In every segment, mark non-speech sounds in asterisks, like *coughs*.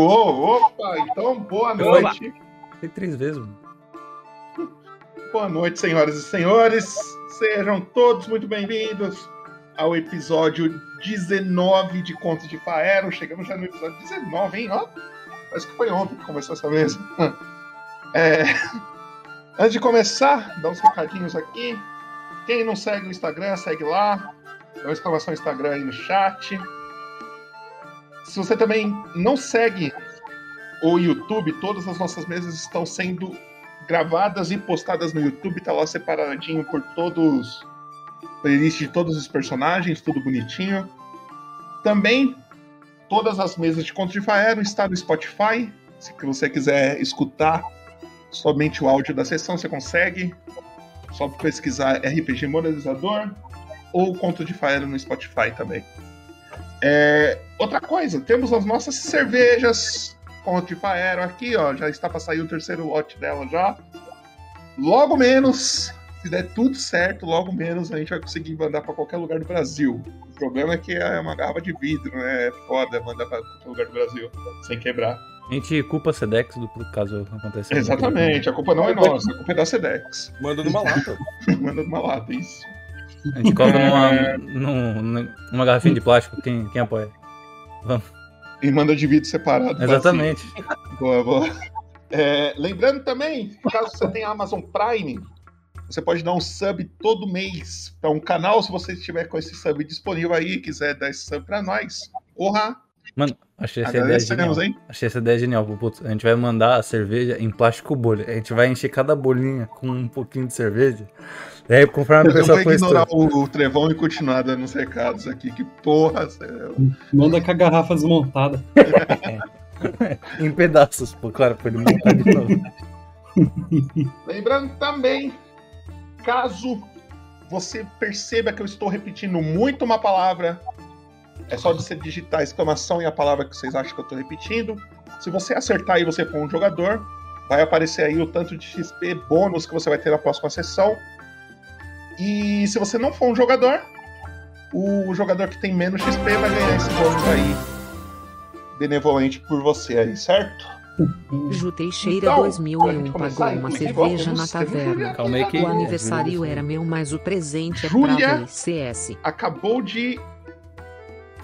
Oh, opa, então boa noite. Foi três vezes, mano. Boa noite, senhoras e senhores. Sejam todos muito bem-vindos ao episódio 19 de Contos de Faero. Chegamos já no episódio 19, hein? Ó, parece que foi ontem que começou essa mesa. É... Antes de começar, dar uns recadinhos aqui. Quem não segue o Instagram, segue lá. Dá uma exclamação Instagram aí no chat. Se você também não segue o YouTube, todas as nossas mesas estão sendo gravadas e postadas no YouTube, tá lá separadinho por todos playlist de todos os personagens, tudo bonitinho. Também todas as mesas de Conto de Faero estão no Spotify. Se você quiser escutar somente o áudio da sessão, você consegue. Só pesquisar RPG Moralizador ou Conto de Faero no Spotify também. É, outra coisa, temos as nossas cervejas de Faero aqui, ó. Já está para sair o terceiro lote dela já. Logo menos, se der tudo certo, logo menos a gente vai conseguir mandar para qualquer lugar do Brasil. O problema é que é uma garrafa de vidro, né? É foda mandar para qualquer lugar do Brasil sem quebrar. A gente culpa a Sedex do caso aconteça. Exatamente, a culpa não é nossa, a culpa é da Sedex. Manda numa lata. *laughs* Manda numa lata, isso. A gente coloca numa, numa, numa garrafinha de plástico, quem, quem apoia? Vamos. E manda de vidro separado. Exatamente. Boa, boa. É, lembrando também, caso você tenha Amazon Prime, você pode dar um sub todo mês para um canal, se você estiver com esse sub disponível aí, quiser dar esse sub para nós. Porra! Mano, achei essa ideia genial. Hein? Achei essa ideia genial. Putz, a gente vai mandar a cerveja em plástico bolha. A gente vai encher cada bolinha com um pouquinho de cerveja. E aí, conforme a pessoa for ignorar o, o, trevão e continuar dando os recados aqui. Que porra, céu. Manda com a garrafa desmontada. *laughs* em pedaços, pô, claro, pra ele montar de novo. Lembrando também, caso você perceba que eu estou repetindo muito uma palavra, é só você digitar a exclamação e a palavra que vocês acham que eu estou repetindo. Se você acertar e você for um jogador, vai aparecer aí o tanto de XP bônus que você vai ter na próxima sessão. E se você não for um jogador, o jogador que tem menos XP vai ganhar esse bônus aí benevolente por você aí, certo? Ju Teixeira então, 2001 pagou uma cerveja na taverna. Calma aí que... O aniversário era meu, mas o presente é Júlia pra CS. Acabou de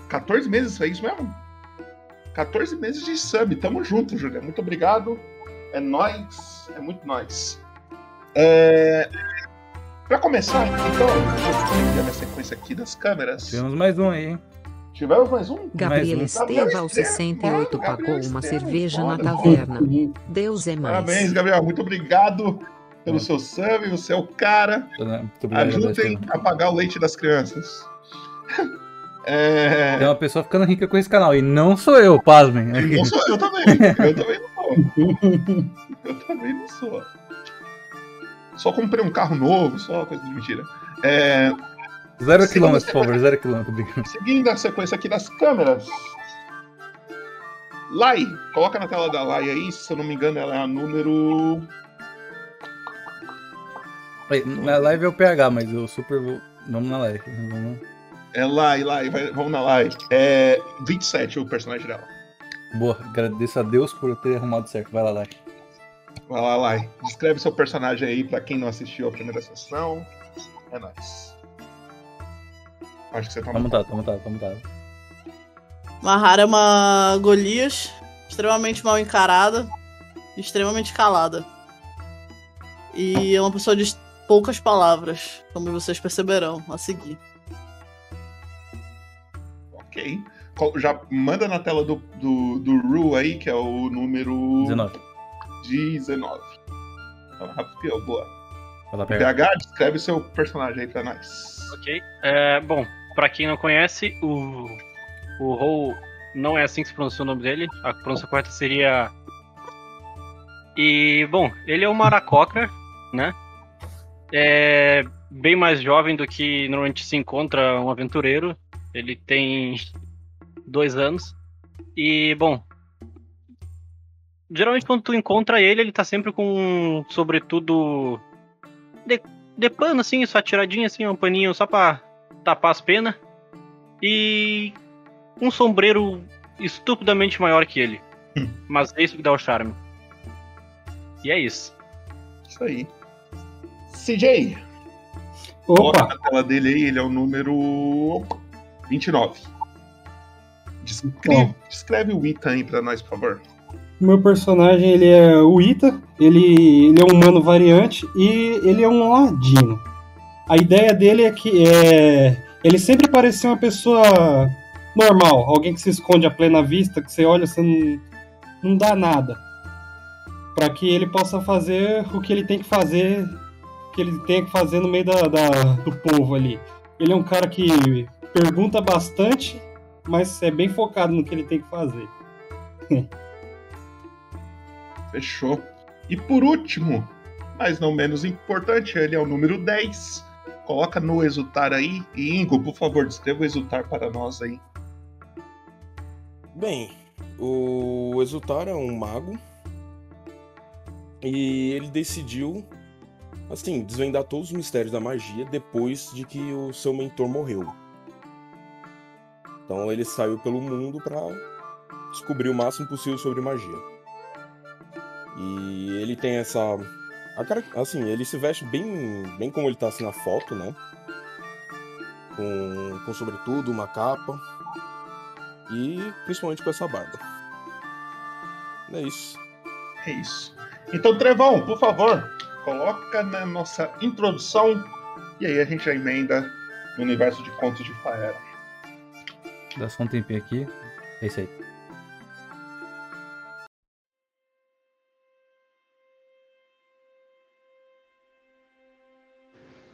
14 meses, é isso mesmo? 14 meses de sub. Tamo junto, Júlia. Muito obrigado. É nós, é muito nós. É... Pra começar, então, a minha sequência aqui das câmeras. Temos mais um aí, hein? Tivemos mais um? Gabriel Esteva, aos 68, pagou uma cerveja na taverna. Deus é mais. Parabéns, Gabriel. Muito obrigado pelo seu sub. Você é o cara. Ajudem a pagar o leite das crianças. *laughs* É... Tem uma pessoa ficando rica com esse canal. E não sou eu, pasmem. Não sou eu também. *laughs* Eu também não sou. Eu também não sou. Só comprei um carro novo, só coisa de mentira. É... Zero quilômetros, por favor, zero quilômetros. Seguindo a sequência aqui das câmeras. Lai, coloca na tela da Lai aí, se eu não me engano, ela é a número. Na live é o PH, mas o Super. Vamos na live. Vamos... É Lai, Lai, vai, vamos na live. É 27 o personagem dela. Boa, agradeço a Deus por eu ter arrumado certo. Vai lá, Lai. Vai lá, Lai. Descreve seu personagem aí pra quem não assistiu a primeira sessão. É nóis. Acho que você tá, tá mutado. Tá mutado, tá mutado. Mahara é uma Golias, extremamente mal encarada, extremamente calada. E é uma pessoa de poucas palavras, como vocês perceberão a seguir. Ok. Já manda na tela do, do, do Ru aí, que é o número 19. 19. Rápido, boa. PH, descreve seu personagem aí pra nós. Ok. É, bom, Pra quem não conhece, o, o Hou não é assim que se pronuncia o nome dele. A pronúncia correta seria. E, bom, ele é um Maracoca, né? É bem mais jovem do que normalmente se encontra um aventureiro. Ele tem dois anos. E, bom. Geralmente quando tu encontra ele, ele tá sempre com sobretudo de, de pano, assim, só tiradinho, assim, um paninho só pra tapar as penas. E um sombreiro estupidamente maior que ele. Hum. Mas é isso que dá o charme. E é isso. Isso aí. CJ. Opa. Na tela dele aí, ele é o número 29. Descreve, descreve o Ita aí pra nós, por favor. Meu personagem ele é o Ita, ele, ele é um humano variante e ele é um ladino. A ideia dele é que é, ele sempre parecia uma pessoa normal, alguém que se esconde à plena vista, que você olha, você não, não dá nada. Para que ele possa fazer o que ele tem que fazer, que ele tem que fazer no meio da, da, do povo ali. Ele é um cara que pergunta bastante, mas é bem focado no que ele tem que fazer. *laughs* Fechou. E por último, mas não menos importante, ele é o número 10. Coloca no exultar aí. E Ingo, por favor, descreva o exultar para nós aí. Bem, o Exultar é um mago e ele decidiu, assim, desvendar todos os mistérios da magia depois de que o seu mentor morreu. Então ele saiu pelo mundo para descobrir o máximo possível sobre magia. E ele tem essa. Assim, ele se veste bem, bem como ele tá assim na foto, né? Com, com sobretudo, uma capa e principalmente com essa barba. É isso. É isso. Então, Trevão, por favor, coloca na nossa introdução e aí a gente já emenda no universo de contos de Faera. Dá só um tempinho aqui. É isso aí.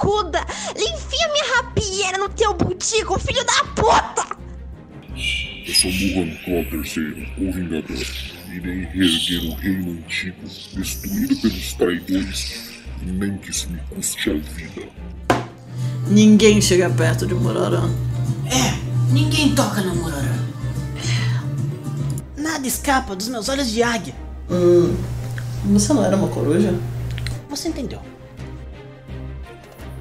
Barracuda! Enfia minha rapieira no teu butico, filho da puta! Eu sou Muhan Claw III, o Vingador irei reerguer o reino antigo, destruído pelos traidores, nem que isso me custe a vida. Ninguém chega perto de Mororã. É, ninguém toca no Mororã. Nada escapa dos meus olhos de águia. Hum, você não era uma coruja? Você entendeu.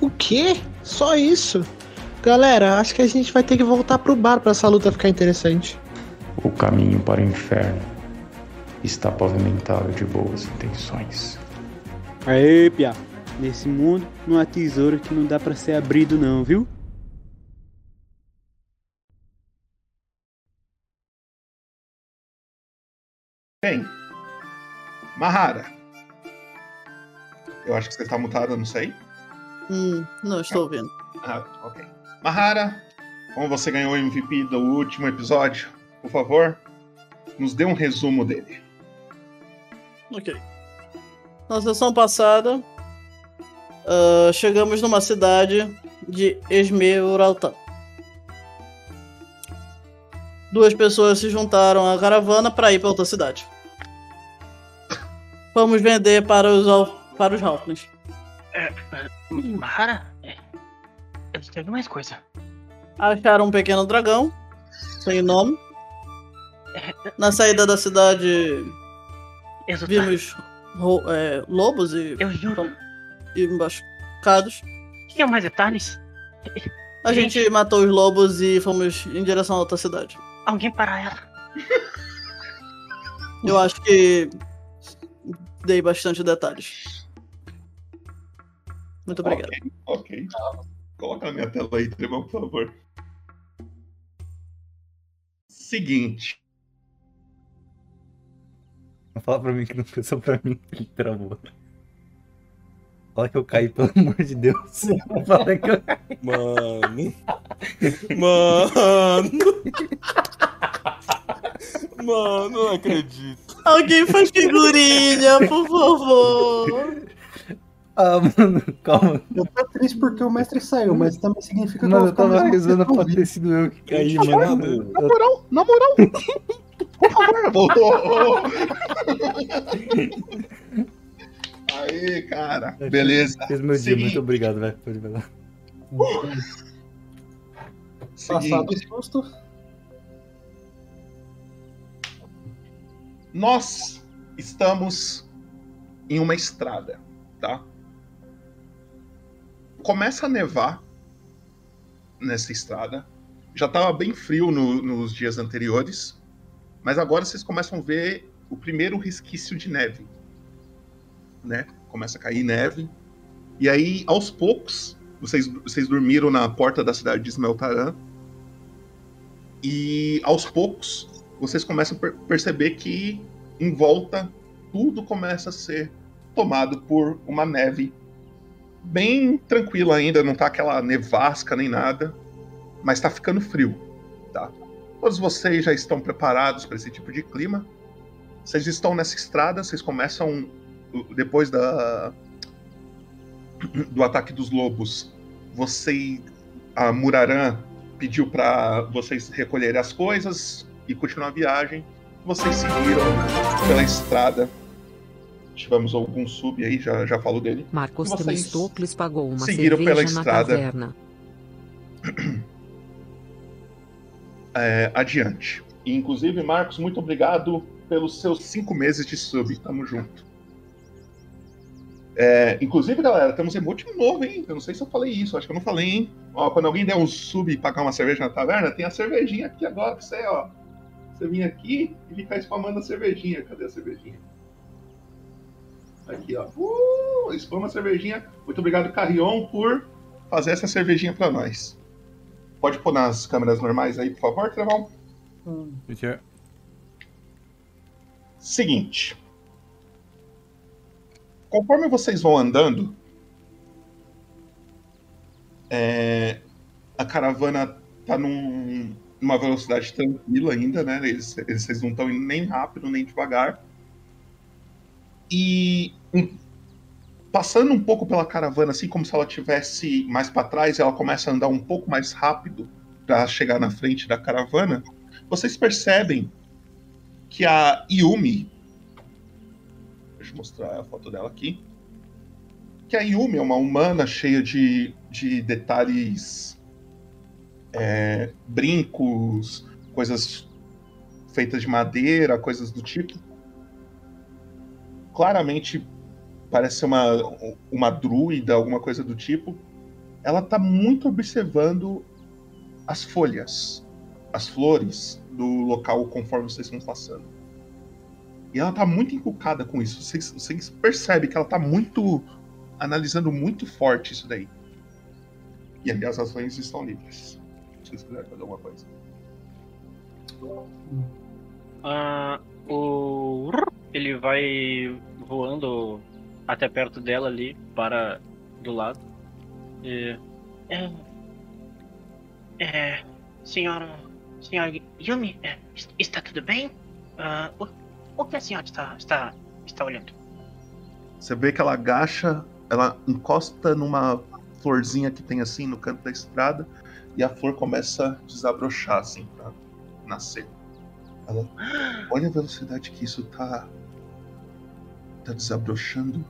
O quê? Só isso? Galera, acho que a gente vai ter que voltar pro bar para essa luta ficar interessante. O caminho para o inferno está pavimentado de boas intenções. Aê, Pia! Nesse mundo não há tesouro que não dá para ser abrido não, viu? Bem, Mahara. Eu acho que você está mutada, não sei. Hum, não, estou ouvindo. Ah, ok. Mahara, como você ganhou o MVP do último episódio, por favor, nos dê um resumo dele. Ok. Na sessão passada, ah, chegamos numa cidade de Esmeralda. Duas pessoas se juntaram à caravana para ir para outra cidade. Vamos vender para os, al- para os Halflings. É, é, Mahara, é, eu tenho mais coisa. Acharam um pequeno dragão, sem nome. Na saída da cidade, vimos ro- é, lobos e, e emboscados. Tinha mais detalhes? A gente matou os lobos e fomos em direção a outra cidade. Alguém para ela. Eu acho que dei bastante detalhes. Muito obrigado. Ok. Coloca na minha tela aí, Trevão, por favor. Seguinte. Não fala pra mim que não foi só pra mim que ele travou. Fala que eu caí, pelo amor de Deus. *laughs* Fala que eu caí. Mano. Mano. Mano, não acredito. Alguém faz figurinha, por favor. *laughs* Ah, mano, calma. Eu tô triste porque o mestre saiu, mas também significa que Mano, eu tava rezando pra ter sido eu que caí, Na moral, mano. Na moral, na moral. Por favor. *laughs* Voltou. Aê, cara. Beleza. Fez meu dia, Seguinte. muito obrigado, velho. Pode ir lá. Passado o susto. Nós estamos em uma estrada, tá? Começa a nevar nessa estrada. Já estava bem frio no- nos dias anteriores, mas agora vocês começam a ver o primeiro resquício de neve, né? Começa a cair neve. E aí, aos poucos, vocês, vocês dormiram na porta da cidade de Smeltaran. E aos poucos, vocês começam a per- perceber que em volta tudo começa a ser tomado por uma neve bem tranquila ainda, não tá aquela nevasca nem nada, mas tá ficando frio, tá? Todos vocês já estão preparados para esse tipo de clima. Vocês estão nessa estrada, vocês começam depois da do ataque dos lobos. Você a Muraran pediu para vocês recolherem as coisas e continuar a viagem. Vocês seguiram pela estrada. Tivemos algum sub aí, já, já falou dele. Marcos Temistocles pagou uma seguiram pela cerveja na estrada. taverna. *clears throat* é, adiante. E, inclusive, Marcos, muito obrigado pelos seus cinco meses de sub. Tamo junto. É, inclusive, galera, temos emote novo, hein? Eu não sei se eu falei isso, acho que eu não falei, hein? Ó, quando alguém der um sub e pagar uma cerveja na taverna, tem a cervejinha aqui agora pra você, ó. Você vir aqui e ficar spamando a cervejinha. Cadê a cervejinha? Aqui, ó. Uh, spama a cervejinha. Muito obrigado, Carrion, por fazer essa cervejinha pra nós. Pode pôr nas câmeras normais aí, por favor, Trevão? Seguinte. Conforme vocês vão andando, é, a caravana tá num- numa velocidade tranquila ainda, né? Eles, eles- vocês não estão indo nem rápido nem devagar. E um- passando um pouco pela caravana, assim como se ela tivesse mais para trás, ela começa a andar um pouco mais rápido para chegar na frente da caravana. Vocês percebem que a Yumi. Deixa eu mostrar a foto dela aqui. Que a Yumi é uma humana cheia de, de detalhes. é, brincos, coisas feitas de madeira, coisas do tipo. Claramente parece ser uma, uma druida, alguma coisa do tipo. Ela tá muito observando as folhas, as flores do local conforme vocês estão passando. E ela tá muito encucada com isso. Vocês, vocês percebem que ela tá muito. analisando muito forte isso daí. E ali as ações estão livres. Se vocês quiserem fazer alguma coisa. Ah, o. Ele vai voando até perto dela ali, para do lado. E. É. É. Senhora. Senhora Yumi, é, est- está tudo bem? Ah, o, o que a senhora está, está, está olhando? Você vê que ela agacha, ela encosta numa florzinha que tem assim no canto da estrada e a flor começa a desabrochar assim pra nascer. Ela, *gasps* olha a velocidade que isso tá tá desabrochando.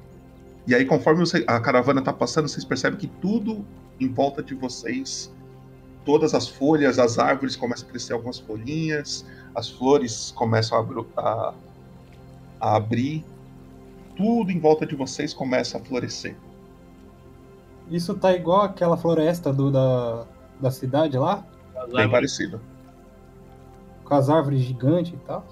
E aí conforme você- a caravana tá passando, vocês percebem que tudo em volta de vocês, todas as folhas, as árvores começam a crescer algumas folhinhas, as flores começam a, a- a abrir, tudo em volta de vocês começa a florescer. Isso tá igual aquela floresta do, da, da cidade lá, Bem parecido. com as árvores gigantes e tal.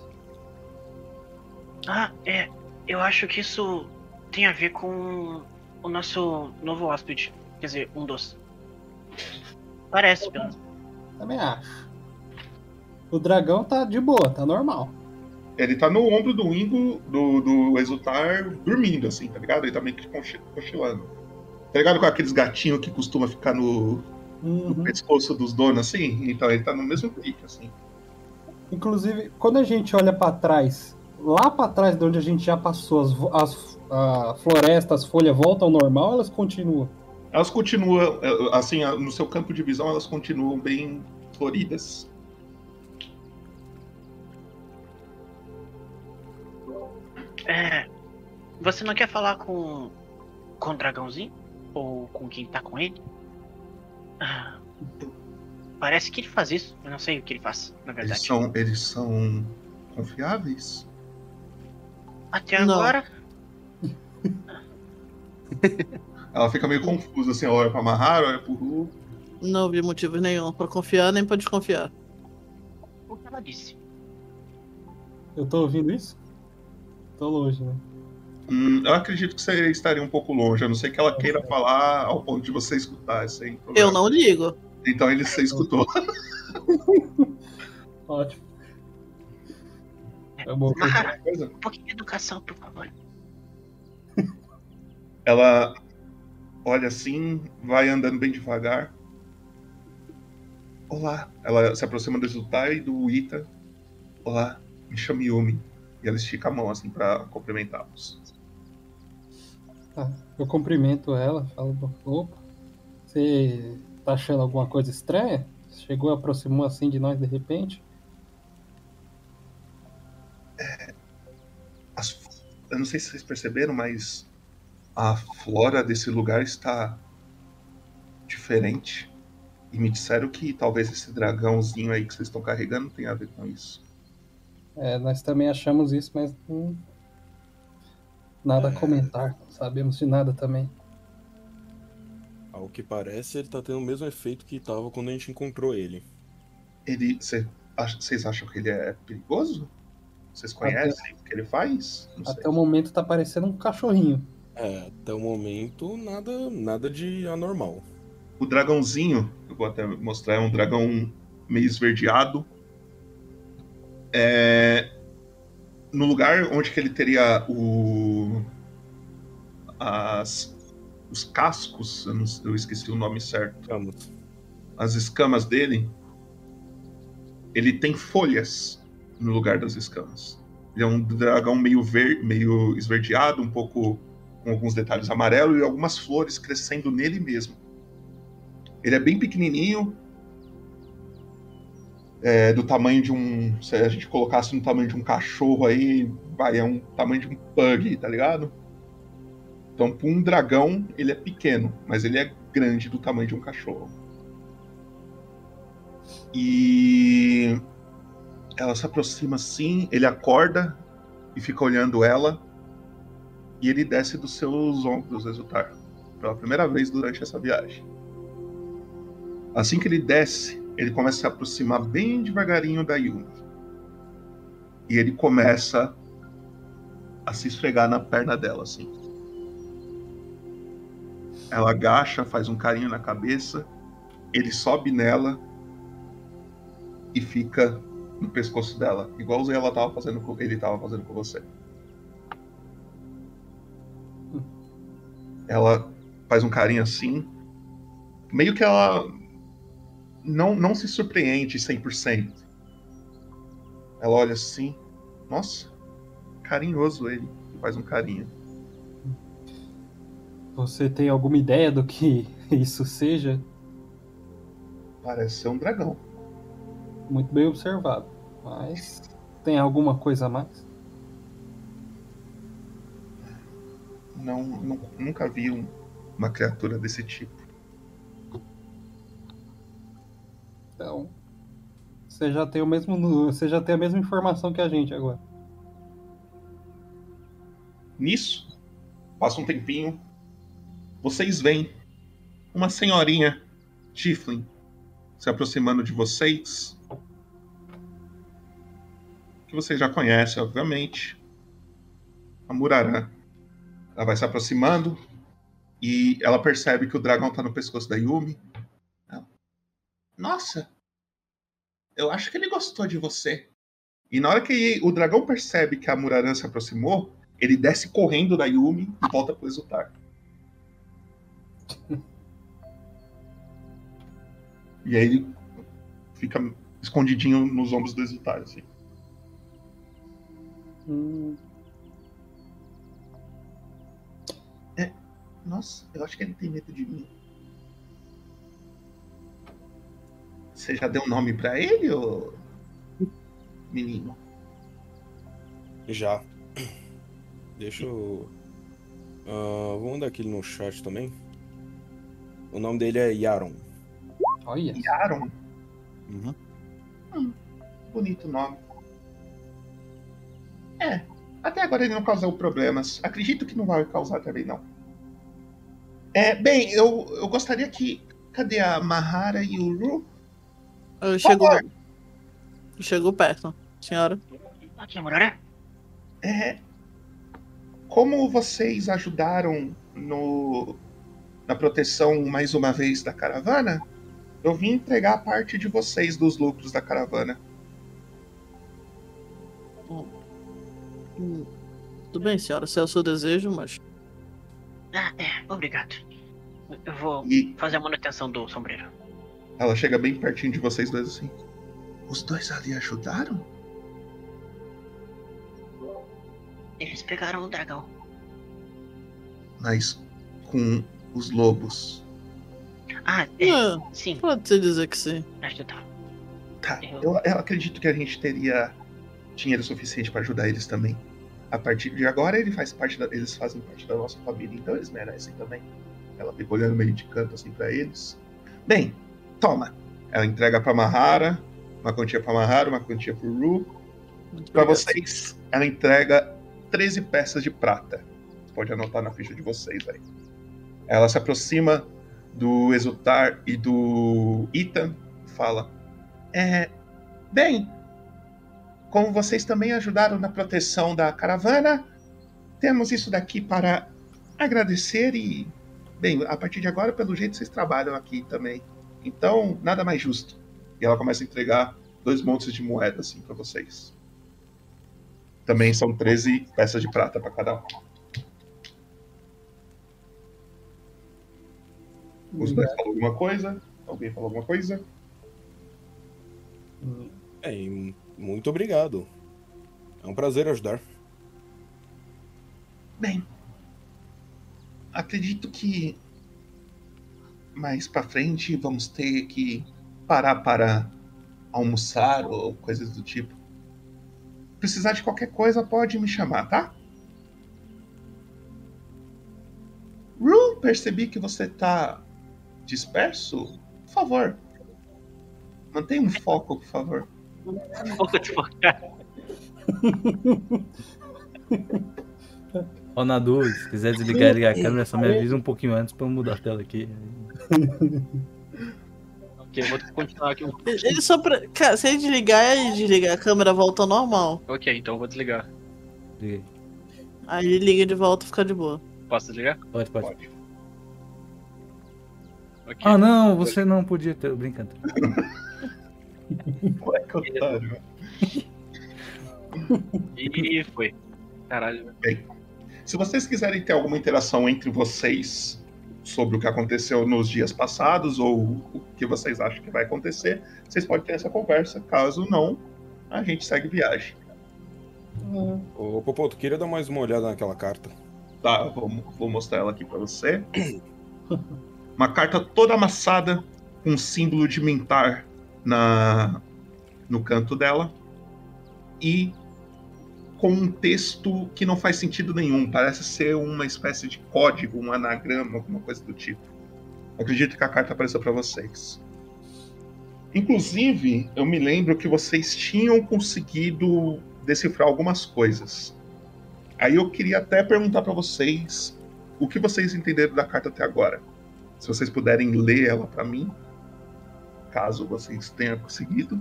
Ah, é. Eu acho que isso tem a ver com o nosso novo hóspede. Quer dizer, um dos. Parece, pelo menos. Também acho. O dragão tá de boa, tá normal. Ele tá no ombro do Ingo, do, do Exultar, dormindo, assim, tá ligado? Ele tá meio que cochilando. Tá ligado com aqueles gatinhos que costuma ficar no, no pescoço dos donos, assim? Então ele tá no mesmo pique, assim. Inclusive, quando a gente olha pra trás, lá pra trás de onde a gente já passou, as, as a floresta, as folhas voltam ao normal, elas continuam. Elas continuam, eh, assim, no seu campo de visão, elas continuam bem floridas. É. Você não quer falar com. com o dragãozinho? Ou com quem tá com ele? Ah, parece que ele faz isso. Eu não sei o que ele faz, na Eles verdade. são, eles são confiáveis? Até Não. agora. *laughs* Ela fica meio confusa, assim, olha pra Mahara, olha pro Ru. Não vi motivo nenhum pra confiar nem pra desconfiar. O que ela disse? Eu tô ouvindo isso? Tô longe, né? Hum, eu acredito que você estaria um pouco longe, a não ser que ela queira falar ao ponto de você escutar, sem problema. Eu não ligo. Então ele você escutou. *laughs* Ótimo. É um pouquinho de educação, por favor. Ela olha assim, vai andando bem devagar. Olá. Ela se aproxima do Zutai e do Ita. Olá, me chamo Yumi. E ela estica a mão assim pra cumprimentá-los. Tá, Eu cumprimento ela, falo, opa, você tá achando alguma coisa estranha? Chegou, aproximou assim de nós de repente? As- eu não sei se vocês perceberam, mas a flora desse lugar está diferente. E me disseram que talvez esse dragãozinho aí que vocês estão carregando tenha a ver com isso. É, nós também achamos isso, mas hum, nada a comentar, não sabemos de nada também. Ao que parece, ele tá tendo o mesmo efeito que tava quando a gente encontrou ele. Ele. cê acha- Vocês acham que ele é perigoso? Vocês conhecem o que ele faz? Não sei. Até o momento tá parecendo um cachorrinho. É, até o momento, nada, nada de anormal. O dragãozinho, eu vou até mostrar, é um dragão meio esverdeado. É, no lugar onde que ele teria o as, os cascos, eu, não- eu esqueci o nome certo. As escamas dele, ele tem folhas no lugar das escamas. Ele é um dragão meio ver, meio esverdeado, um pouco com alguns detalhes amarelos e algumas flores crescendo nele mesmo. Ele é bem pequenininho, é do tamanho de um. Se a gente colocasse no tamanho de um cachorro aí, vai, é um tamanho de um pug, tá ligado? Então, para um dragão, ele é pequeno, mas ele é grande do tamanho de um cachorro. E ela se aproxima assim, ele acorda e fica olhando ela. E ele desce dos seus ombros, Exultar, pela primeira vez durante essa viagem. Assim que ele desce, ele começa a se aproximar bem devagarinho da Yumi. E ele começa a se esfregar na perna dela, assim. Ela agacha, faz um carinho na cabeça, ele sobe nela e fica no pescoço dela, igual ela tava fazendo com, ele tava fazendo com você. Ela faz um carinho assim, meio que ela não, não se surpreende 100%. Ela olha assim, nossa, carinhoso ele, faz um carinho. Você tem alguma ideia do que *laughs* isso seja? Parece ser um dragão. Muito bem observado. Mas tem alguma coisa a mais? Não, nu- nunca vi um- uma criatura desse tipo. Então, você já tem o mesmo, você já tem a mesma informação que a gente agora. Nisso, passa um tempinho, vocês veem uma senhorinha Tiflin se aproximando de vocês. Que vocês já conhecem, obviamente. A Murarã. Ela vai se aproximando e ela percebe que o dragão tá no pescoço da Yumi. Nossa! Eu acho que ele gostou de você. E na hora que o dragão percebe que a Murarã se aproximou, ele desce correndo da Yumi e volta pro exultar. E aí ele fica escondidinho nos ombros do exultar, assim. É, nossa, eu acho que ele tem medo de mim. Você já deu um nome pra ele, ô menino? Já. Deixa eu. Ah, vou mandar aquele no chat também. O nome dele é Yaron. Olha. Yaron? Uhum. Hum, bonito nome. É, até agora ele não causou problemas. Acredito que não vai causar também, não. É, bem, eu, eu gostaria que. Cadê a Mahara e o Ru? Eu chegou. Chegou perto, senhora. Aqui, Muraré. É. Como vocês ajudaram no, na proteção mais uma vez da caravana, eu vim entregar parte de vocês dos lucros da caravana. Hum, Tudo bem, senhora, se é o seu desejo, mas. Ah, é, obrigado. Eu vou fazer a manutenção do sombreiro. Ela chega bem pertinho de vocês dois assim. Os dois ali ajudaram? Eles pegaram o dragão. Mas com os lobos. Ah, é, É, sim. Pode-se dizer que sim. Ajudaram. Tá, eu, eu acredito que a gente teria dinheiro suficiente para ajudar eles também. A partir de agora ele faz parte da- eles fazem parte da nossa família, então eles merecem também. Ela fica olhando meio de canto assim para eles. Bem, toma. Ela entrega para Mahara, uma quantia para Mahara, uma quantia pro Ru. Para vocês, ela entrega 13 peças de prata. Pode anotar na ficha de vocês aí. Ela se aproxima do Exultar e do Ethan fala: É, bem, como vocês também ajudaram na proteção da caravana, temos isso daqui para agradecer e, bem, a partir de agora, pelo jeito, vocês trabalham aqui também. Então, nada mais justo. E ela começa a entregar dois montes de moedas assim para vocês. Também são 13 peças de prata para cada um. Os dois falam alguma coisa? Alguém falou alguma coisa? É, muito obrigado. É um prazer ajudar. Bem, acredito que mais pra frente vamos ter que parar para almoçar ou coisas do tipo. Precisar de qualquer coisa, pode me chamar, tá? Ru, percebi que você tá disperso. Por favor, mantenha um foco, por favor. Foco de *laughs* focar. Ó, Nadu, se quiser desligar e ligar a câmera, só me avisa um pouquinho antes pra eu mudar a tela aqui. Ok, eu vou continuar aqui um Ele só. Pra... Cara, se ele desligar e desligar a câmera, volta ao normal. Ok, então eu vou desligar. Liguei. Aí ele liga de volta e fica de boa. Posso desligar? Pode, pode. Ok. Ah, não, você não podia ter. Brincando. *laughs* Ué, que otário. E foi. Caralho. Bem, se vocês quiserem ter alguma interação entre vocês sobre o que aconteceu nos dias passados ou o que vocês acham que vai acontecer, vocês podem ter essa conversa. Caso não, a gente segue viagem. Ô, Popoto, queria dar mais uma olhada naquela carta. Tá, vou, vou mostrar ela aqui pra você. *coughs* Uma carta toda amassada, com um símbolo de mentar na, no canto dela. E com um texto que não faz sentido nenhum. Parece ser uma espécie de código, um anagrama, alguma coisa do tipo. Acredito que a carta apareceu para vocês. Inclusive, eu me lembro que vocês tinham conseguido decifrar algumas coisas. Aí eu queria até perguntar para vocês o que vocês entenderam da carta até agora. Se vocês puderem ler ela para mim, caso vocês tenham conseguido.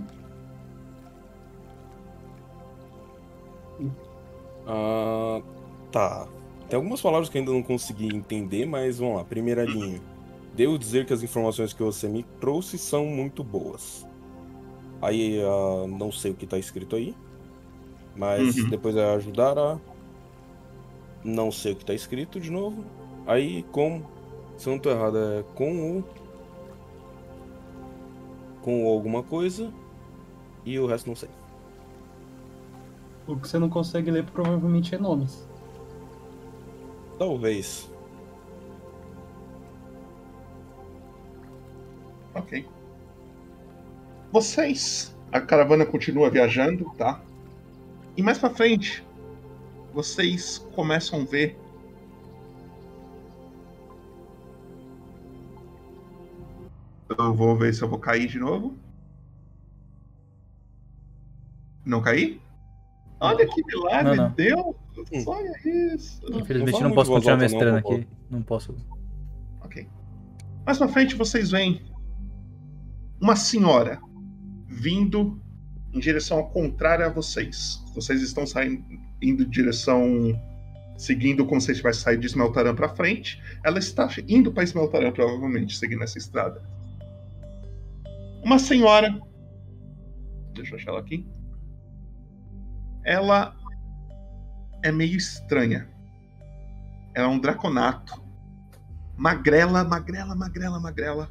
Ah, tá. Tem algumas palavras que eu ainda não consegui entender, mas vamos lá. Primeira linha. Devo dizer que as informações que você me trouxe são muito boas. Aí, ah, não sei o que tá escrito aí. Mas Uhum. depois é ajudar a. Não sei o que tá escrito de novo. Aí, com. Se eu não tô errado, é com o. Com o alguma coisa. E o resto não sei. O que você não consegue ler provavelmente é nomes. Talvez. Ok. Vocês, a caravana continua viajando, tá? E mais pra frente, vocês começam a ver Eu vou ver se eu vou cair de novo. Não caí? Olha que milagre, Não, não. deu! Olha isso! Infelizmente não posso continuar mestrando aqui. Não posso. Ok. Mais pra frente vocês veem uma senhora vindo em direção contrária a vocês. Vocês estão saindo indo em direção seguindo como se estivesse saindo de Smeltaran pra frente. Ela está indo para Smeltaran provavelmente, seguindo essa estrada. Uma senhora, deixa eu achar ela aqui. Ela é meio estranha. Ela é um draconato magrela, magrela, magrela, magrela.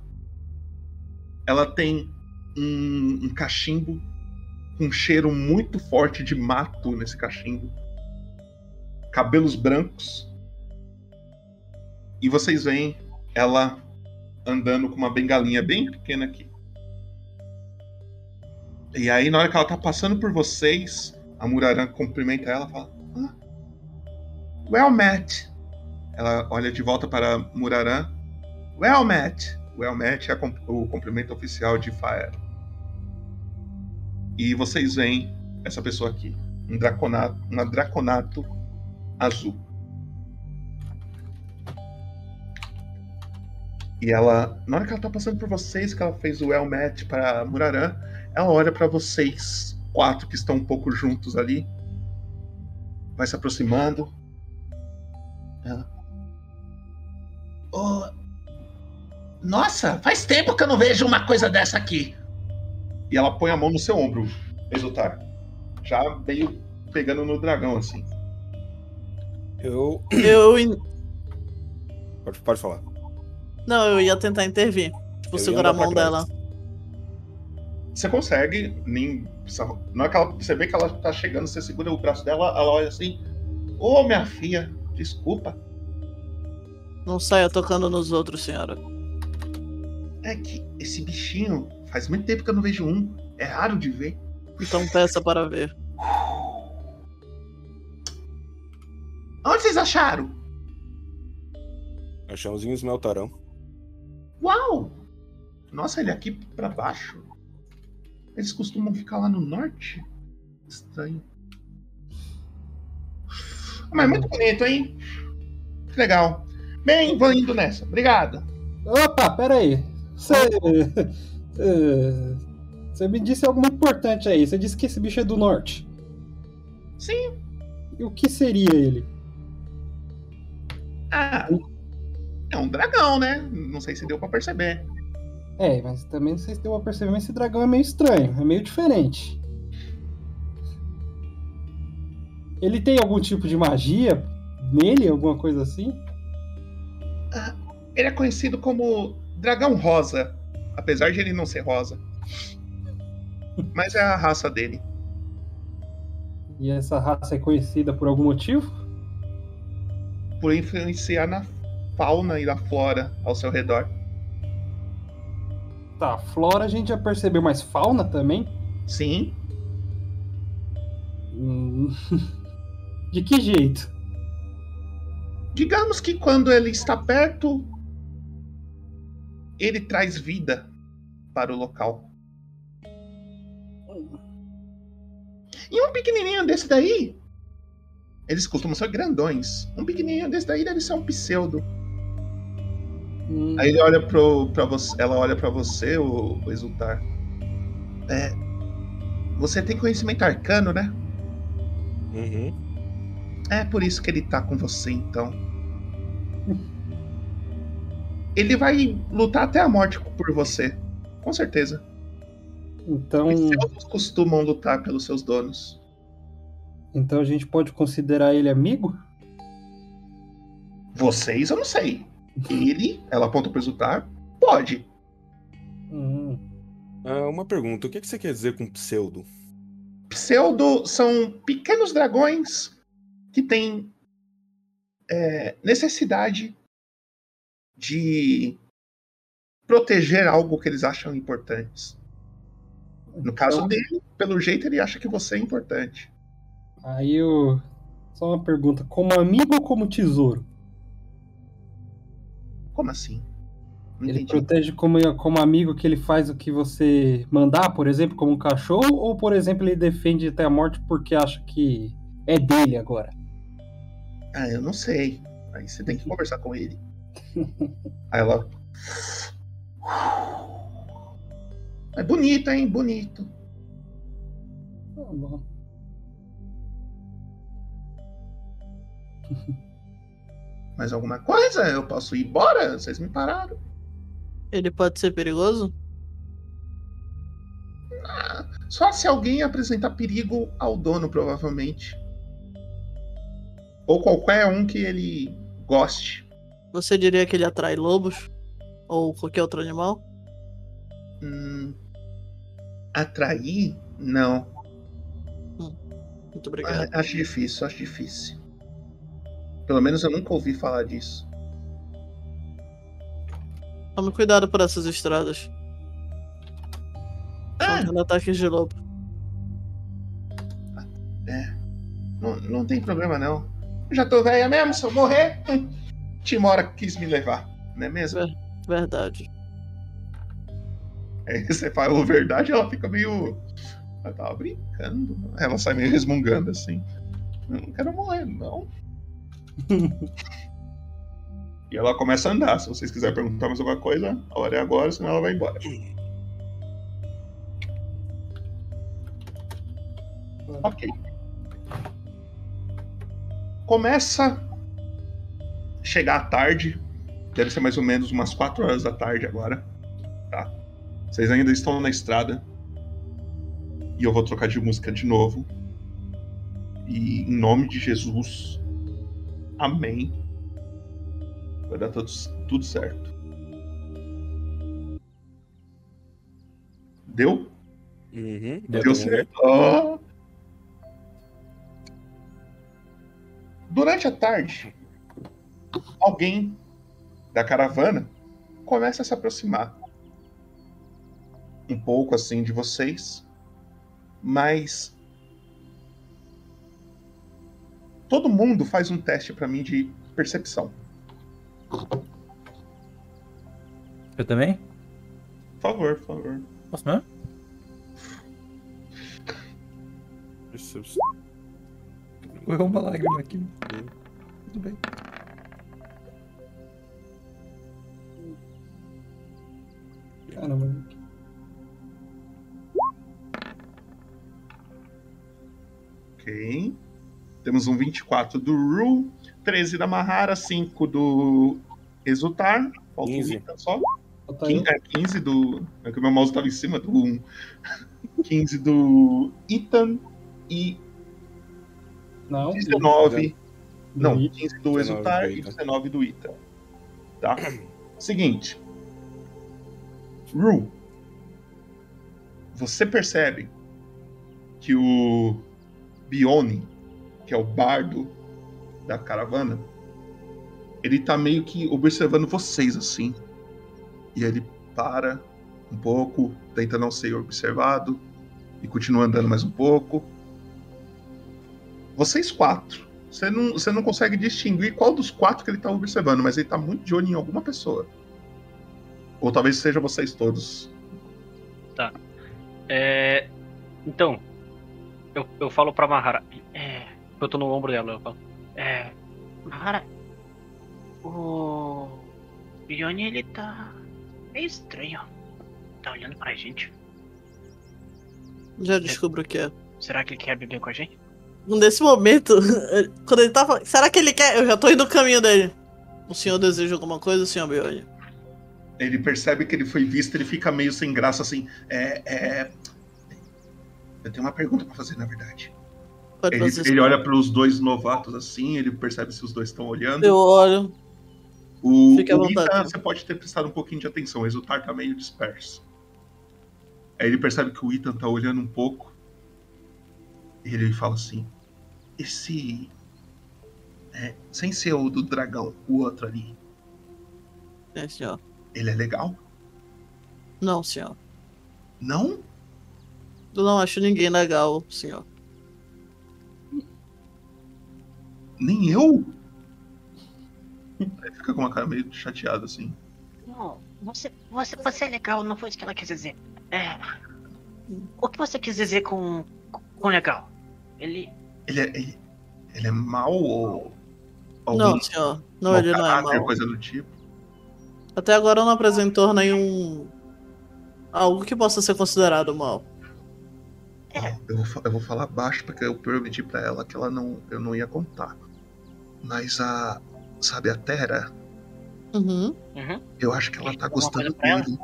Ela tem um, um cachimbo com um cheiro muito forte de mato nesse cachimbo. Cabelos brancos. E vocês veem ela andando com uma bengalinha bem pequena aqui. E aí, na hora que ela tá passando por vocês, a Muraran cumprimenta ela e fala: ah, Well met. Ela olha de volta para Muraran. Well met. Well met é o cumprimento oficial de Faer. E vocês veem essa pessoa aqui, um draconato, uma draconato azul. E ela, na hora que ela tá passando por vocês, que ela fez o well met para Muraran, ela olha para vocês quatro que estão um pouco juntos ali. Vai se aproximando. Ela, Ô, Nossa, faz tempo que eu não vejo uma coisa dessa aqui. E ela põe a mão no seu ombro, Exultar. Já meio pegando no dragão, assim. Eu. *clears throat* Eu. in- Pode, pode falar. Não, eu ia tentar intervir. Tipo, Eu segurar a mão dela. Você consegue, nem. Na hora que ela, você vê que ela tá chegando, você segura o braço dela, ela olha assim. Ô, minha filha, desculpa. Não saia tocando nos outros, senhora. É que esse bichinho, faz muito tempo que eu não vejo um. É raro de ver. Então peça para ver. Onde vocês acharam? Achamos em Esmeltarão. Uau! Nossa, ele é aqui pra baixo. Eles costumam ficar lá no norte? Estranho. Mas muito bonito, hein? Legal. Bem, vou indo nessa. Obrigado. Opa, peraí. Você. Você me disse algo muito importante aí. Você disse que esse bicho é do norte. Sim. E o que seria ele? Ah, é um dragão, né? Não sei se deu pra perceber. É, mas também se deu pra perceber, mas esse dragão é meio estranho, é meio diferente. Ele tem algum tipo de magia nele, alguma coisa assim? Ah, ele é conhecido como dragão rosa, apesar de ele não ser rosa. Mas é a raça dele. E essa raça é conhecida por algum motivo? por influenciar na fauna e na flora ao seu redor. Tá, flora a gente já percebeu, mas fauna também? Sim. Hum, *laughs* De que jeito? Digamos que quando ele está perto, ele traz vida para o local. E um pequenininho desse daí, eles costumam ser grandões. Um pequenininho desse daí deve ser um pseudo. Hum, Aí ele olha pro, pra você, ela olha pra você, o, o Exultar. É, você tem conhecimento arcano, né? Uhum. É por isso que ele tá com você, então. Ele vai lutar até a morte por você. Com certeza. Então, Pseudos costumam lutar pelos seus donos. então a gente pode considerar ele amigo? Vocês, eu não sei. Ele, ela aponta pro Exultar, pode. Hum, Ah, uma pergunta: o que, que você quer dizer com pseudo? Pseudo são pequenos dragões que têm é, necessidade de proteger algo que eles acham importantes. No caso Então- dele, pelo jeito, ele acha que você é importante. Aí eu. Só uma pergunta: como amigo ou como tesouro? Como assim? Não Ele entendi. protege como, como amigo que ele faz o que você mandar, por exemplo, como um cachorro? Ou, por exemplo, ele defende até a morte porque acha que é dele agora? Ah, eu não sei. Aí você tem que conversar com ele. *laughs* Aí ela. É bonito, hein? Bonito. Tá bom. *laughs* Mais alguma coisa? Eu posso ir embora? Vocês me pararam. Ele pode ser perigoso? Ah, só se alguém apresentar perigo ao dono, provavelmente. Ou qualquer um que ele goste. Você diria que ele atrai lobos? Ou qualquer outro animal? Hum, atrair? Não. Muito obrigado. Ah, Acho difícil, acho difícil. Pelo menos eu nunca ouvi falar disso. Tome cuidado por essas estradas. Tendo ataques de lobo. É. Não, não tem problema, não. Eu já tô velha mesmo, se eu morrer, *laughs* Timora quis me levar, não é mesmo? Verdade. Aí você fala verdade, ela fica meio. Ela tava brincando. Ela sai meio resmungando assim. Eu não quero morrer, não. *laughs* e ela começa a andar. Se vocês quiserem perguntar mais alguma coisa, a hora é agora, senão ela vai embora. Ok. Começa a chegar a tarde. Deve ser mais ou menos umas 4 horas da tarde agora. Tá? Vocês ainda estão na estrada. E eu vou trocar de música de novo. E em nome de Jesus. Amém. Vai dar tudo, tudo certo. Deu? Uhum. Deu certo. Ó. Durante a tarde, alguém da caravana começa a se aproximar um pouco assim de vocês, mas todo mundo faz um teste pra mim de percepção. Eu também? Por favor, por favor. Posso mesmo? Correu uma lágrima aqui. Tudo bem. Caramba. Ok. Temos um 24 do Ru, 13 da Mahara, 5 do Exultar. Falta um 15. Vita só. Falta 15, é, 15 do. É que o meu mouse estava em cima do *laughs* 1. 15 do Ethan e Não. 19. Do Não, Ethan. 15 do 19 Exultar e Ethan. 19 do Ethan. Tá? Seguinte. Ru. Você percebe que o Bione, que é o bardo da caravana, ele tá meio que observando vocês assim. E ele para um pouco, tenta não ser observado e continua andando mais um pouco. Vocês quatro. Você não, você não consegue distinguir qual dos quatro que ele tá observando, mas ele tá muito de olho em alguma pessoa. Ou talvez seja vocês todos. Tá. É, Então, eu, eu falo pra Mahara. Eu tô no ombro dela, eu falo. É. Mahara. O. Yoni, ele tá. meio estranho. Tá olhando pra gente. Já descubro o que é. Será que ele quer beber com a gente? Nesse momento, *laughs* quando ele tava. Será que ele quer? Eu já tô indo no caminho dele. O senhor deseja alguma coisa, senhor Bione? Ele percebe que ele foi visto, ele fica meio sem graça assim. É. é... Eu tenho uma pergunta pra fazer, na verdade. Ele, ele olha pros dois novatos assim, ele percebe se os dois estão olhando. Eu olho. O, Fique à o vontade. Ita, você pode ter prestado um pouquinho de atenção, o Exultar tá meio disperso. Aí ele percebe que o Ethan tá olhando um pouco. E ele fala assim: Esse. É, sem ser o do dragão, o outro ali, É, senhor. ele é legal? Não, senhor. Não? Eu não acho ninguém legal, senhor. Nem eu? Aí fica com uma cara meio chateada assim. Não, você, você, você é legal, não foi isso que ela quis dizer. É. O que você quis dizer com. com legal? Ele. Ele é, ele, ele é mau ou. Não, senhor. Não, ele não é mau. coisa do tipo? Até agora não apresentou nenhum. algo que possa ser considerado mal. Eu vou, eu vou falar baixo porque eu prometi pra ela que ela não, eu não ia contar. Mas a. Sabe a Terra? Uhum. Eu acho que ela tá gostando ela? dele.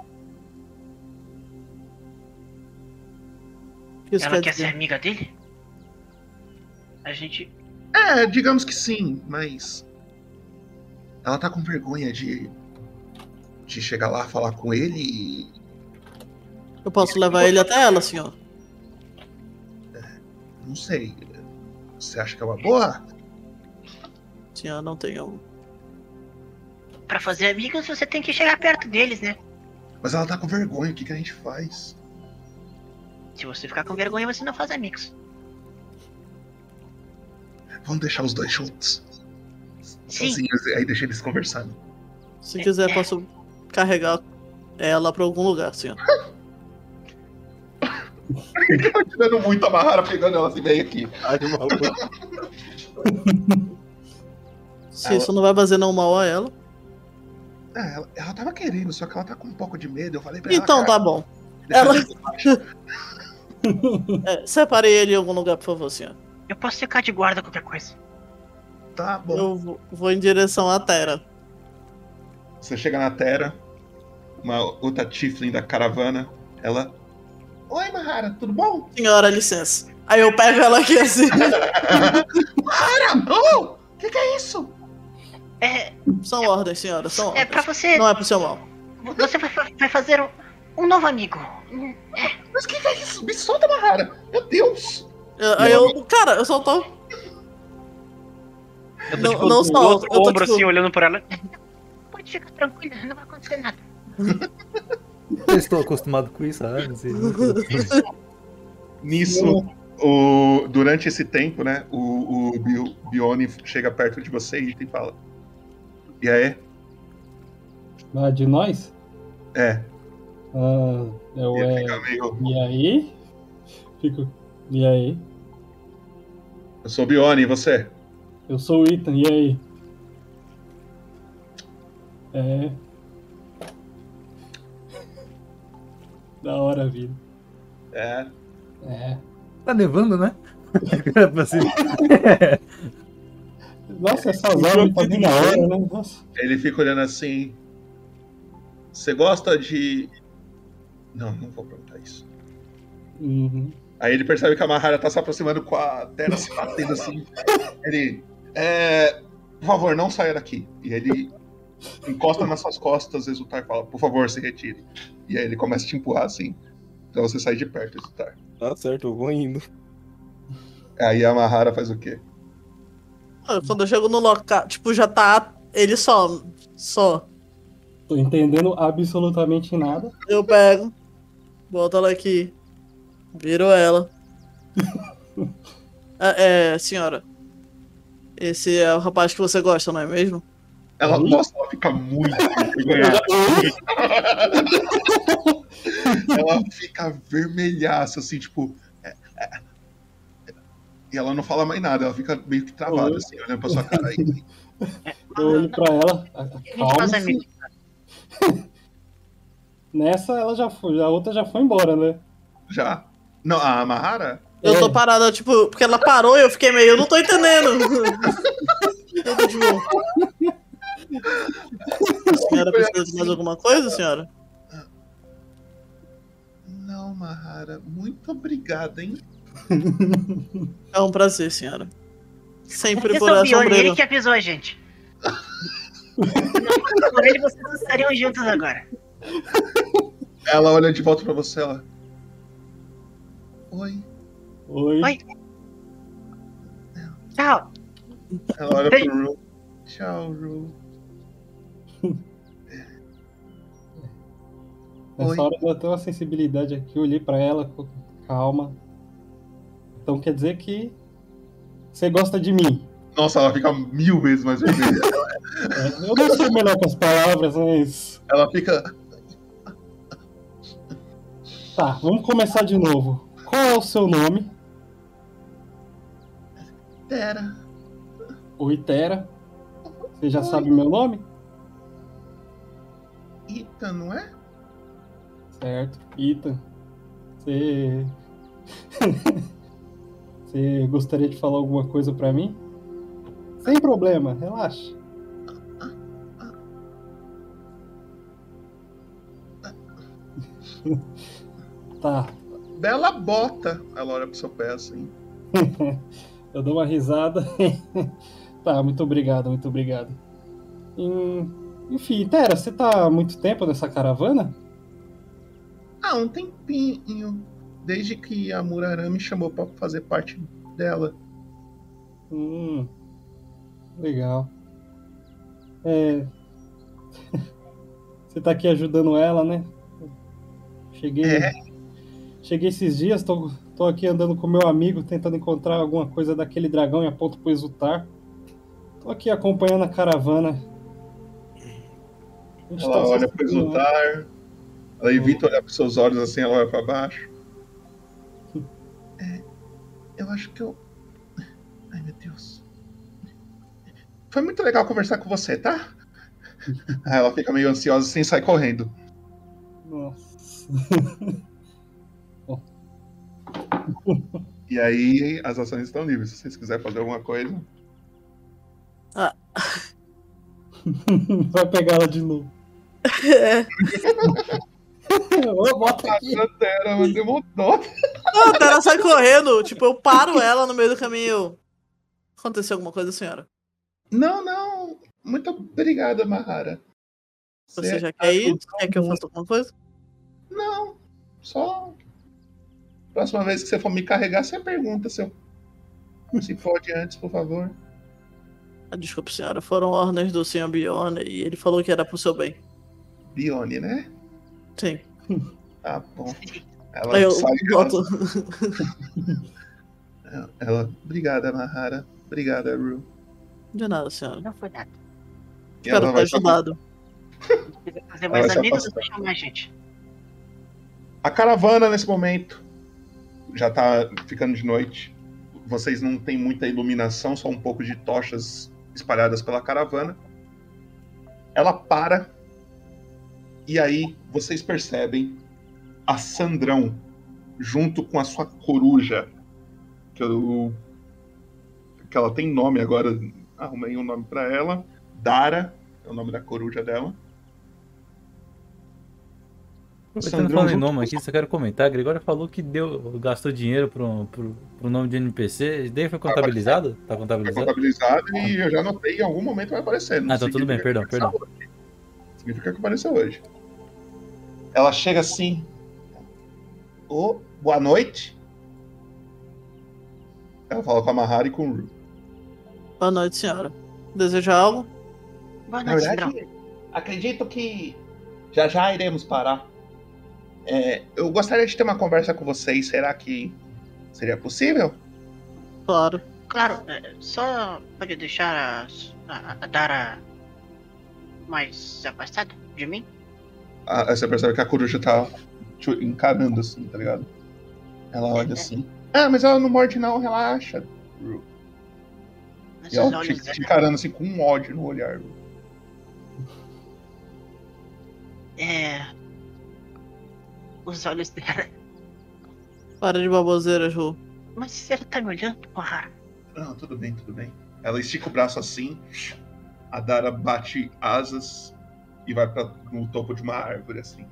Isso ela quer ser amiga dele? A gente. É, digamos que sim, mas. Ela tá com vergonha de. de chegar lá falar com ele e. Eu posso levar ele até ela, senhor. Não sei. Você acha que é uma boa? Senhor, não tenho. Pra fazer amigos, você tem que chegar perto deles, né? Mas ela tá com vergonha, o que, que a gente faz? Se você ficar com vergonha, você não faz amigos. Vamos deixar os dois juntos. Sim. Sozinhos, aí deixa eles conversando. Se quiser, posso carregar ela pra algum lugar, senhor. *laughs* Ele tá tirando muito a Mahara pegando ela assim, vem aqui. Ai, maluco. *laughs* Se isso não vai fazer não mal a ela. É, ela, ela tava querendo, só que ela tá com um pouco de medo. Eu falei pra Então ela. tá cara, bom. Ela. É, separe ele em algum lugar, por favor, senhor. Eu posso ficar de guarda qualquer coisa. Tá bom. Eu vou- vou em direção à Terra. Você chega na Terra, uma outra Tiflin da caravana, ela. Oi, Mahara, tudo bom? Senhora, licença. Aí eu pego ela aqui assim. *laughs* Mahara, oh! O que, que é isso? É. São ordens, senhora, são ordens. É pra você. Não é pro seu mal. Você vai, vai fazer um, um novo amigo. Mas o que, é isso? Me solta, Mahara! Meu Deus! Eu- Aí eu. Cara, eu só tô. Eu tô Não- tipo, não só, outro eu tô, ombro tipo- assim, olhando por ela. Pode ficar tranquila, não vai acontecer nada. Eu estou acostumado com isso, ah, não sei. Nisso, o, durante esse tempo, né, o, o Bio- Bione chega perto de você e fala. E aí? Ah, de nós? É. Ah, eu é. fica meio- E aí? Fico. E aí? Eu sou o Bione, e você? Eu sou o Ethan, e aí? É. Da hora, vida. É. É. Tá nevando, né? *laughs* Ser- *laughs* Nossa, essas horas tá bem na hora, né? Nossa. Ele fica olhando assim. Você gosta de. Não, não vou perguntar isso. Uhum. Aí ele percebe que a Mahara tá se aproximando com a Terra se batendo assim. Ele. É. Por favor, não saia daqui. E ele encosta nas suas costas, Exultar e fala, por favor, se retire. E aí ele começa a te empurrar assim. Pra você sair de perto, Exultar. Tá certo, eu vou indo. Aí a Mahara faz o quê? Quando eu chego no local, tipo, já tá Ele só. Só. Tô entendendo absolutamente nada. Eu pego. Boto ela aqui. Viro ela. Ah, *laughs* é, senhora. Esse é o rapaz que você gosta, não é mesmo? Ela, nossa, ela fica muito *laughs* ela fica vermelhaça, assim, tipo. é, é, E ela não fala mais nada, ela fica meio que travada, assim, olhando pra sua cara aí. *laughs* Eu olho pra ela. Calma. amigo. *laughs* Nessa ela já foi, a outra já foi embora, né? Já. Não, a Mahara? Eu tô parada, tipo, porque ela parou e eu fiquei meio, eu não tô entendendo. eu tô tipo. A senhora precisa de mais alguma coisa, senhora? Não, Mahara, muito obrigada, hein? *laughs* É um prazer, senhora. Sempre por é o essa ombreira. ele que avisou a gente. Não, por ele vocês não estariam juntos agora. Ela olha de volta pra você, ela. Oi. Oi. Oi. Tchau. Ela olha pro Ru. Tchau, Ru. Nessa Oi. hora deu até uma sensibilidade aqui, eu olhei pra ela com calma. Então quer dizer que você gosta de mim. Nossa, ela fica mil vezes mais vermelha. É, Eu não sou melhor com as palavras, mas. Ela fica. Tá, vamos começar de novo. Qual é o seu nome? Tera. Oi, Tera. Você já sabe meu nome? Ita, não é? Certo, Ethan. Você. *laughs* Você gostaria de falar alguma coisa pra mim? Sem problema, relaxa. *laughs* tá. Bela bota. Ela olha pro seu pé assim. *laughs* Eu dou uma risada. *laughs* tá, muito obrigado, muito obrigado. Enfim, Tera, você tá há muito tempo nessa caravana? Ah, um tempinho. Desde que a Murarã me chamou pra fazer parte dela. Hum, legal. É. *laughs* Você tá aqui ajudando ela, né? Cheguei. Cheguei esses dias, tô, tô aqui andando com meu amigo, tentando encontrar alguma coisa daquele dragão e aponto pro Exultar. Tô aqui acompanhando a caravana. A Ela tá olha pro né? exultar. Ela evita olhar pros seus olhos assim, ela olha pra baixo. Eu acho que eu. Ai, meu Deus. Foi muito legal conversar com você, tá? Aí *laughs* ela fica meio ansiosa assim e sai correndo. Nossa. E aí as ações estão livres. Se vocês quiserem fazer alguma coisa. Ah. Vai pegar ela de novo. *laughs* É. Ô, bota aqui. Tera, mas deu um dó. Não, a Tera sai correndo. Tipo, eu paro ela no meio do caminho. Aconteceu alguma coisa, senhora? Não, não. Muito obrigada, Mahara. Você já quer ir? Quer que eu faça alguma coisa? Não, só. Próxima vez que você for me carregar, você pergunta se eu. Se pode antes, por favor. Ah, Desculpa, senhora. Foram ordens do senhor Bione e ele falou que era pro seu bem. Bione, né? Sim. Tá bom. Ela eu sai boto. ela, ela. Obrigada, Mahara. Obrigada, Ru. De nada, senhora. Não foi nada. E Espero ter ajudado. Quiser fazer mais amigos, eu vou chamar a gente. A caravana, nesse momento, já tá ficando de noite. Vocês não têm muita iluminação, só um pouco de tochas espalhadas pela caravana. Ela para. E aí vocês percebem a Sandrão junto com a sua coruja. Que, eu, que ela tem nome agora. Arrumei um nome pra ela. Dara é o nome da coruja dela. Aproveitando falando em nome aqui, só quero comentar. A Gregória falou que deu, gastou dinheiro pro, pro, pro nome de NPC. Daí foi contabilizado? Tá Tá contabilizado? contabilizado e eu já notei em algum momento vai aparecer. Ah, então tudo bem, perdão, perdão. hoje. Significa que apareceu hoje. Ela chega assim. Ô, boa noite. Ela fala com a Mahara e com o Ru. Boa noite, senhora. Deseja algo? Boa Na noite, verdade, Cidrão. acredito que já já iremos parar. É, eu gostaria de ter uma conversa com vocês. Será que seria possível? Claro. Claro, é, só pode deixar a, a, a Dara mais afastada de mim? Ah, você percebe que a coruja tá te encarando assim, tá ligado? Ela olha assim. Ah, mas ela não morde não, relaxa. E ela te, te encarando assim com um ódio no olhar. Ru. É. Os olhos dela. Para de baboseiras, Ru. Mas ela tá me olhando, porra. Não, tudo bem, tudo bem. Ela estica o braço assim. A Dara bate asas e vai pra, no topo de uma árvore assim.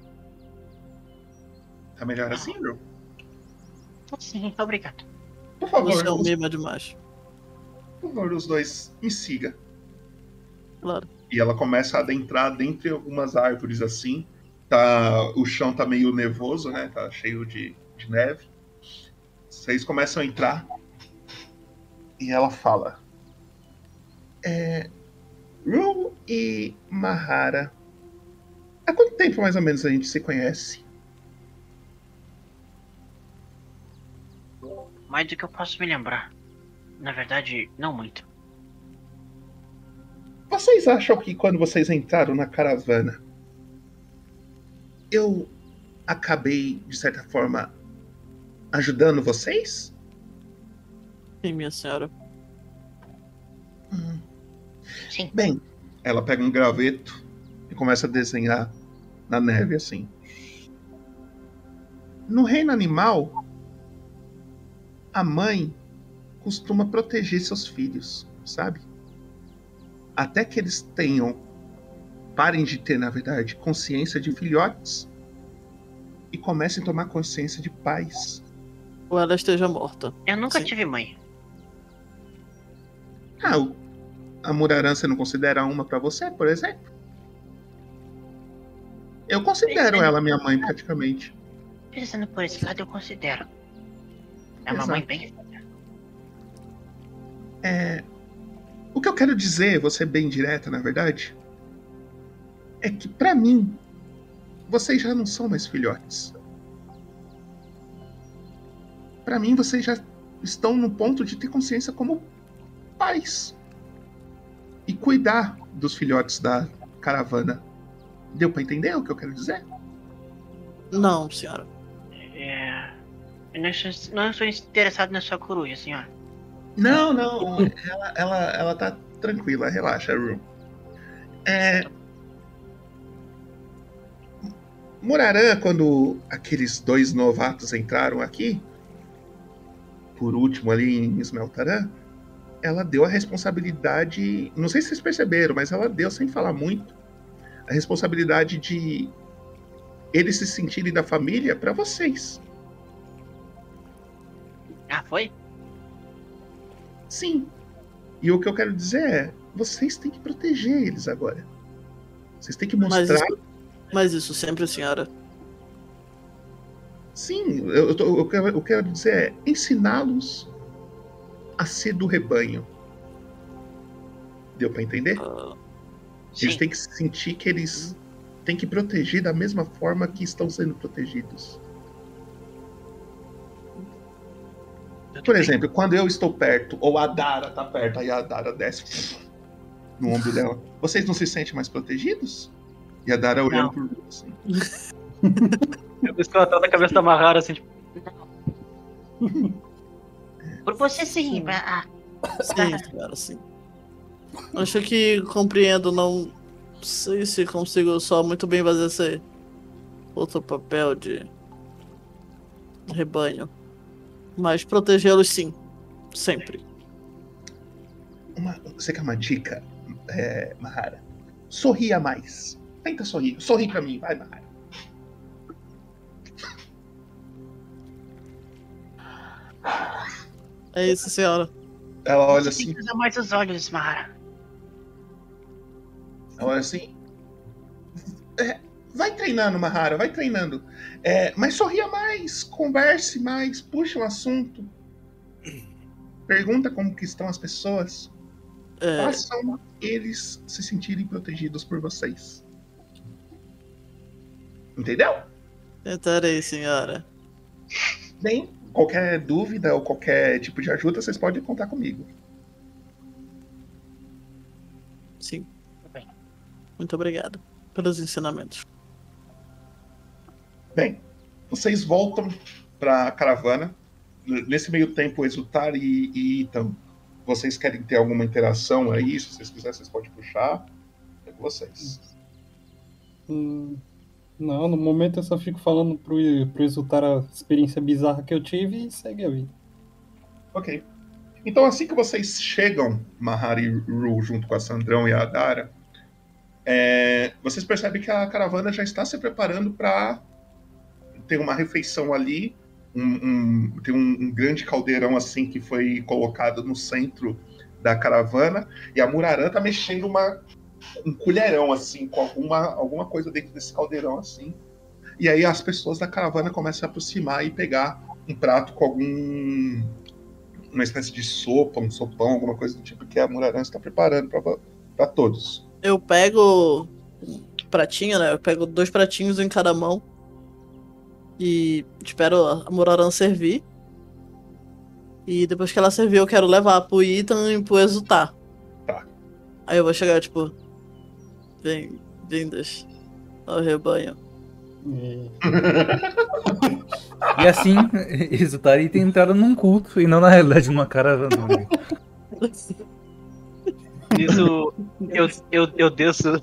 Tá melhor assim, Ru? Sim, obrigado. Por favor, Você é um os- mima demais. Por favor, os dois, me siga. Claro. E ela começa a adentrar dentre algumas árvores assim. Tá, o chão tá meio nevoso, né? Tá cheio de, de neve. Vocês começam a entrar. E ela fala: é, Ru e Mahara. Há quanto tempo mais ou menos a gente se conhece? Mais do que eu posso me lembrar. Na verdade, não muito. Vocês acham que quando vocês entraram na caravana, eu acabei, de certa forma, ajudando vocês? Sim, minha senhora. Sim. Bem, ela pega um graveto e começa a desenhar na neve assim. No reino animal, a mãe costuma proteger seus filhos, sabe? Até que eles tenham, parem de ter, na verdade, consciência de filhotes e comecem a tomar consciência de pais. Ou ela esteja morta. Eu nunca tive mãe. Ah, a Muraran você não considera uma pra você, por exemplo? Eu considero ela minha mãe, praticamente. Pensando por esse lado, eu considero. É uma Exato. mãe bem. É, o que eu quero dizer, ser bem direta, na verdade, é que pra mim, vocês já não são mais filhotes. Pra mim, vocês já estão no ponto de ter consciência como pais e cuidar dos filhotes da caravana. Deu pra entender o que eu quero dizer? Não, senhora. É. Eu não sou, não sou interessado na sua coruja, senhora. Não, não. Ela, ela, ela tá tranquila, relaxa, Ru. É. Murarã, quando aqueles dois novatos entraram aqui, por último ali em Smeltarã, ela deu a responsabilidade. Não sei se vocês perceberam, mas ela deu, sem falar muito, a responsabilidade de eles se sentirem da família pra vocês. Ah, foi? Sim. E o que eu quero dizer é, vocês têm que proteger eles agora. Vocês têm que Mas mostrar. isso, mas isso sempre, senhora. Sim, eu, eu, tô- eu quero, eu quero dizer é ensiná-los a ser do rebanho. Deu pra entender? Eles sim. têm que sentir que eles têm que proteger da mesma forma que estão sendo protegidos. Por exemplo, quando eu estou perto, ou a Dara tá perto, aí a Dara desce no ombro dela, vocês não se sentem mais protegidos? E a Dara olhando por mim assim. Eu tô escutando a cabeça da Mahara assim, tipo. Por você sim, ah, Sim, senhora, sim. Acho que compreendo, não sei se consigo só muito bem fazer esse outro papel de rebanho. Mas protegê-los sim. Sempre. Uma, você quer uma dica, é, Mahara? Sorria mais. Tenta sorrir. Sorri pra mim, vai, Mahara. É isso, senhora. Ela olha assim, tem que usar mais os olhos, Mara. Ela olha assim. É, vai treinando, Mahara, vai treinando. É, mas sorria mais, converse mais, puxa um assunto. Pergunta como que estão as pessoas. É. Façam eles se sentirem protegidos por vocês. Entendeu? Tentarei, senhora. Bem, qualquer dúvida ou qualquer tipo de ajuda, vocês podem contar comigo. Sim. Muito obrigado pelos ensinamentos. Bem, vocês voltam pra caravana. Nesse meio tempo, Exultar e, e Ethan, vocês querem ter alguma interação aí? Se vocês quiserem, vocês podem puxar. É com vocês. Hum, não, no momento eu só fico falando pro, pro exultar a experiência bizarra que eu tive e segue a vida. Ok. Então, assim que vocês chegam, Mahari e Ru, junto com a Sandrão e a Adara, é, vocês percebem que a caravana já está se preparando para ter uma refeição ali. Um, um- tem um, um grande caldeirão assim que foi colocado no centro da caravana e a Murarã tá mexendo uma, um colherão assim com alguma, alguma coisa dentro desse caldeirão assim. E aí as pessoas da caravana começam a aproximar e pegar um prato com algum uma espécie de sopa, um sopão, alguma coisa do tipo que a Murarã está preparando para todos. Eu pego um pratinho, né? Eu pego dois pratinhos em cada mão. E espero a Muraran servir. E depois que ela servir, eu quero levar pro Ethan e pro Exultar. Tá. Aí eu vou chegar, tipo. Bem, vindas ao rebanho. E *laughs* assim, Exultar e ter entrado num culto e não na realidade numa caravana. *laughs* Isso, eu, eu, eu desço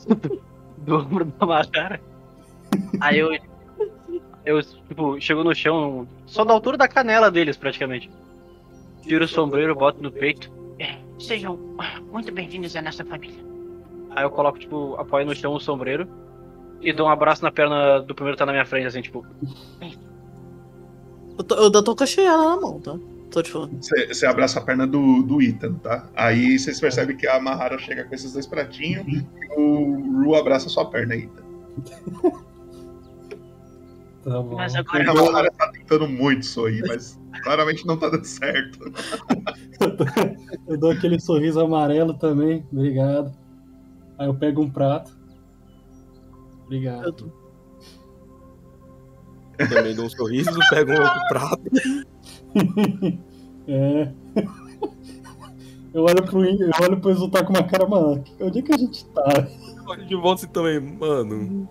do, ombro da Mahara. Aí eu. Eu, tipo, chego no chão, só da altura da canela deles, praticamente. Tiro o sombreiro, boto no peito. É, sejam muito bem-vindos à nossa família. Aí eu coloco, tipo, apoio no chão o sombreiro. E dou um abraço na perna do primeiro que tá na minha frente, assim, tipo. Eu tô, eu ainda tô com a chinela na mão, tá? Tô te falando. Você abraça a perna do, do Ethan, tá? Aí vocês percebem que a Mahara chega com esses dois pratinhos e o Ru abraça a sua perna, Ethan. Tá bom. Mas agora A Mahara tá tentando muito sorrir, mas claramente não tá dando certo. *laughs* Eu dou aquele sorriso amarelo também, obrigado. Aí eu pego um prato. Obrigado. Eu também dou um sorriso, pego um outro prato. *laughs* É. Eu olho pro, eu olho pro Exultar com uma cara, mano, onde é que a gente tá? Olha de volta também, mano.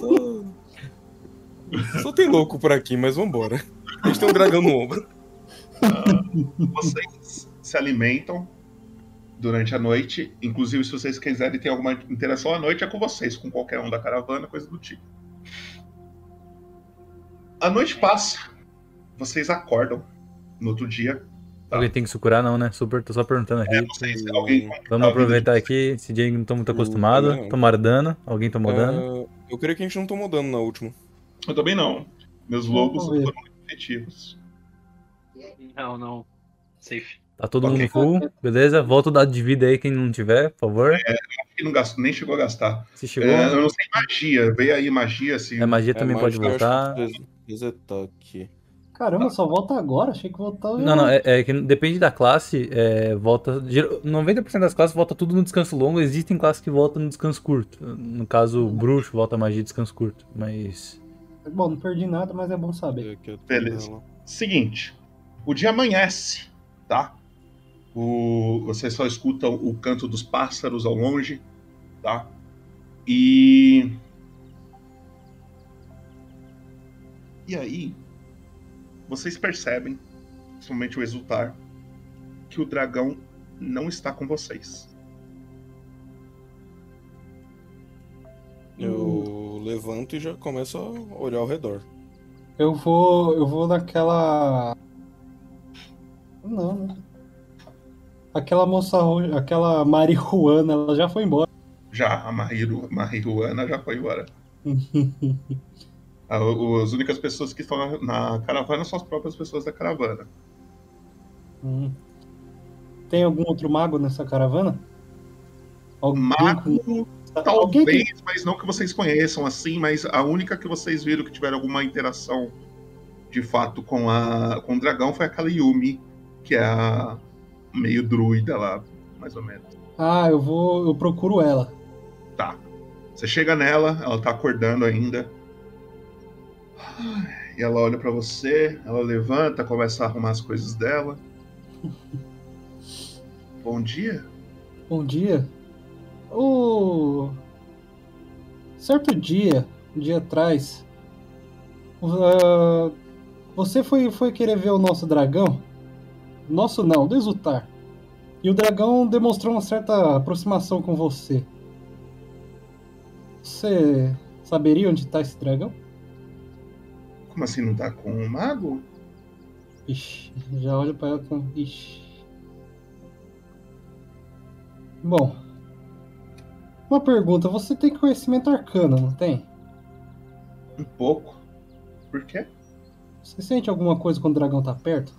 Só... só tem louco por aqui, mas vambora. A gente tem um dragão no ombro. Vocês se alimentam durante a noite. Inclusive, se vocês quiserem ter alguma interação à noite, é com vocês, com qualquer um da caravana, coisa do tipo. A noite passa. Vocês acordam no outro dia. Alguém tem que se curar, não, né? Super, tô só perguntando aqui. alguém Vamos aproveitar aqui. Esse dia não tô muito acostumado. não. Tomaram dano. Alguém tomou dano. Ah, eu creio que a gente não tomou dano na última. Eu também não. Meus lobos foram muito efetivos. Não, não. Safe. Tá todo Ok. mundo full, beleza? Volta o dado de vida aí, quem não tiver, por favor. É, acho que não gastou, nem chegou a gastar. Se chegou. É, eu não sei magia. Veio aí magia, se. É, magia também pode mas eu acho voltar. Resetar aqui. Caramba, só volta agora? Achei que voltava. Não, não, é, é que depende da classe, é, volta. geral- 90% das classes volta tudo no descanso longo, existem classes que voltam no descanso curto. No caso, o bruxo volta magia de descanso curto. Mas. Bom, não perdi nada, mas é bom saber. Beleza. Seguinte, o dia amanhece, tá? O, você só escuta o canto dos pássaros ao longe, tá? E. E aí, vocês percebem, principalmente o exultar, que o dragão não está com vocês. Eu levanto e já começo a olhar ao redor. Eu vou. Eu vou naquela. Não, né? Aquela moça roxa, aquela marihuana, ela já foi embora. Já, a Marihuana já foi embora. *laughs* As únicas pessoas que estão na, na caravana são as próprias pessoas da caravana. Hum. Tem algum outro mago nessa caravana? Alguém Mago, com- talvez, que- mas não que vocês conheçam assim, mas a única que vocês viram que tiveram alguma interação de fato com, a, com o dragão foi aquela Yumi, que é a meio druida lá, mais ou menos. Ah, eu vou. Eu procuro ela. Tá. Você chega nela, ela tá acordando ainda. E ela olha pra você, ela levanta, começa a arrumar as coisas dela. Bom dia. Bom dia. O. Certo dia, um dia atrás, ah, você foi, foi querer ver o nosso dragão? Nosso não, do Exultar. E o dragão demonstrou uma certa aproximação com você. Você saberia onde está esse dragão? Como assim não tá com o mago? Ixi, já olho pra ela com. Ixi. Bom. Uma pergunta, você tem conhecimento arcano, não tem? Um pouco. Por quê? Você sente alguma coisa quando o dragão tá perto?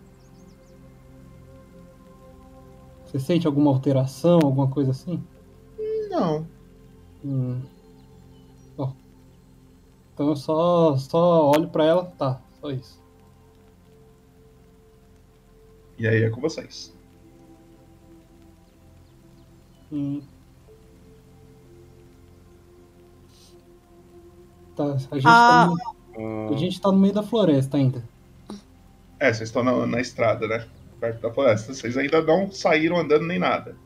Você sente alguma alteração, alguma coisa assim? Não. Hum. Então eu só, só olho pra ela, tá, só isso. E aí é com vocês. Hum. Tá, a gente, Ah. tá no, a gente tá no meio da floresta ainda. É, vocês estão na, na estrada, né? Perto da floresta. Vocês ainda não saíram andando nem nada.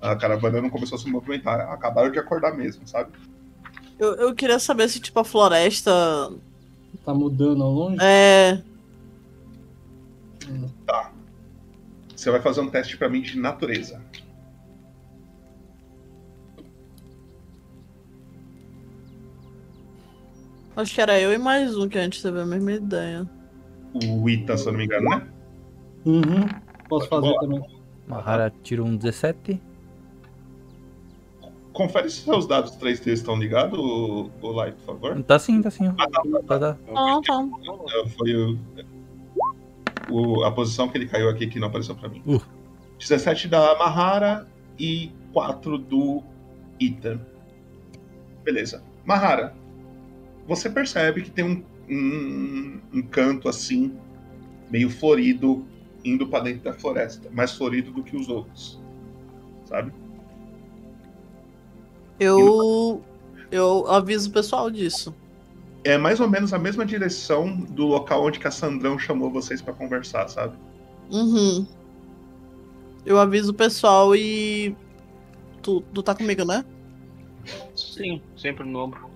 A caravana não começou a se movimentar. Acabaram de acordar mesmo, sabe? Eu, eu queria saber se, tipo, a floresta. Tá mudando ao longe? É. Tá. Você vai fazer um teste pra mim de natureza. Acho que era eu e mais um que a gente teve a mesma ideia. O Ita, se eu não me engano, né? Uhum. Posso fazer rolar. também. Mahara tirou um 17. Confere se seus dados 3D estão ligados, o, o Light, por favor. Tá sim, tá sim. Ah, tá, tá, Tá, tá. Ah, tá. É, Foi o, o- a posição que ele caiu aqui que não apareceu pra mim. Uh. 17 da Mahara e 4 do Ethan. Beleza. Mahara, você percebe que tem um, um, um canto assim, meio florido, indo pra dentro da floresta. Mais florido do que os outros. Sabe? Eu. Eu aviso o pessoal disso. É mais ou menos a mesma direção do local onde que a Sandrão chamou vocês pra conversar, sabe? Uhum. Eu aviso o pessoal e. Tu, tu tá comigo, né? Sim, sempre no ombro.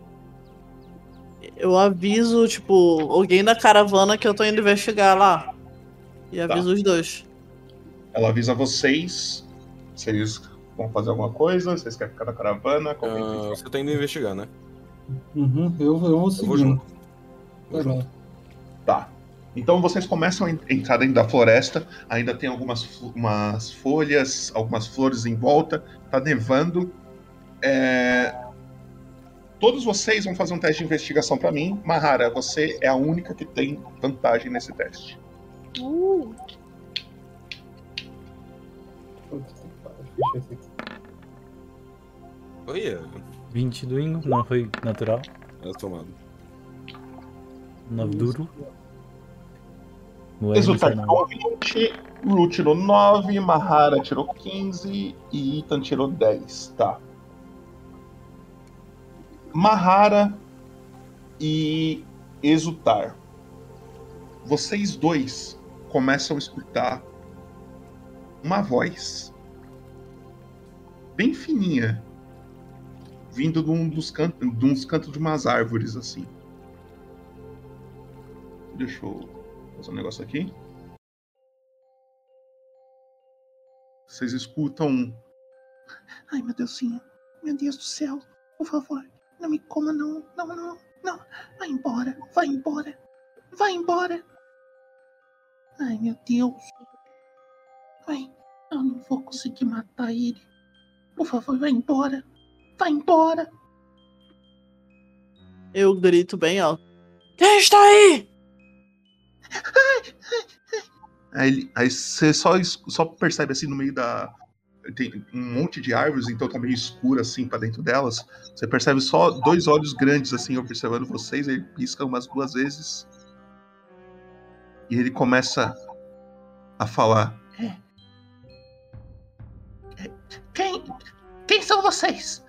Eu aviso, tipo, alguém da caravana que eu tô indo investigar lá. E aviso os dois. Ela avisa vocês. Vocês vão fazer alguma coisa? Vocês querem ficar na caravana? Vocês você tá indo investigar, né? Uhum. Eu, eu vou seguindo. vou junto. Tá bem. Tá. Então vocês começam a en- entrar dentro da floresta. Ainda tem algumas umas folhas, algumas flores em volta. Tá nevando. É, Todos vocês vão fazer um teste de investigação pra mim. Mahara, você é a única que tem vantagem nesse teste. Uh. Olha, 20 do Ingo, não foi natural. é tomado. 9 duro. No Resultado infernal. tirou 20, Ru tirou 9, Mahara tirou 15 e Ethan tirou 10. Tá. Mahara e Exultar. Vocês dois começam a escutar uma voz bem fininha vindo de, um dos cantos, de uns cantos de umas árvores assim. Deixa eu fazer um negócio aqui. Vocês escutam. um Ai, meu Deusinho. Meu Deus do céu. Por favor, não me coma, não. Não, não, não. Vai embora. Vai embora. Vai embora. Ai, meu Deus. Ai, eu não vou conseguir matar ele. Por favor, vai embora. Vai embora. Eu grito bem alto. Quem está aí? Aí, aí você só, só percebe assim no meio da. Tem um monte de árvores, então tá meio escuro assim pra dentro delas. Você percebe só dois olhos grandes assim observando vocês. Ele pisca umas duas vezes. E ele começa a falar. Quem, são vocês?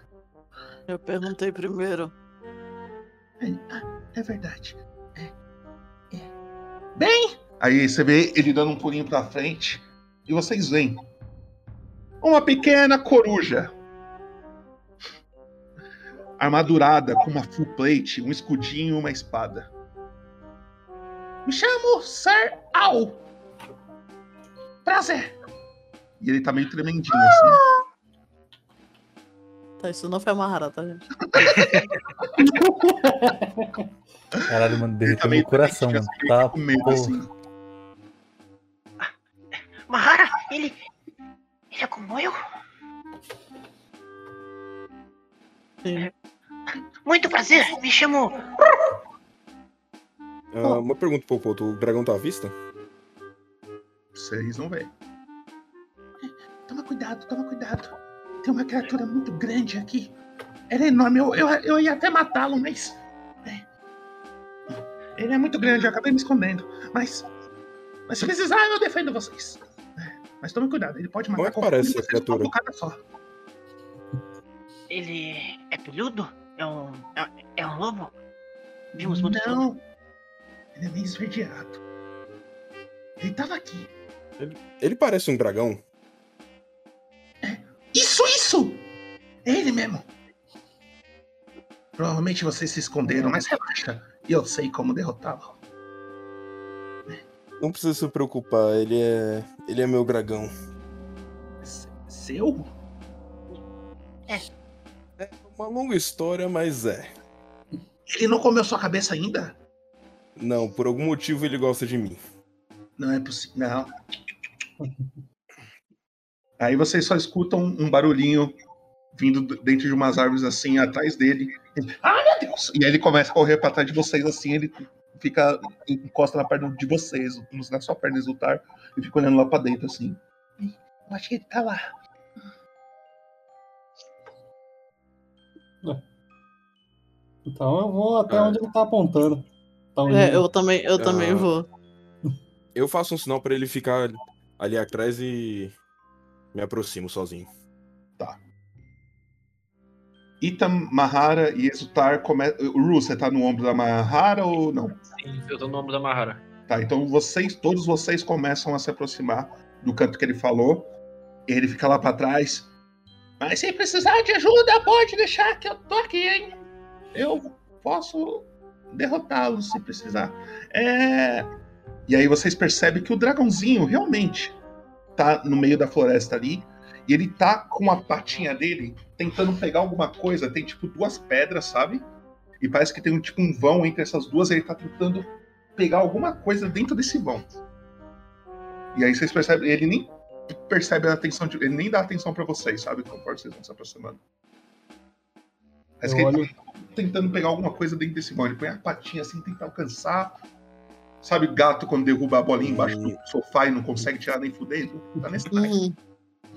Eu perguntei primeiro. É, ah, é verdade. É, é. Bem, aí você vê ele dando um pulinho pra frente e vocês veem uma pequena coruja armadurada com uma full plate, um escudinho e uma espada. Me chamo Sir Al. Prazer. E ele tá meio tremendinho assim. Tá, isso não foi amarrado, tá, gente? *laughs* Caralho, mano, derreteu meu coração, mano. Tá, porra. Mahara, ele. Ele é como eu? Sim. Muito prazer, me chamo. Ah, uma pergunta, Popoto. O dragão tá à vista? Vocês não veem. Toma cuidado, toma cuidado. Tem uma criatura muito grande aqui. Ela é enorme. Eu, eu, eu ia até matá-lo, mas. é. Ele é muito grande, eu acabei me escondendo. Mas. Mas se precisar, eu defendo vocês. É, Mas tome cuidado, ele pode matar Como é que qualquer um parece essa uma criatura? só. Ele é peludo? É um. É, é um lobo? Vimos muito Não. Ele é meio esverdeado. Ele tava aqui. Ele, ele parece um dragão. Isso! É ele mesmo. Provavelmente vocês se esconderam, mas relaxa. E eu sei como derrotá-lo. Não precisa se preocupar, ele é. Ele é meu dragão. Seu? É uma longa história, mas é. Ele não comeu sua cabeça ainda? Não, por algum motivo ele gosta de mim. Não é possível. Não. Aí vocês só escutam um barulhinho vindo dentro de umas árvores assim, atrás dele. Ele, ah, meu Deus! E aí ele começa a correr pra trás de vocês assim, ele fica, encosta na perna de vocês, na sua perna exultar, e fica olhando lá pra dentro assim. Eu acho que ele tá lá. Então eu vou até onde ele tá apontando. Tá É, ele- eu também, eu também Ah. vou. Eu faço um sinal pra ele ficar ali atrás e me aproximo sozinho. Ita, Mahara e Exultar começam. Ru, você tá no ombro da Mahara ou não? Sim, eu tô no ombro da Mahara. Tá, então vocês, todos vocês começam a se aproximar do canto que ele falou. Ele fica lá pra trás. Mas se precisar de ajuda, pode deixar que eu tô aqui, hein? Eu posso derrotá-lo se precisar. É... E aí vocês percebem que o dragãozinho realmente tá no meio da floresta ali. E ele tá com a patinha dele tentando pegar alguma coisa. Tem tipo duas pedras, sabe? E parece que tem um tipo um vão entre essas duas. Ele tá tentando pegar alguma coisa dentro desse vão. E aí vocês percebem, ele nem percebe a atenção de, ele nem dá atenção pra vocês, sabe? Conforme vocês vão se aproximando. Parece Eu que ele olho- tá tentando pegar alguma coisa dentro desse vão. Ele põe a patinha assim, tenta alcançar. Sabe gato quando derruba a bolinha embaixo do sofá e não consegue tirar nem fudendo? Tá nesse naipe.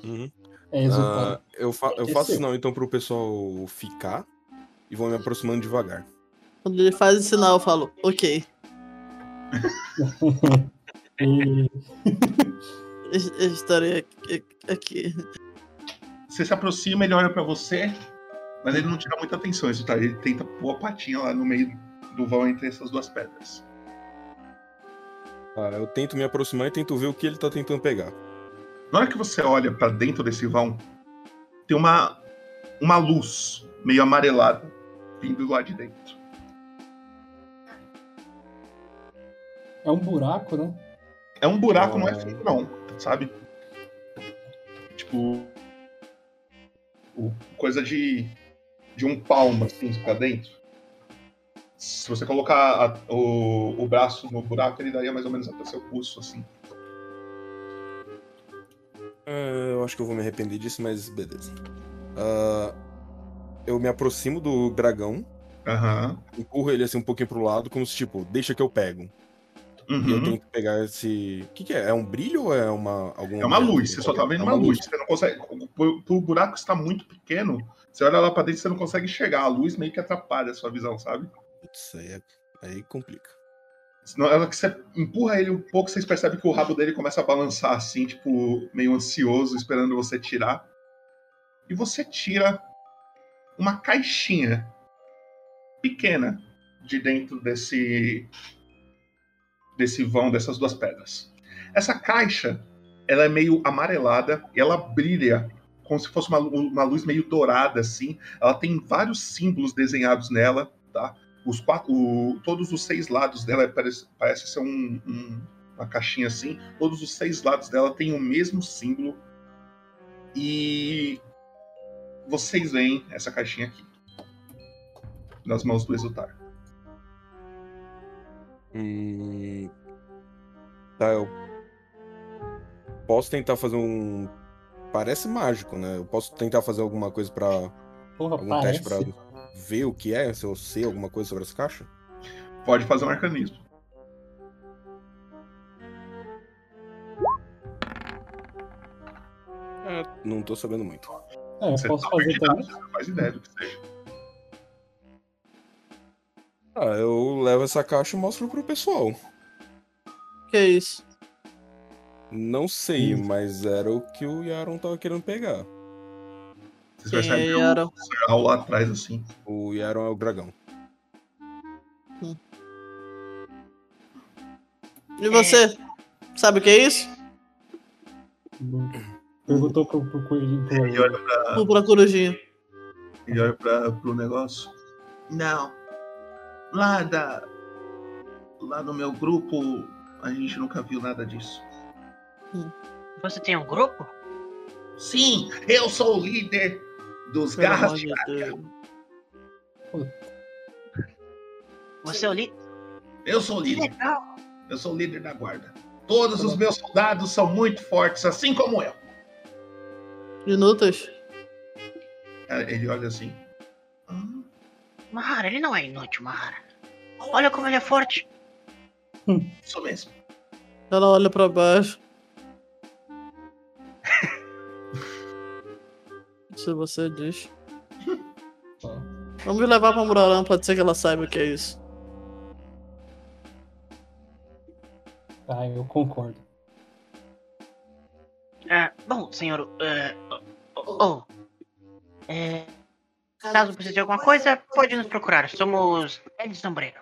Uhum. É. Ah, eu, fa- eu faço é. sinal então pro pessoal ficar e vou me aproximando devagar. Quando ele faz o sinal, eu falo, ok. E- Eu estarei aqui. aqui. Você se aproxima, ele olha pra você, mas ele não tira muita atenção. Tá? Ele tenta pôr a patinha lá no meio do vão entre essas duas pedras. Eu tento me aproximar e tento ver o que ele tá tentando pegar. Na hora que você olha pra dentro desse vão, tem uma, uma luz meio amarelada vindo lá de dentro. É um buraco, né? É um buraco, não é Ah. fundo, não, sabe? Tipo. Coisa de. de um palmo, assim, pra dentro. Se você colocar a- o, o braço no buraco, ele daria mais ou menos até seu pulso, assim. Ah, eu acho que eu vou me arrepender disso, mas beleza. Ah, eu me aproximo do dragão, Aham. empurro ele assim um pouquinho pro lado, como se tipo, deixa que eu pego. E eu Uhum. tento pegar esse. O que, que é? É um brilho ou é uma. Algum É uma luz, você só tá vendo É uma luz. Você não consegue. O, buraco está muito pequeno. Você olha lá pra dentro, você não consegue enxergar. A luz meio que atrapalha a sua visão, sabe? Isso aí, é... aí complica. Na hora que você empurra ele um pouco, vocês percebem que o rabo dele começa a balançar assim, tipo, meio ansioso, esperando você tirar. e você tira uma caixinha pequena de dentro desse desse vão dessas duas pedras. Essa caixa, ela é meio amarelada e ela brilha como se fosse uma, uma luz meio dourada assim. Ela tem vários símbolos desenhados nela, tá? Os quatro, o, todos os seis lados dela parece, parece ser um, um, uma caixinha assim. Todos os seis lados dela têm o mesmo símbolo. E vocês veem essa caixinha aqui nas mãos do Exultar. Hum... Tá, eu posso tentar fazer um. Parece mágico, né? Eu posso tentar fazer alguma coisa pra. Porra, algum parece. teste pra ver o que é, se eu sei alguma coisa sobre essa caixa? Pode fazer um arcanismo. É, não tô sabendo muito. É, eu Você posso tá fazer perdido, também. você não faz ideia do que seja. Ah, eu levo essa caixa e mostro pro pessoal. Que isso? Não sei, mas era o que o Yaron tava querendo pegar. Vocês Quem é percebem o Yaron? Serral lá atrás, assim. O Yaron é o dragão. E você? Sabe o que é isso? Perguntou pro, pro coelhinho. pro- Ele olha pra, corujinha. ele olha pra, pro negócio. Não. Lá da. Lá no meu grupo, a gente nunca viu nada disso. Você tem um grupo? Sim, eu sou o líder dos Pelo Garras de. Você é o líder? Eu sou o líder. legal. Eu sou o líder da guarda. Todos os meus soldados são muito fortes, assim como eu. Inúteis? É, Ele olha assim. Mahara, ele não é inútil, Mahara. Olha como ele é forte. Isso mesmo. Ela olha pra baixo. Se você diz. *laughs* Vamos levar pra Murarã, pode ser que ela saiba o que é isso. Ah, eu concordo. Ah, bom, senhor. eh, oh, oh, eh, caso precise de alguma coisa, pode nos procurar. Somos El Sombreiro.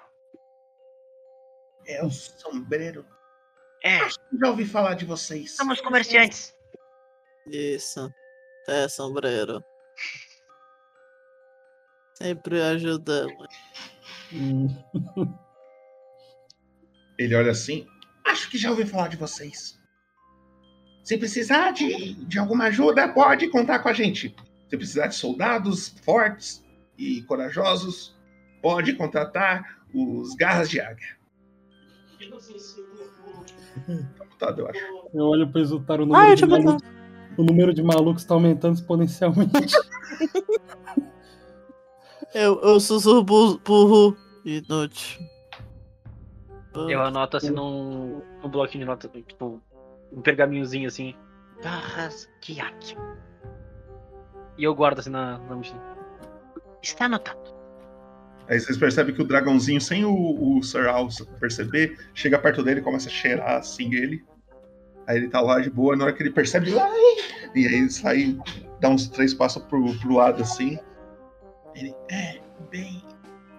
É o sombreiro. É, Já ouvi falar de vocês. somos comerciantes. Isso. É, sombreiro. Sempre ajudamos. Hum, *laughs* Ele olha assim. Acho que já ouvi falar de vocês. Se precisar de, de alguma ajuda, pode contar com a gente. Se precisar de soldados fortes e corajosos, pode contratar os Garras de Águia. Tá mutado, eu acho. Eu olho pro resultado, o Ah, número, eu de tinha malucos, o número de malucos tá aumentando exponencialmente. *laughs* Eu, eu sussurro Ru. Inútil. Eu anoto assim num, num bloquinho de notas, tipo, um pergaminhozinho assim. Garras de Águia. E eu guardo assim na, na mochila. Está anotado. Aí vocês percebem que o dragãozinho, sem o, o Sir Alves perceber, chega perto dele e começa a cheirar assim ele. Aí ele tá lá de boa, na hora que ele percebe, ele, e aí ele sai, dá uns três passos pro, pro lado assim. Ele, é, bem,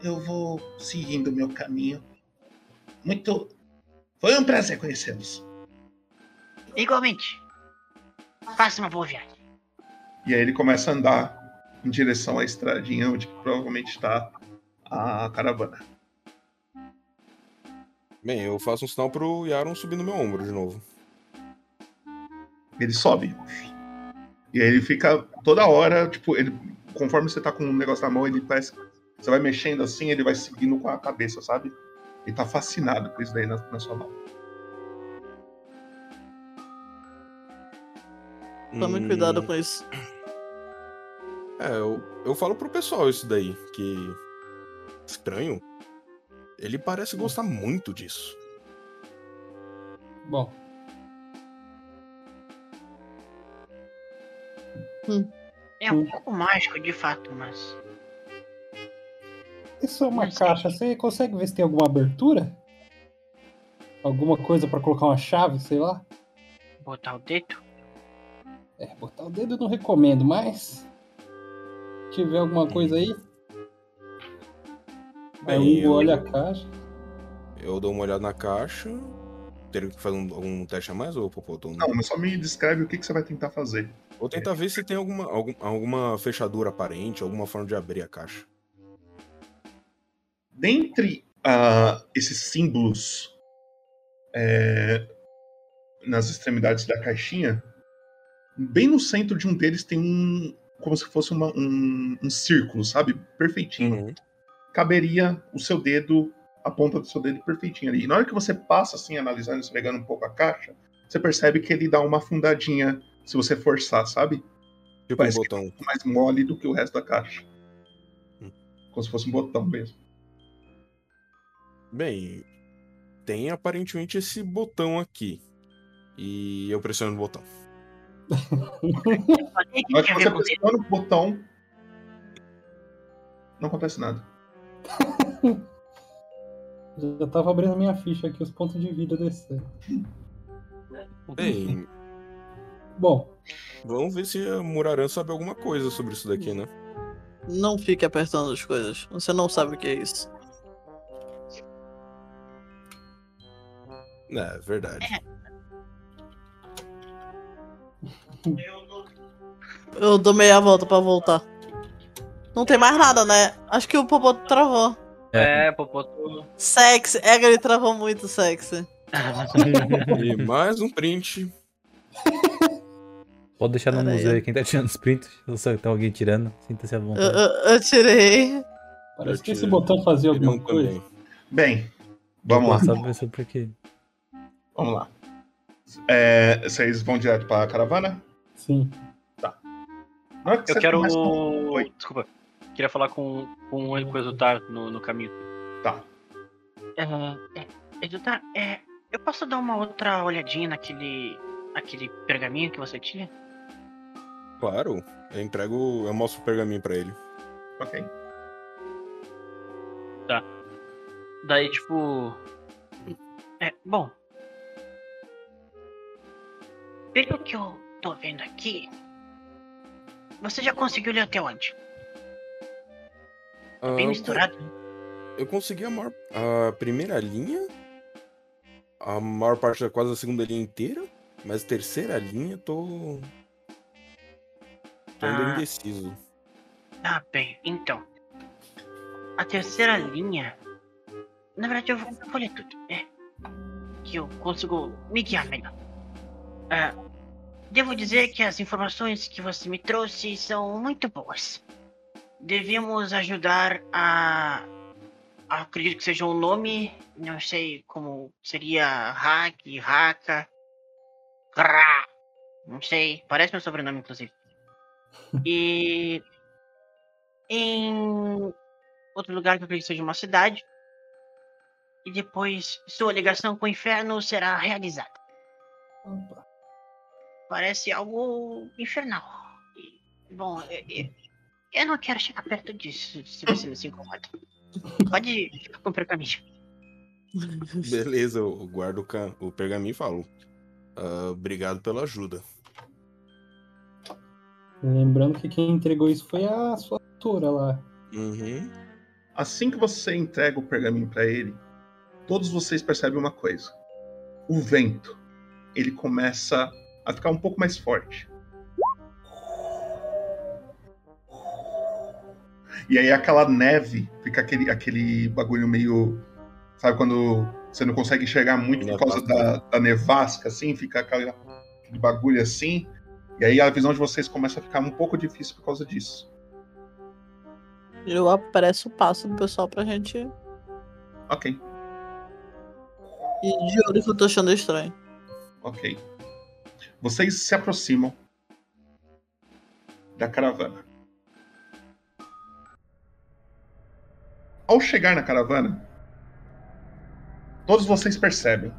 eu vou seguindo o meu caminho. Muito. Foi um prazer conhecê-los. Igualmente. Faça uma boa viagem. E aí ele começa a andar em direção à estradinha onde provavelmente está a caravana. Bem, eu faço um sinal pro Yaron subir no meu ombro de novo. Ele sobe. E aí ele fica toda hora, tipo, ele, conforme você tá com um negócio na mão, ele parece. Você vai mexendo assim, ele vai seguindo com a cabeça, sabe? Ele tá fascinado com isso daí na, na sua mão. Tome Hum, cuidado com isso. É, eu, eu falo pro pessoal isso daí, que. Estranho. Ele parece gostar muito disso. Bom, É um pouco mágico, de fato, mas. isso é uma caixa. Você consegue ver se tem alguma abertura? Alguma coisa pra colocar uma chave, sei lá? Botar o dedo? É, botar o dedo eu não recomendo, mas tiver alguma coisa aí. Aí Bem, Hugo eu- olha a caixa. Eu dou uma olhada na caixa. Teria que fazer um, algum teste a mais ou Popotão? Não, mas só me descreve o que, que você vai tentar fazer. Vou tentar ver se tem alguma, algum- alguma fechadura aparente, alguma forma de abrir a caixa. Dentre ah, esses símbolos é, nas extremidades da caixinha, bem no centro de um deles tem um. como se fosse uma- um, um círculo, sabe? Perfeitinho. Caberia o seu dedo, a ponta do seu dedo perfeitinho ali. E na hora que você passa assim, analisando, esfregando um pouco a caixa, você percebe que ele dá uma afundadinha se você forçar, sabe? Tipo Parece um que é botão. muito mais mole do que o resto da caixa. Como se fosse um botão mesmo. Bem, tem aparentemente esse botão aqui. E eu pressiono no botão. *laughs* Na hora que você pressiona o botão, não acontece nada. *laughs* Já tava abrindo a minha ficha aqui, os pontos de vida descer. Bem, Bom, vamos ver se a Muraran sabe alguma coisa sobre isso daqui, né? Não fique apertando as coisas. Você não sabe o que é isso. É, verdade. *laughs* Eu dou meia volta pra voltar. Não tem mais nada, né? Acho que o Popoto travou. É, Popoto. Sexy. É, ele travou muito sexy. E mais um print. *laughs* Pode deixar no Pera aí. museu aí quem tá tirando os prints. Ou se tem alguém tirando, sinta-se à vontade. eu- eu tirei. parece que esse botão fazia alguma um coisa. Bem, vamos lá. Sabe por quê? Vamos lá. É, vocês vão direto pra caravana? Sim. Tá. Hora que Eu quero. começa- Desculpa. Queria falar com, com o Exultar no, no caminho. Tá. É, é, Edutar, é, eu posso dar uma outra olhadinha naquele, naquele pergaminho que você tinha? Claro, eu entrego, eu mostro o pergaminho pra ele. Ok. Tá. Daí, tipo. É, bom. Pelo que eu tô vendo aqui, você já conseguiu ler até onde? Ah, Bem misturado. Eu consegui a maior. A primeira linha. A maior parte da quase a segunda linha inteira. Mas a terceira linha tô. Ainda Ah. indeciso. Ah, bem, então. A terceira linha. Na verdade, eu vou, eu vou ler tudo. É. Que eu consigo me guiar melhor. Ah, devo dizer que as informações que você me trouxe são muito boas. Devemos ajudar a. Acredito que seja um nome. Não sei como seria. Hack, Haka. Gra. Não sei. Parece meu sobrenome, inclusive. E em outro lugar que eu acredito que seja uma cidade. E depois sua ligação com o inferno será realizada. Parece algo infernal. E, bom, eu, eu- eu não quero chegar perto disso, se você não se incomoda. Pode ficar com o pergaminho. Beleza, eu guardo o, o pergaminho e falo. "Ah, obrigado pela ajuda. Lembrando que quem entregou isso foi a sua tutora lá. Uhum. Assim que você entrega o pergaminho pra ele, todos vocês percebem uma coisa. O vento, ele começa a ficar um pouco mais forte. E aí aquela neve, fica aquele, aquele bagulho meio. Sabe quando você não consegue enxergar muito por causa da, da nevasca, assim? Fica aquela- aquele bagulho assim. E aí a visão de vocês começa a ficar um pouco difícil por causa disso. Eu aparece o passo do pessoal pra gente Ok, ir de olho que eu tô achando estranho. ok. Vocês se aproximam da caravana. Ao chegar na caravana, todos vocês percebem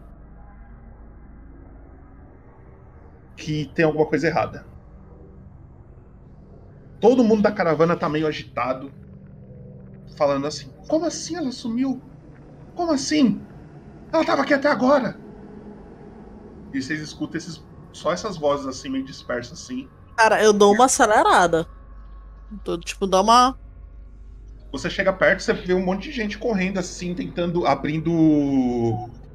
que tem alguma coisa errada. Todo mundo da caravana tá meio agitado, falando assim: Como assim ela sumiu? Como assim? Ela tava aqui até agora. E vocês escutam esses, só essas vozes assim, meio dispersas assim. Cara, eu dou uma acelerada. Tô, tipo, dá uma. Você chega perto, você vê um monte de gente correndo assim, tentando, abrindo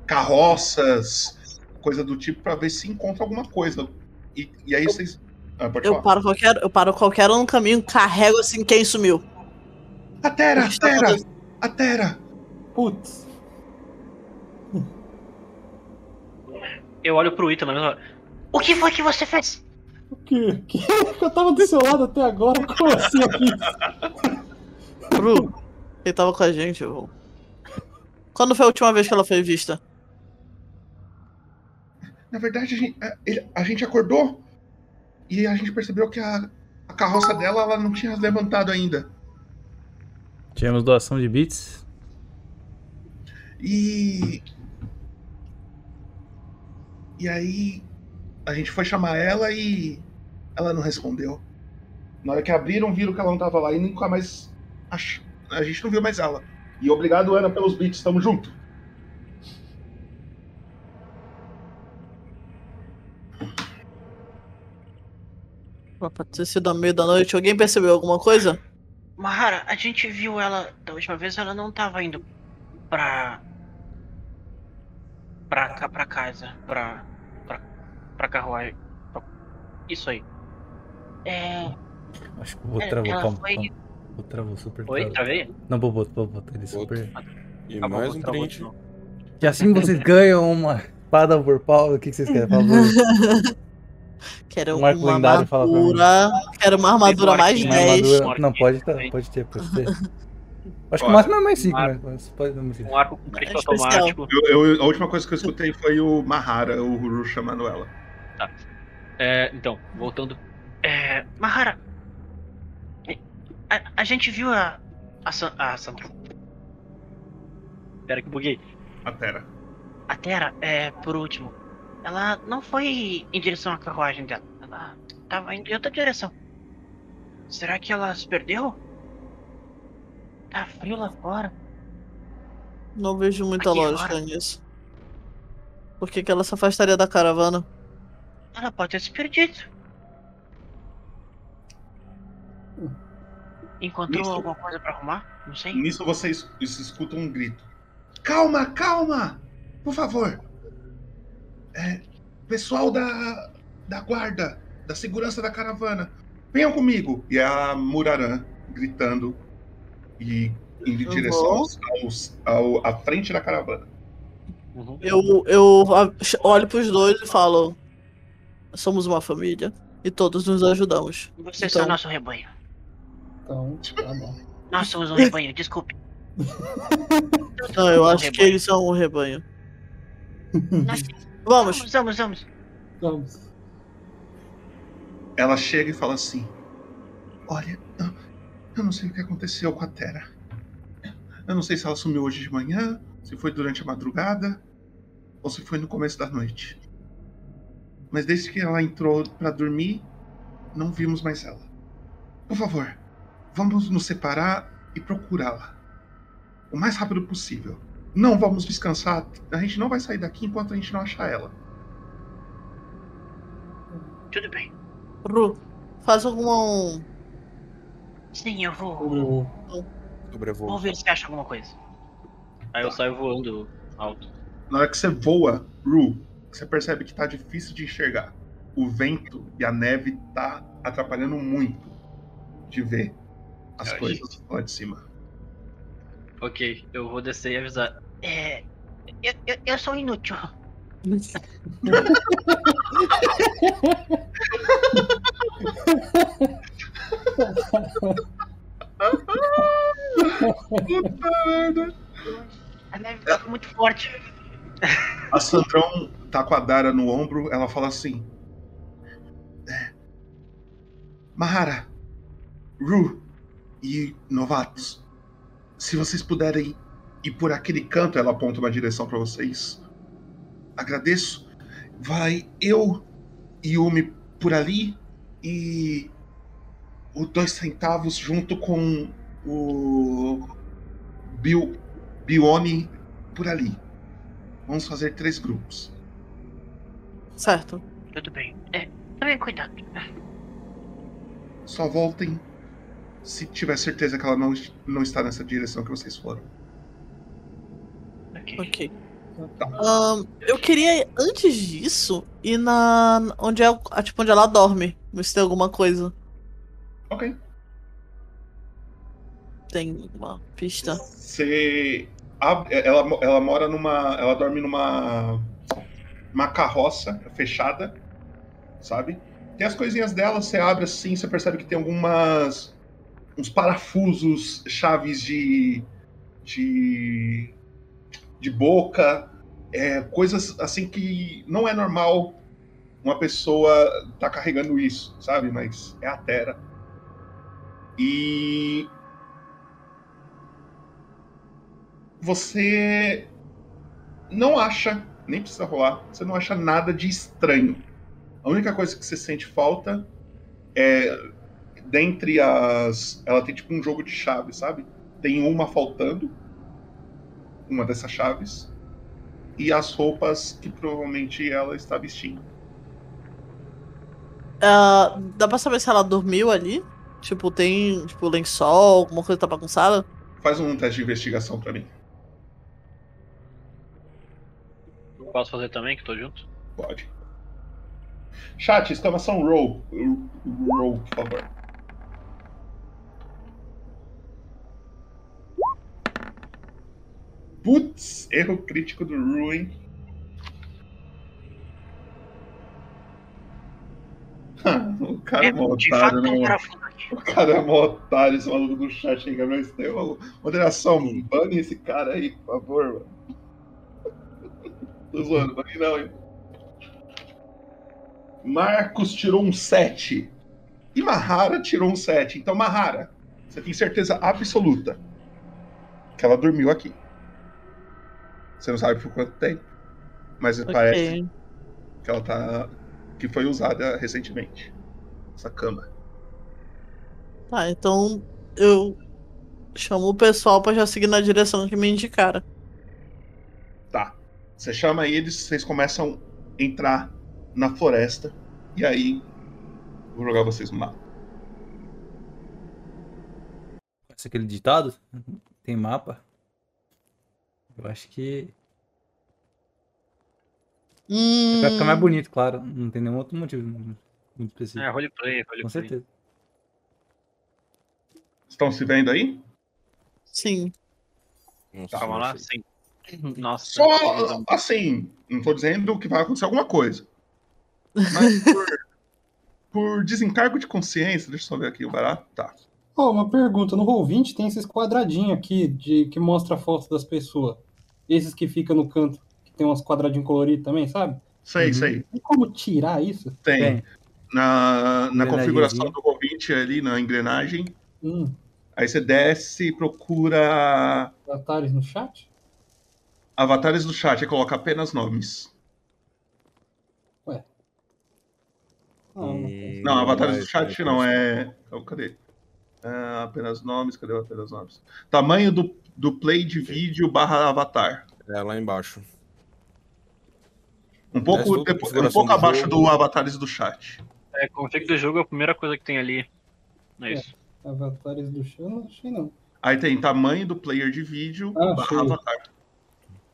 carroças, coisa do tipo, pra ver se encontra alguma coisa. E, e aí vocês. Ah, Eu paro qualquer, eu paro qualquer um no caminho, carrego assim quem sumiu. A está Tera, acontecendo? a Tera. Putz. Eu olho pro Ita na mesma hora. O que foi que você fez? O que? que? *laughs* Eu tava do seu lado até agora, como assim aqui? Bru, ele tava com a gente, eu... Quando foi a última vez que ela foi vista? Na verdade, a gente, a- ele- a gente acordou e a gente percebeu que a, a carroça dela ela não tinha levantado ainda. Tivemos doação de bits. E. E aí. A gente foi chamar ela e. Ela não respondeu. Na hora que abriram, viram que ela não tava lá e nunca mais. ach- A gente não viu mais ela. E obrigado, Ana, pelos beats. Tamo junto. Pode ter sido a meio da noite. Alguém percebeu alguma coisa? Mahara, a gente viu ela da última vez, ela não tava indo pra. pra cá, pra casa, pra. pra, pra carruagem. pra- Isso aí. É. Acho que eu vou travar, ela calma, foi- calma. Vou travar super. Oi, travei? Não, vou botar, vou botar ele super. E Tá bom, mais um print. novo. E assim vocês ganham uma espada por pau. O que que vocês querem? Por favor. *laughs* Quero Um arco uma lendário, armadura. Quero uma armadura mais Uma 10. armadura- Não, pode, pode ter, pode ter. *laughs* Acho que o máximo é mais 5, Um né? pode dar mais cinco. Um arco com crítico É automático. Eu, eu- a última coisa que eu escutei foi o Mahara, o Huru chamando ela. Tá. É, então, voltando. É. Mahara. A, a gente viu a. A, San- a Sandra. Pera que buguei. A Tera. A Terra, é, por último. Ela não foi em direção à carruagem dela. Ela tava indo em outra direção. Será que ela se perdeu? Tá frio lá fora. Não vejo muita Aqui lógica fora. nisso. Por que, que ela se afastaria da caravana? Ela pode ter se perdido. Encontrou Isso- alguma coisa pra arrumar? Não sei. Nisso vocês es- escutam um grito. Calma, calma! Por favor! É, pessoal da, da guarda, da segurança da caravana, venham comigo! E a Muraran gritando e indo em direção aos, aos- ao, à frente da caravana. Uhum. Eu, eu olho pros dois e falo: Somos uma família e todos nos ajudamos. Vocês Então- são nosso rebanho. Então, tá bom. Nós somos um rebanho, *laughs* desculpe. Não, eu Um acho que rebanho. eles são um rebanho. *laughs* Nós- Vamos. Vamos, vamos, vamos. Vamos. Ela chega e fala assim: Olha, eu, eu não sei o que aconteceu com a Tera. Eu não sei se ela sumiu hoje de manhã, se foi durante a madrugada, ou se foi no começo da noite. Mas desde que ela entrou pra dormir, não vimos mais ela. Por favor, vamos nos separar e procurá-la. O mais rápido possível. Não vamos descansar. A gente não vai sair daqui enquanto a gente não achar ela. Tudo bem. Ru, faz algum. Sim, eu vou. Sobrevoo. Sobrevoo. Vou ver se acha alguma coisa. Aí eu saio voando alto. Na hora que você voa, Ru, você percebe que tá difícil de enxergar. O vento e a neve tá atrapalhando muito de ver as Ai. coisas lá de cima. Ok, eu vou descer e avisar. É. Eu, eu, eu sou inútil. Puta merda. A neve tá muito forte. A Sandrão tá com a Dara no ombro, ela fala assim: "É, Mahara, Ru e novatos, se vocês puderem ir por aquele canto, ela aponta uma direção pra vocês. Agradeço. Vai eu e Yumi por ali e o dois centavos junto com o Bill, Bione por ali. Vamos fazer três grupos. Certo. Tudo bem. É, também cuidado. Só voltem se tiver certeza que ela não, não está nessa direção que vocês foram. Ok. Ahn, eu queria, antes disso, ir na. onde é tipo, onde ela dorme. Ver se tem alguma coisa. Ok. Tem uma pista. Você. Ela, ela mora numa. Ela dorme numa. Uma carroça fechada, sabe? Tem as coisinhas dela, você abre assim, você percebe que tem algumas. uns parafusos, chaves de. de. De boca, é, coisas assim que não é normal uma pessoa tá carregando isso, sabe? Mas é a Terra. E você não acha, nem precisa rolar, você não acha nada de estranho. A única coisa que você sente falta é dentre as. Ela tem tipo um jogo de chaves, sabe? Tem uma faltando, uma dessas chaves, e as roupas que provavelmente ela está vestindo. Ah, dá pra saber se ela dormiu ali? Tipo, tem tipo, lençol, alguma coisa tá bagunçada? Faz um teste de investigação pra mim. Posso fazer também, que tô junto? Pode. Chat, exclamação roll. Roll, por favor. Putz, erro crítico do Ruin. *laughs* o cara é otário, né, um mano? parafuso O cara é mó otário, esse maluco do chat aí, Gabriel Estevão. Moderação, bane esse cara aí, por favor, mano. Tô zoando, bane não, hein? Marcos tirou um 7. E Mahara tirou um 7. Então, Mahara, você tem certeza absoluta que ela dormiu aqui. Você não sabe por quanto tempo, mas parece que ela tá. que foi usada recentemente. Essa cama. Tá, então eu chamo o pessoal pra já seguir na direção que me indicaram. Tá. Você chama eles, vocês começam a entrar na floresta. E aí. Vou jogar vocês no mapa. Esse é aquele ditado? Tem mapa? Eu acho que. Hum, Vai ficar mais bonito, claro. Não tem nenhum outro motivo muito específico. É, roleplay, roleplay. Com certeza. Estão se vendo aí? Sim. Tá, Calma lá, sim. Nossa. Só assim, não tô dizendo que vai acontecer alguma coisa. Mas por, *laughs* por desencargo de consciência, deixa eu só ver aqui o barato. Tá. Ó, uma pergunta, no Roll20 tem esses quadradinhos aqui de que mostra a foto das pessoas. Esses que ficam no canto, que tem uns quadradinhos coloridos também, sabe? Sei, sei. Tem como tirar isso? Tem. Na, na Engrenagemzinha. configuração do Roll20 ali, na engrenagem. Hum. Aí você desce e procura Avatares no chat? avatares do chat e coloca apenas nomes. Ué. Não, avatares do chat não, é. oh, Cadê? Ah, apenas nomes, cadê o apenas nomes? Tamanho do, do play de vídeo barra avatar. É lá embaixo. Um pouco, Resto, depo- um pouco do abaixo jogo. do avatares do chat. É, config do jogo é a primeira coisa que tem ali. É isso. Avatares do chão, não achei não. Aí tem tamanho do player de vídeo Ah, barra achei. avatar.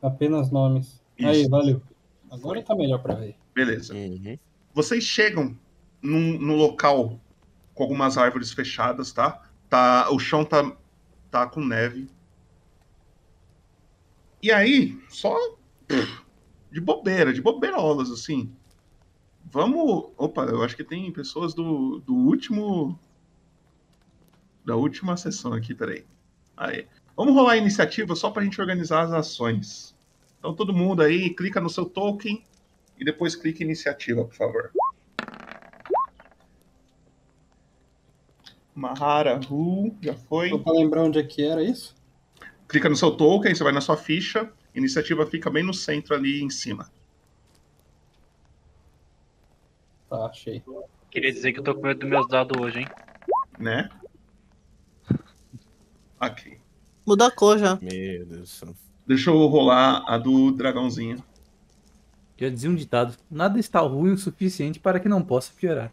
Apenas nomes. Isso. Aí, valeu. Agora tá melhor pra ver. Beleza. Vocês chegam num, no local com algumas árvores fechadas, tá? tá o chão tá, tá com neve. E aí, só de bobeira, de bobeirolas, assim. Vamos. Opa, eu acho que tem pessoas do, do último. Da última sessão aqui, peraí. Aí. Vamos rolar a iniciativa só pra gente organizar as ações. Então todo mundo aí, clica no seu token e depois clique em iniciativa, por favor. Mahara, Ru, já foi. Só pra lembrar onde é que era isso? Clica no seu token, você vai na sua ficha. Iniciativa fica bem no centro ali em cima. Tá, achei. Queria dizer que eu tô com medo dos meus dados hoje, hein? Né? *laughs* Ok. Muda a cor já. Meu Deus do céu. Deixa eu rolar a do dragãozinho. Já dizia um ditado: nada está ruim o suficiente para que não possa piorar.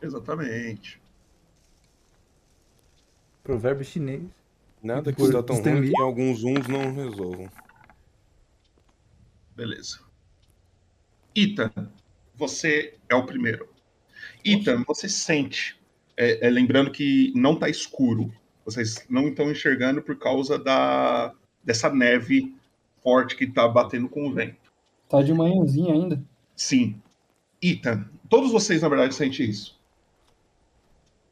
Exatamente. Provérbio chinês. Nada que está tão ruim que alguns uns não resolvam. Beleza. Ethan, você é o primeiro. Ethan, você sente. é, é, lembrando que não tá escuro. Vocês não estão enxergando por causa da, dessa neve forte que tá batendo com o vento. Tá de manhãzinha ainda. Sim. Ethan, todos vocês, na verdade, sentem isso.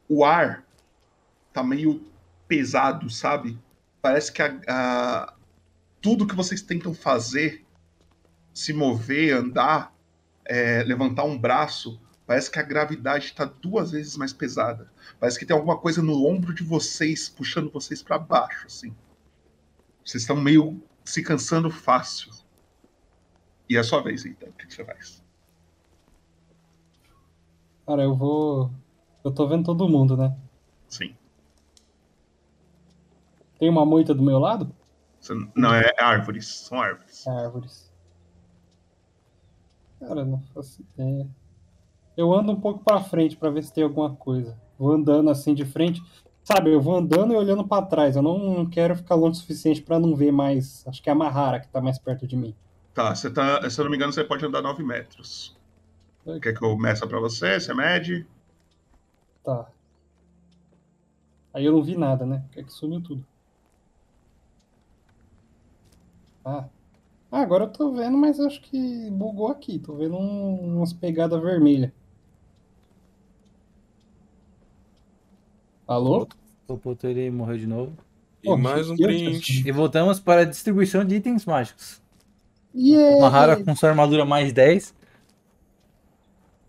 O ar tá meio pesado, sabe? Parece que a- a- tudo que vocês tentam fazer, se mover, andar, é, levantar um braço, parece que a gravidade está duas vezes mais pesada. Parece que tem alguma coisa no ombro de vocês, puxando vocês para baixo, assim. Vocês estão meio se cansando fácil. E é a sua vez, então. O que que você faz? Cara, eu vou. Eu tô vendo todo mundo, né? Sim. Tem uma moita do meu lado? Não, é árvores. São árvores. Árvores. Cara, não faço ideia. Eu ando um pouco pra frente pra ver se tem alguma coisa. Vou andando assim de frente. Sabe, eu vou andando e olhando pra trás. Eu não, quero ficar longe o suficiente pra não ver mais. Acho que é a Mahara que tá mais perto de mim. Tá, você tá. Se eu não me engano, você pode andar 9 metros. Quer que eu meça pra você? Você mede? Tá. Aí eu não vi nada, né? Porque é que sumiu tudo. Ah. Ah, agora eu tô vendo, mas acho que bugou aqui. Tô vendo um- umas pegadas vermelhas. Alô? O Poteri morreu de novo. E Pô, mais um print. E voltamos para a distribuição de itens mágicos. Yeah! Mahara com sua armadura mais 10.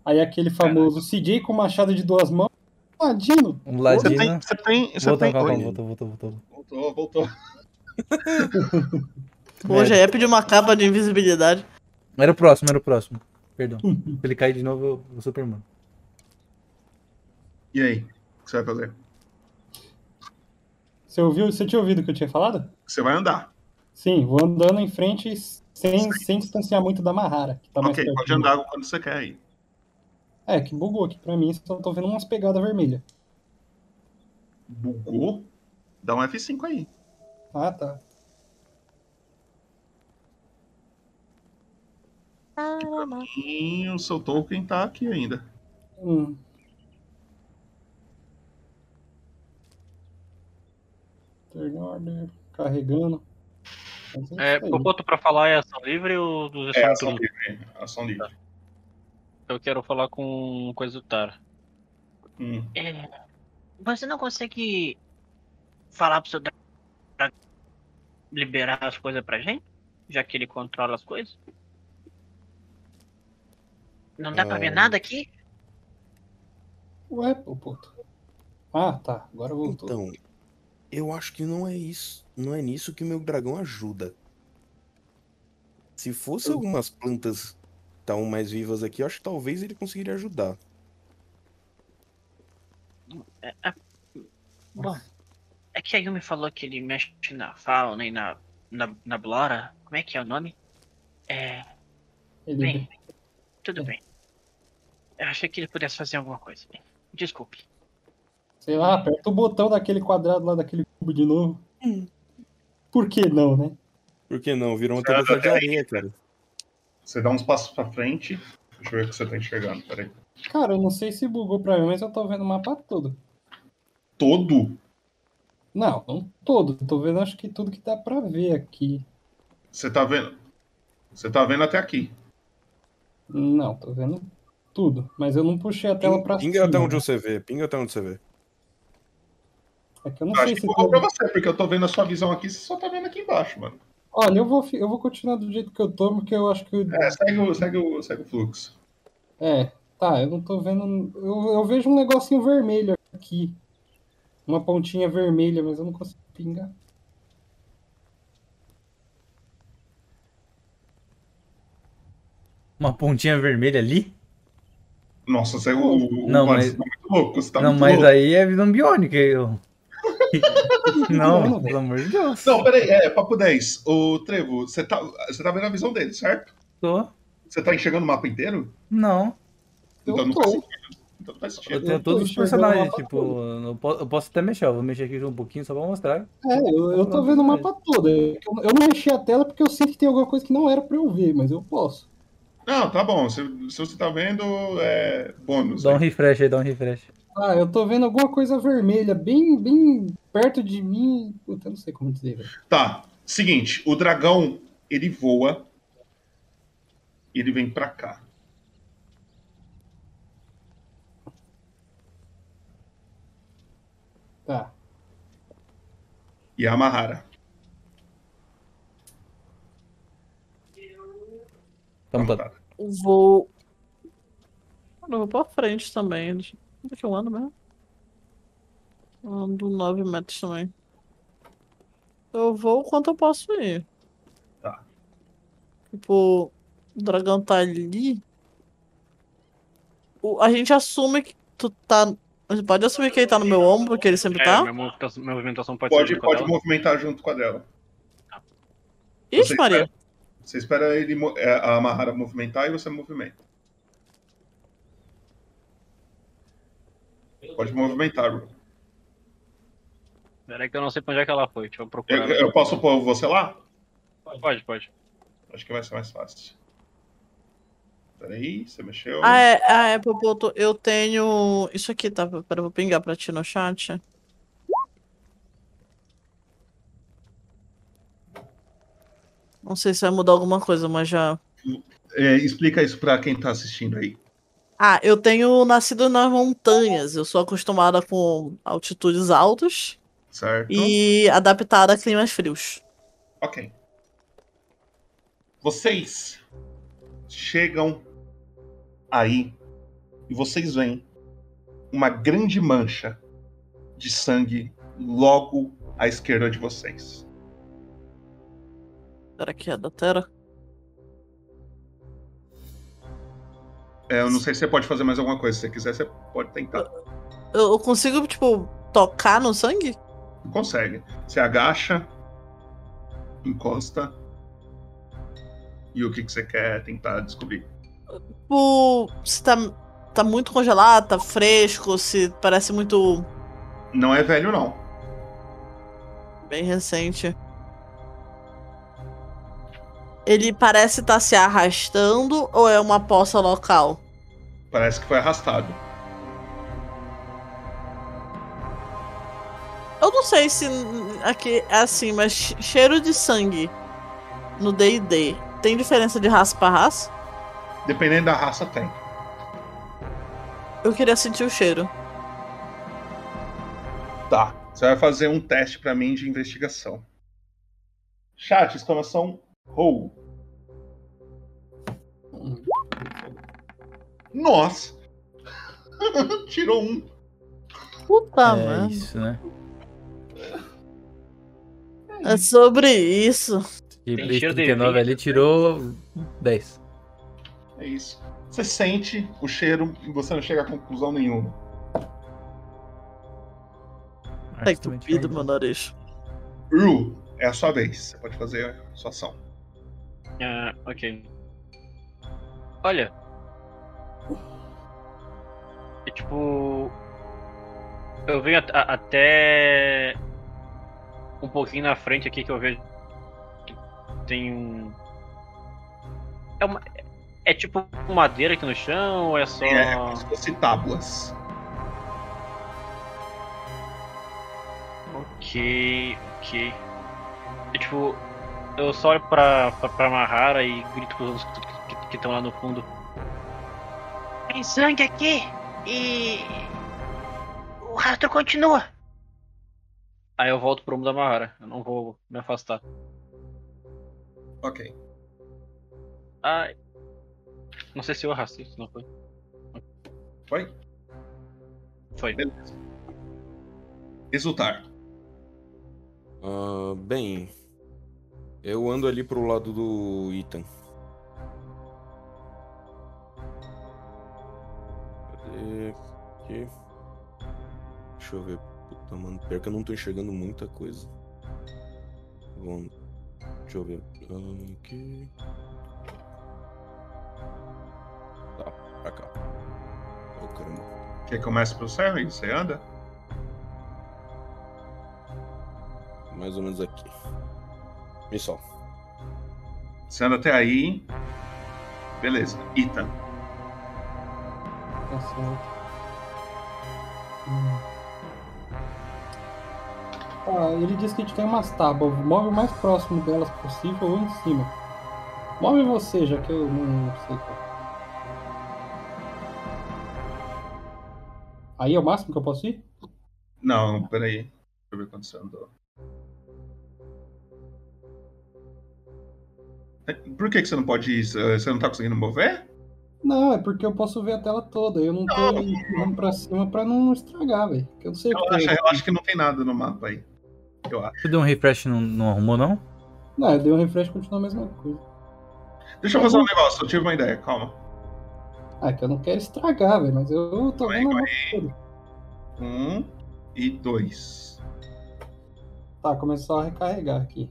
Aí aquele famoso CJ com machado de duas mãos. Ladino. Um ladino. tem- você tem- você voltou, tem- calma, voltou, voltou, voltou. Voltou, voltou. Pô, já ia pedir uma capa de invisibilidade. Era o próximo, era o próximo. Perdão. Se ele cair de novo, eu, eu Superman. E aí? O que você vai fazer? Você ouviu? Você tinha ouvido o que eu tinha falado? Você vai andar. Sim, vou andando em frente sem, sem distanciar muito da Mahara. Que tá mais ok, pode andar quando você quer aí. É, que bugou aqui pra mim, só tô vendo umas pegadas vermelhas. Bugou? Dá um F5 aí. Ah, tá. E o seu token tá aqui ainda. Hum. Carregando. É, aí. o ponto pra falar é ação livre ou dos É, ação livre. Ação livre. Eu quero falar com coisa do Tara. Hum. É, você não consegue falar pro seu dragão pra liberar as coisas pra gente? Já que ele controla as coisas? Não dá pra ver Ah. nada aqui? Ué, pô, puto. Ah, tá. Agora voltou. Então, eu acho que não é isso. Não é nisso que o meu dragão ajuda. Se fosse algumas plantas que estão mais vivas aqui, eu acho que talvez ele conseguiria ajudar. É, é- bom, é que a Yumi falou que ele mexe na fauna e na, na, na blora. Como é que é o nome? É. Ele- Bem, tudo bem. Eu achei que ele pudesse fazer alguma coisa. Desculpe. Sei lá, aperta o botão daquele quadrado lá, daquele cubo de novo. Por que não, né? Por que não? Virou uma Cara, tarefa de areia, cara. Você dá uns passos pra frente. Deixa eu ver o que você tá enxergando. Peraí. Cara, eu não sei se bugou pra mim, mas eu tô vendo o mapa todo. Todo? Não, não todo. Tô vendo acho que tudo que dá pra ver aqui. Você tá vendo? Você tá vendo até aqui. Não, tô vendo tudo. Mas eu não puxei a tela pra Pinga cima. até onde você vê. Pinga até onde você vê. É que eu não Eu acho sei que se. bugou pra você, porque eu tô vendo a sua visão aqui, você só tá vendo aqui embaixo, mano. Olha, eu vou, eu vou continuar do jeito que eu tô, porque eu acho que. eu- É, segue o, segue o, segue o fluxo. É, tá, eu não tô vendo. Eu, eu vejo um negocinho vermelho aqui. Uma pontinha vermelha, mas eu não consigo pingar. Uma pontinha vermelha ali? Nossa, você, o, o Não, mas- você tá muito louco. Você tá não, muito mas louco. aí é visão biônica. Eu... *laughs* não, pelo amor de Deus. Não, peraí, é, papo 10. O Trevo, você tá, você tá vendo a visão dele, certo? Tô. Você tá enxergando o mapa inteiro? Não. Então Eu não tô. faz sentido. Então faz Eu tenho Eu todos os personagens, tipo, eu po- eu posso até mexer, ó, vou mexer aqui um pouquinho só pra mostrar. É, eu, eu tô vendo o mapa todo. Eu, eu não mexi a tela porque eu sinto que tem alguma coisa que não era pra eu ver, mas eu posso. Não, tá bom. Se, se você tá vendo, é bônus. Dá um né? refresh aí, dá um refresh. Ah, eu tô vendo alguma coisa vermelha, bem, bem perto de mim. Puta, eu não sei como dizer, velho. Tá. Seguinte, o dragão, ele voa. Ele vem pra cá. Tá. E a Mahara. Então tá. Vou. Eu vou pra frente também. Onde é que eu ando mesmo? Eu Ando 9 metros também. Eu vou o quanto eu posso ir. Tá. Tipo, o dragão tá ali. O- A gente assume que tu tá. Gente pode assumir que ele tá no meu ombro, que ele sempre É, tá? minha movimentação, minha movimentação pode, Pode, pode movimentar junto com a dela. Ixi, Você Maria. espera- Você espera ele, é, a Mahara movimentar e você movimenta. Pode movimentar, Ru. Peraí que eu não sei pra onde é que ela foi. Deixa eu procurar. Eu, eu posso pôr você lá? Pode, pode. Acho que vai ser mais fácil. Peraí, você mexeu. Ah, é, ah, é, Popoto, eu tenho. Isso aqui, tá? Pera, eu vou pingar pra ti no chat. Não sei se vai mudar alguma coisa, mas já. É, explica isso pra quem tá assistindo aí. Ah, eu tenho nascido nas montanhas. Eu sou acostumada com altitudes altas Certo? e adaptada a climas frios. Ok. Vocês chegam aí e vocês veem uma grande mancha de sangue logo à esquerda de vocês. Será que é da Terra? É, eu não sei se você pode fazer mais alguma coisa. Se você quiser, você pode tentar. Eu eu consigo, tipo, tocar no sangue? Consegue. Você agacha, encosta. E o que, que você quer tentar descobrir? Tipo, se tá, tá muito congelado, tá fresco, se parece muito Não é velho, não. bem recente. Ele parece estar se arrastando ou é uma poça local? Parece que foi arrastado. Eu não sei se aqui é assim, mas che- cheiro de sangue no D&D tem diferença de raça pra raça? Dependendo da raça, tem. Eu queria sentir o cheiro. Tá. Você vai fazer um teste pra mim de investigação. Chat, exclamação roll. Nossa! *laughs* Tirou um. Puta é merda. isso, né? É sobre isso. E Tem cheiro de 39 vinho. ali tirou 10. É isso. Você sente o cheiro e você não chega a conclusão nenhuma. Tá entupido meu nariz. Ru, é a sua vez. Você pode fazer a sua ação. Ah, ok. Olha. É tipo. Eu venho at- até. Um pouquinho na frente aqui que eu vejo. que Tem um. É uma. É tipo madeira aqui no chão ou é só. É como se fosse tábuas. Ok, ok. É tipo. Eu só olho pra, pra, pra Mahara e grito pros outros que estão lá no fundo. Tem sangue aqui e. O rastro continua. Aí eu volto pro mundo da Mahara. Eu não vou me afastar. Ok. Ai. Não sei se eu arrastei, se não foi. Foi? Foi. Beleza. Exultar. Ah, bem, eu ando ali pro lado do Ethan. Cadê? Aqui. Deixa eu ver. Puta, mano, pior que eu não tô enxergando muita coisa. Vamos. Deixa eu ver. Aqui. Tá, pra cá. Oh, caramba. Quer que eu comece pelo céu e você anda? Mais ou menos aqui. Pessoal. Você anda até aí. Beleza. Ethan. Tá certo. Hum. Ah, ele disse que a gente tem umas tábuas. Move o mais próximo delas possível ou em cima. Move você, já que eu não sei qual. Aí é o máximo que eu posso ir? Não, peraí. Deixa eu ver quanto você andou. Por que, que você não pode ir? Você não tá conseguindo mover? Não, é porque eu posso ver a tela toda. Eu não tô indo pra cima pra não estragar, velho. Eu não sei o que Relaxa, tem. relaxa que não tem nada no mapa aí. Eu acho. Você deu um refresh e não, não arrumou, não? Não, eu dei um refresh e continua a mesma coisa. Deixa eu fazer um negócio, eu tive uma ideia, calma. Ah, é que eu não quero estragar, velho, mas eu tô vendo a mapa toda. Um e dois. Tá, começou a recarregar aqui.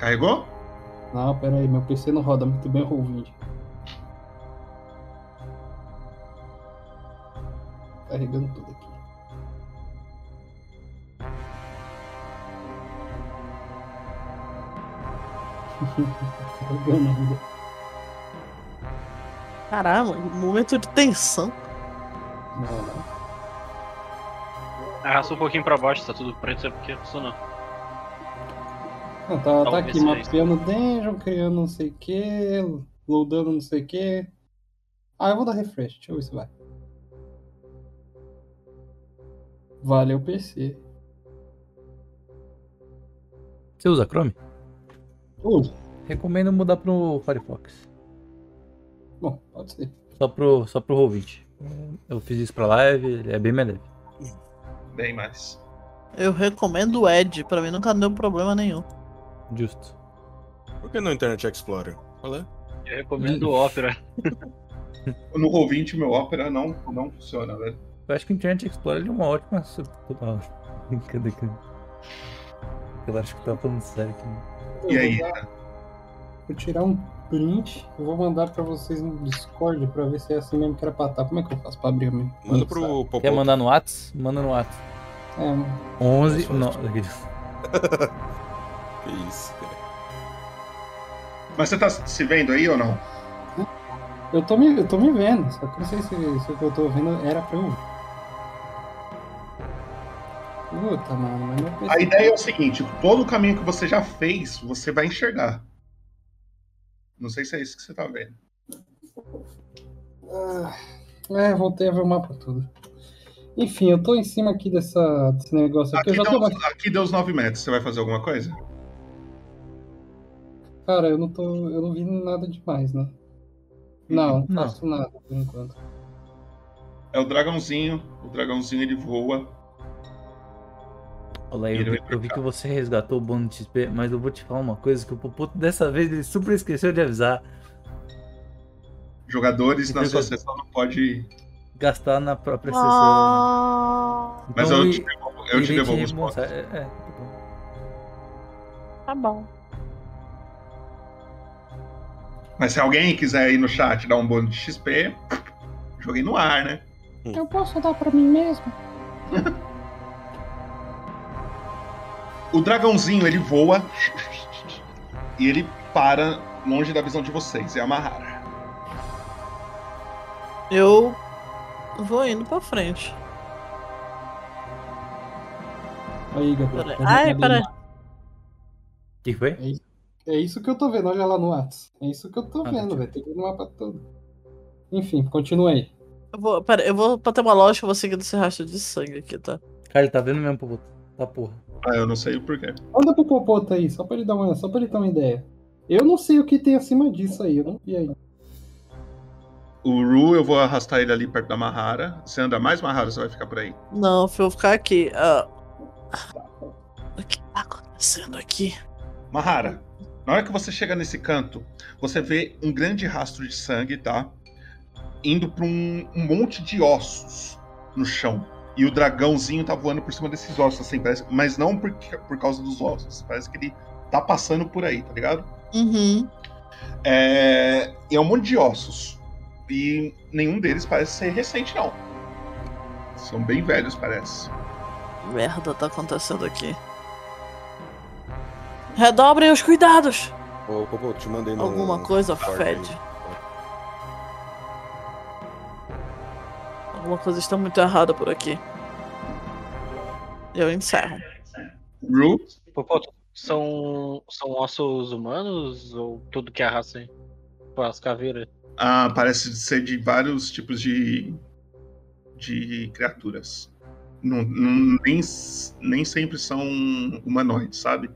Carregou? Não, pera aí, meu PC não roda muito bem o Roll20. Carregando tudo aqui. Carregando *laughs* ainda. Caramba, momento de tensão. Não, não. Arrasta um pouquinho pra baixo, tá tudo preto, é porque funcionou. Não, tá, tá aqui, mapeando dungeon, criando não sei o que, loadando não sei o que. Ah, eu vou dar refresh, deixa eu ver se vai. Valeu PC. Você usa Chrome? Uso. Recomendo mudar pro Firefox. Bom, pode ser. Só pro, só pro Roll20. Eu fiz isso pra live, ele é bem mais leve. Bem mais. Eu recomendo o Edge, pra mim nunca deu problema nenhum. Justo. Por que não Internet Explorer? Qual é? Eu recomendo *laughs* o Opera. No Roll20 meu Opera não, não funciona, velho. Eu acho que o Internet Explorer é uma ótima. *laughs* Cadê que. Eu acho que tá falando sério aqui. E aí? Eu vou, dar- vou tirar um print e vou mandar pra vocês no Discord pra ver se é assim mesmo que era pra estar. Como é que eu faço pra abrir o meu? Manda pro Popó. Quer mandar no Whats? Manda no Whats. É, 11. Não, *laughs* Que isso, cara. Mas você tá se vendo aí ou não? eu, tô me, eu tô me vendo, só que não sei se, se o que eu tô vendo era pra eu. Puta, mano, mas PC. A ideia é o seguinte: todo o caminho que você já fez, você vai enxergar. Não sei se é isso que você tá vendo. Ah, É, voltei a ver o mapa todo. Enfim, eu tô em cima aqui dessa, desse negócio aqui. Aqui eu já deu, tô. aqui deu os 9 metros. Você vai fazer alguma coisa? Cara, eu não tô. Eu não vi nada demais, né? Não, não Não. faço nada por enquanto. É o dragãozinho. O dragãozinho ele voa. Olha eu, vi- eu vi que você resgatou o bônus de XP, mas eu vou te falar uma coisa que o Popoto dessa vez ele super esqueceu de avisar. Jogadores na sua sessão não pode. Gastar na própria sessão. Ah, Mas Então, eu te devolvo, eu te devolvo os pontos. É, é, tá bom. tá bom. Mas se alguém quiser ir no chat dar um bônus de XP, joguei no ar, né? Eu posso dar pra mim mesmo? *laughs* O dragãozinho ele voa e ele para longe da visão de vocês. É a Mahara. Eu vou indo pra frente. Aí, Gabriel. Peraí. Ai, peraí. O que foi? É isso, que eu tô vendo, olha lá no Whats. É isso que eu tô Ah, vendo, velho. Tem que ir no mapa todo. Enfim, continua aí. Eu vou, pera, eu vou pra ter uma lógica, eu vou seguir esse rastro de sangue aqui, tá? Cara, ele tá vendo mesmo, Popoto. Tá porra. Ah, eu não sei o porquê. Manda pro Popota aí, só pra ele dar uma, só pra ele ter uma ideia. Eu não sei o que tem acima disso aí, eu não vi ainda. O Ru, eu vou arrastar ele ali perto da Mahara. Você anda mais Mahara, você vai ficar por aí. Não, eu vou ficar aqui. ah. O que tá acontecendo aqui? Mahara, na hora que você chega nesse canto, você vê um grande rastro de sangue, tá? Indo pra um, um monte de ossos no chão. E o dragãozinho tá voando por cima desses ossos, assim, parece, mas não por, por causa dos ossos. Parece que ele tá passando por aí, tá ligado? Uhum. É, e é um monte de ossos. E nenhum deles parece ser recente, não. São bem velhos, parece. Merda tá acontecendo aqui. Redobrem os cuidados! Ô, Popô, te mandei no. Alguma coisa fede. Alguma coisa está muito errada por aqui. Eu encerro. Ru? Popô, são, são ossos humanos ou tudo que é a raça aí? Tipo, as caveiras? Ah, parece ser de vários tipos de, de criaturas. Não, não- nem, nem sempre são humanoides, sabe?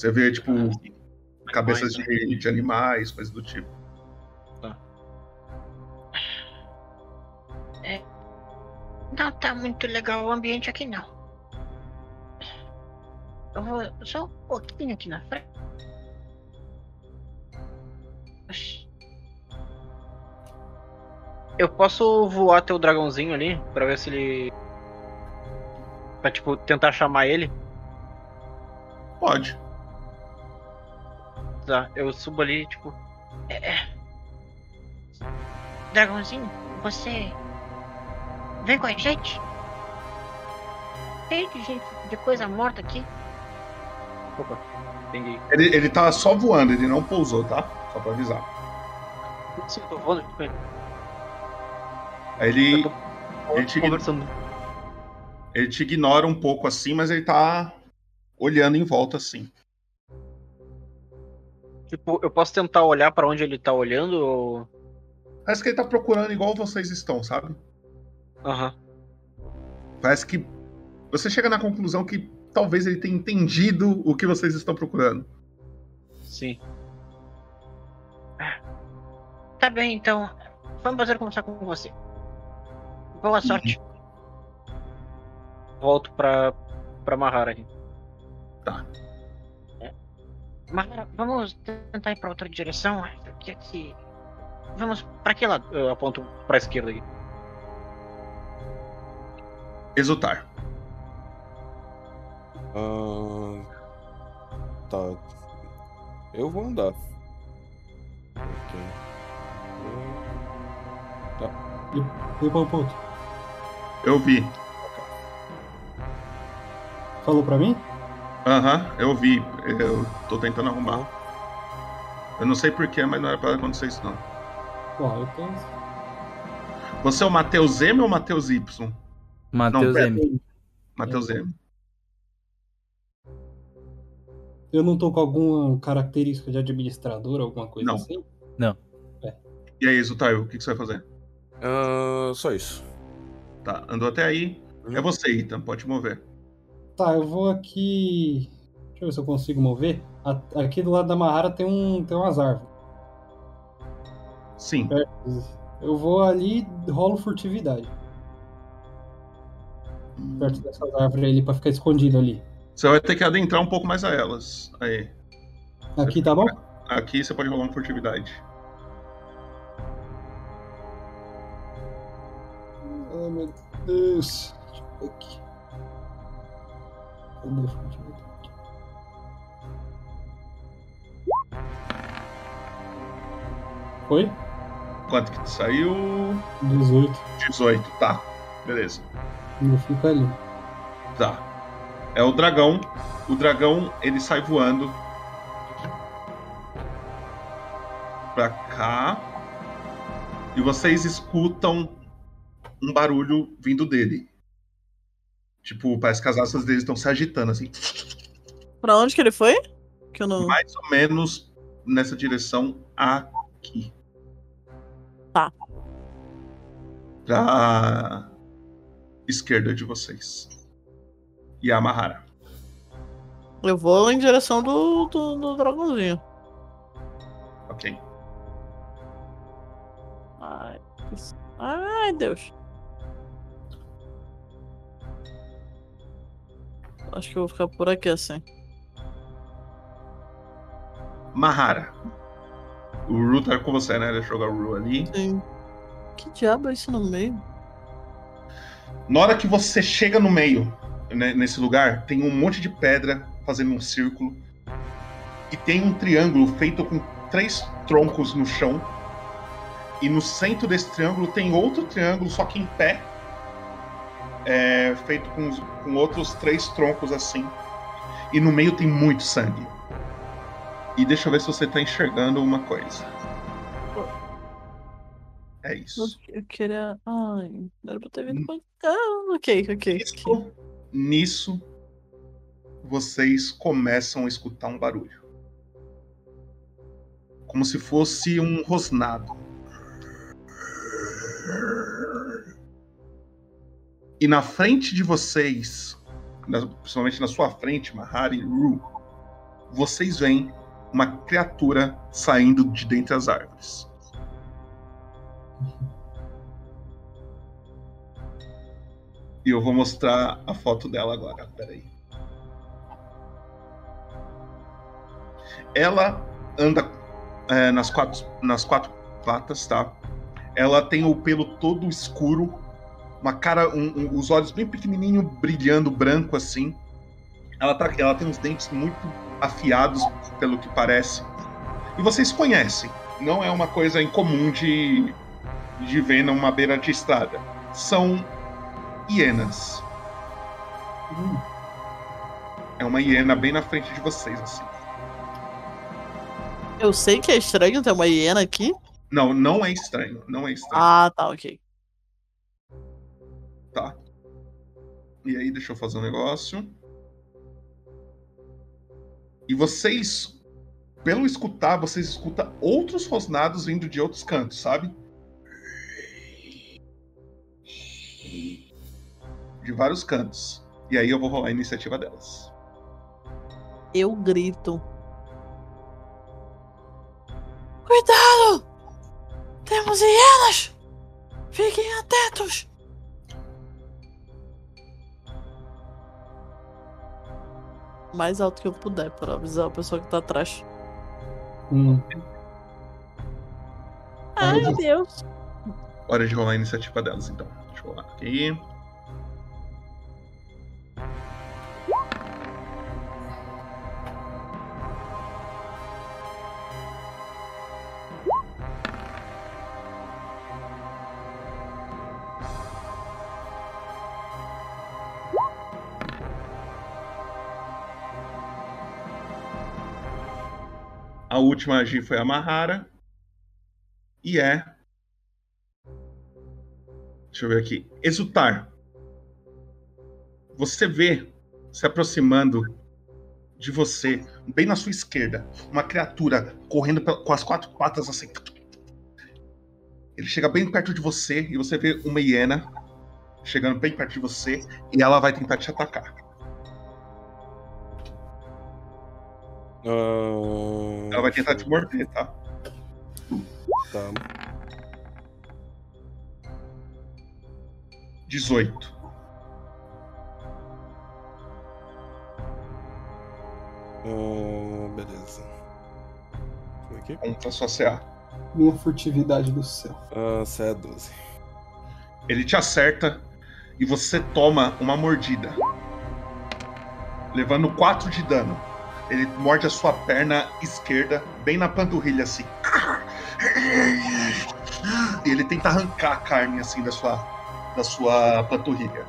Você vê, tipo, cabeças de, de animais, coisas do tipo. Não tá muito legal o ambiente aqui, não. Eu vou só um pouquinho aqui na frente. Eu posso voar até o dragãozinho ali pra ver se ele. Pra, tipo, tentar chamar ele? Pode. Tá, eu subo ali, tipo. É, é. Dragãozinho, você. Vem com a gente? Cheio de gente, de coisa morta aqui. Opa, entendi. Ele, ele tá só voando, ele não pousou, tá? Só pra avisar. Sim, tô voando com ele. Aí ele, ele, te, Conversando. ele te ignora um pouco assim, mas ele tá olhando em volta assim. Tipo, eu posso tentar olhar pra onde ele tá olhando ou. Parece que ele tá procurando igual vocês estão, sabe? Aham. Parece que você chega na conclusão que talvez ele tenha entendido o que vocês estão procurando. Sim. Tá bem, então. Vamos fazer conversar com você. Boa sorte. Volto pra, pra Mahara aqui. Tá. Mas vamos tentar ir pra outra direção. Que aqui. Vamos pra que lado? Eu aponto pra esquerda aqui. Exultar. Ah, tá. Eu vou andar. Ok. Tá. E qual ponto? Eu vi. Falou pra mim? Aham, eu vi. Eu tô tentando arrumar. Eu não sei porquê, mas não era pra acontecer isso não. Bom, eu tenho. Você é o Matheus M ou o Matheus Y? Matheus. M. Matheus M. Eu não tô com alguma característica de administrador, alguma coisa Não. assim? Não. E aí, Exultar, o que, que você vai fazer? Ah, só isso. Tá, andou até aí. É você, Ethan, pode mover. Tá, eu vou aqui. Deixa eu ver se eu consigo mover. Aqui do lado da Mahara tem, um, tem umas árvores. Sim. Eu vou ali e rolo furtividade. Perto dessas árvores ali pra ficar escondido ali. Você vai ter que adentrar um pouco mais a elas. Aí. Aqui tá bom? Aqui você pode rolar uma furtividade. Ai meu Deus. Deixa eu ver aqui. Furtividade? Foi? Quanto que saiu? 18. 18, tá. Beleza. Eu fico ali. Tá. É o dragão. O dragão, ele sai voando. Pra cá. E vocês escutam um barulho vindo dele. Tipo, parece que as asas dele estão se agitando, assim. Pra onde que ele foi? Que eu não. Mais ou menos nessa direção aqui. Tá. Pra esquerda de vocês. E a. Eu vou em direção do, do, do dragãozinho. Ok. Ai, ai, Deus. Acho que eu vou ficar por aqui assim. Mahara. O Ru tá com você, né? Deixa eu jogar o Ru ali. Sim. Que diabo é isso no meio? Na hora que você chega no meio, né, nesse lugar, tem um monte de pedra fazendo um círculo. E tem um triângulo feito com três troncos no chão. E no centro desse triângulo tem outro triângulo, só que em pé. É, feito com, com outros três troncos assim. E no meio tem muito sangue. E deixa eu ver se você tá enxergando uma coisa. É isso. Eu queria. Ai, não era pra ter vindo cá. Ok, ok. ok. Nisso, vocês começam a escutar um barulho. Como se fosse um rosnado. E na frente de vocês, na- principalmente na sua frente, Mahari e Ru, vocês veem uma criatura saindo de dentre as árvores. E eu vou mostrar a foto dela agora. Peraí. Ela anda é, nas, quatro, nas quatro patas, tá? Ela tem o pelo todo escuro, uma cara, um- um- os olhos bem pequenininho, brilhando branco assim. Ela, tá, ela tem uns dentes muito afiados, pelo que parece. E vocês conhecem. Não é uma coisa incomum de, de ver numa beira de estrada. São hienas. É uma hiena bem na frente de vocês, assim. Eu sei que é estranho ter uma hiena aqui. Não, não é estranho. Não é estranho. Ah, tá, ok. Tá. E aí, deixa eu fazer um negócio. E vocês, pelo escutar, vocês escutam outros rosnados vindo de outros cantos, sabe? De vários cantos. E aí eu vou rolar a iniciativa delas. Eu grito. Cuidado! Temos hienas! Fiquem atentos! Mais alto que eu puder para avisar a pessoa que tá atrás. Hum. Ai, meu Deus. Hora de rolar a iniciativa delas, então. Deixa eu rolar aqui. A última a agir foi a Mahara. E é. Deixa eu ver aqui. Exultar. Você vê se aproximando de você, bem na sua esquerda, uma criatura correndo com as quatro patas assim. Ele chega bem perto de você e você vê uma hiena chegando bem perto de você e ela vai tentar te atacar. Ah, Ela vai tentar te morder, tá? Tá. 18. Ah, beleza. Como é que? Contra sua CA. Minha furtividade do céu. Ah, C é 12. Ele te acerta e você toma uma mordida. Levando 4 de dano. Ele morde a sua perna esquerda, bem na panturrilha, assim. E ele tenta arrancar a carne, assim, da sua, da sua panturrilha.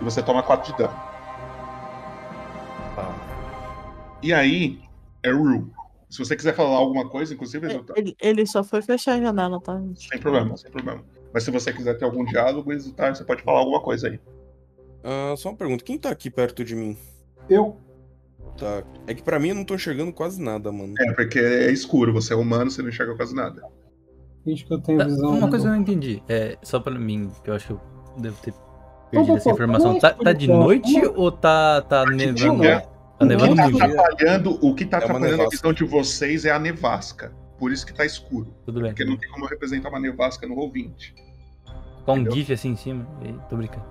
E você toma 4 de dano. Tá. E aí, é o Ru. Se você quiser falar alguma coisa, inclusive, Exultar, Ele, ele só foi fechar a janela, tá? sem problema, sem problema. Mas se você quiser ter algum diálogo, Exultar, você pode falar alguma coisa aí. Ah, só uma pergunta. Quem tá aqui perto de mim? Eu. Tá. É que pra mim eu não tô enxergando quase nada, mano. É, porque é escuro, você é humano, você não enxerga quase nada. Finge que eu tenho Tá, visão. Uma coisa que eu não entendi. É, só pra mim, que eu acho que eu devo ter Então, perdido essa pô, informação. Tá, é tá de noite ou tá, tá nevando? dia. Tá nevando o que tá atrapalhando, o que tá É atrapalhando a visão de vocês é a nevasca. Por isso que tá escuro. Tudo bem. Porque não tem como eu representar uma nevasca no Roll20. Com um GIF assim em cima. E- Tô brincando.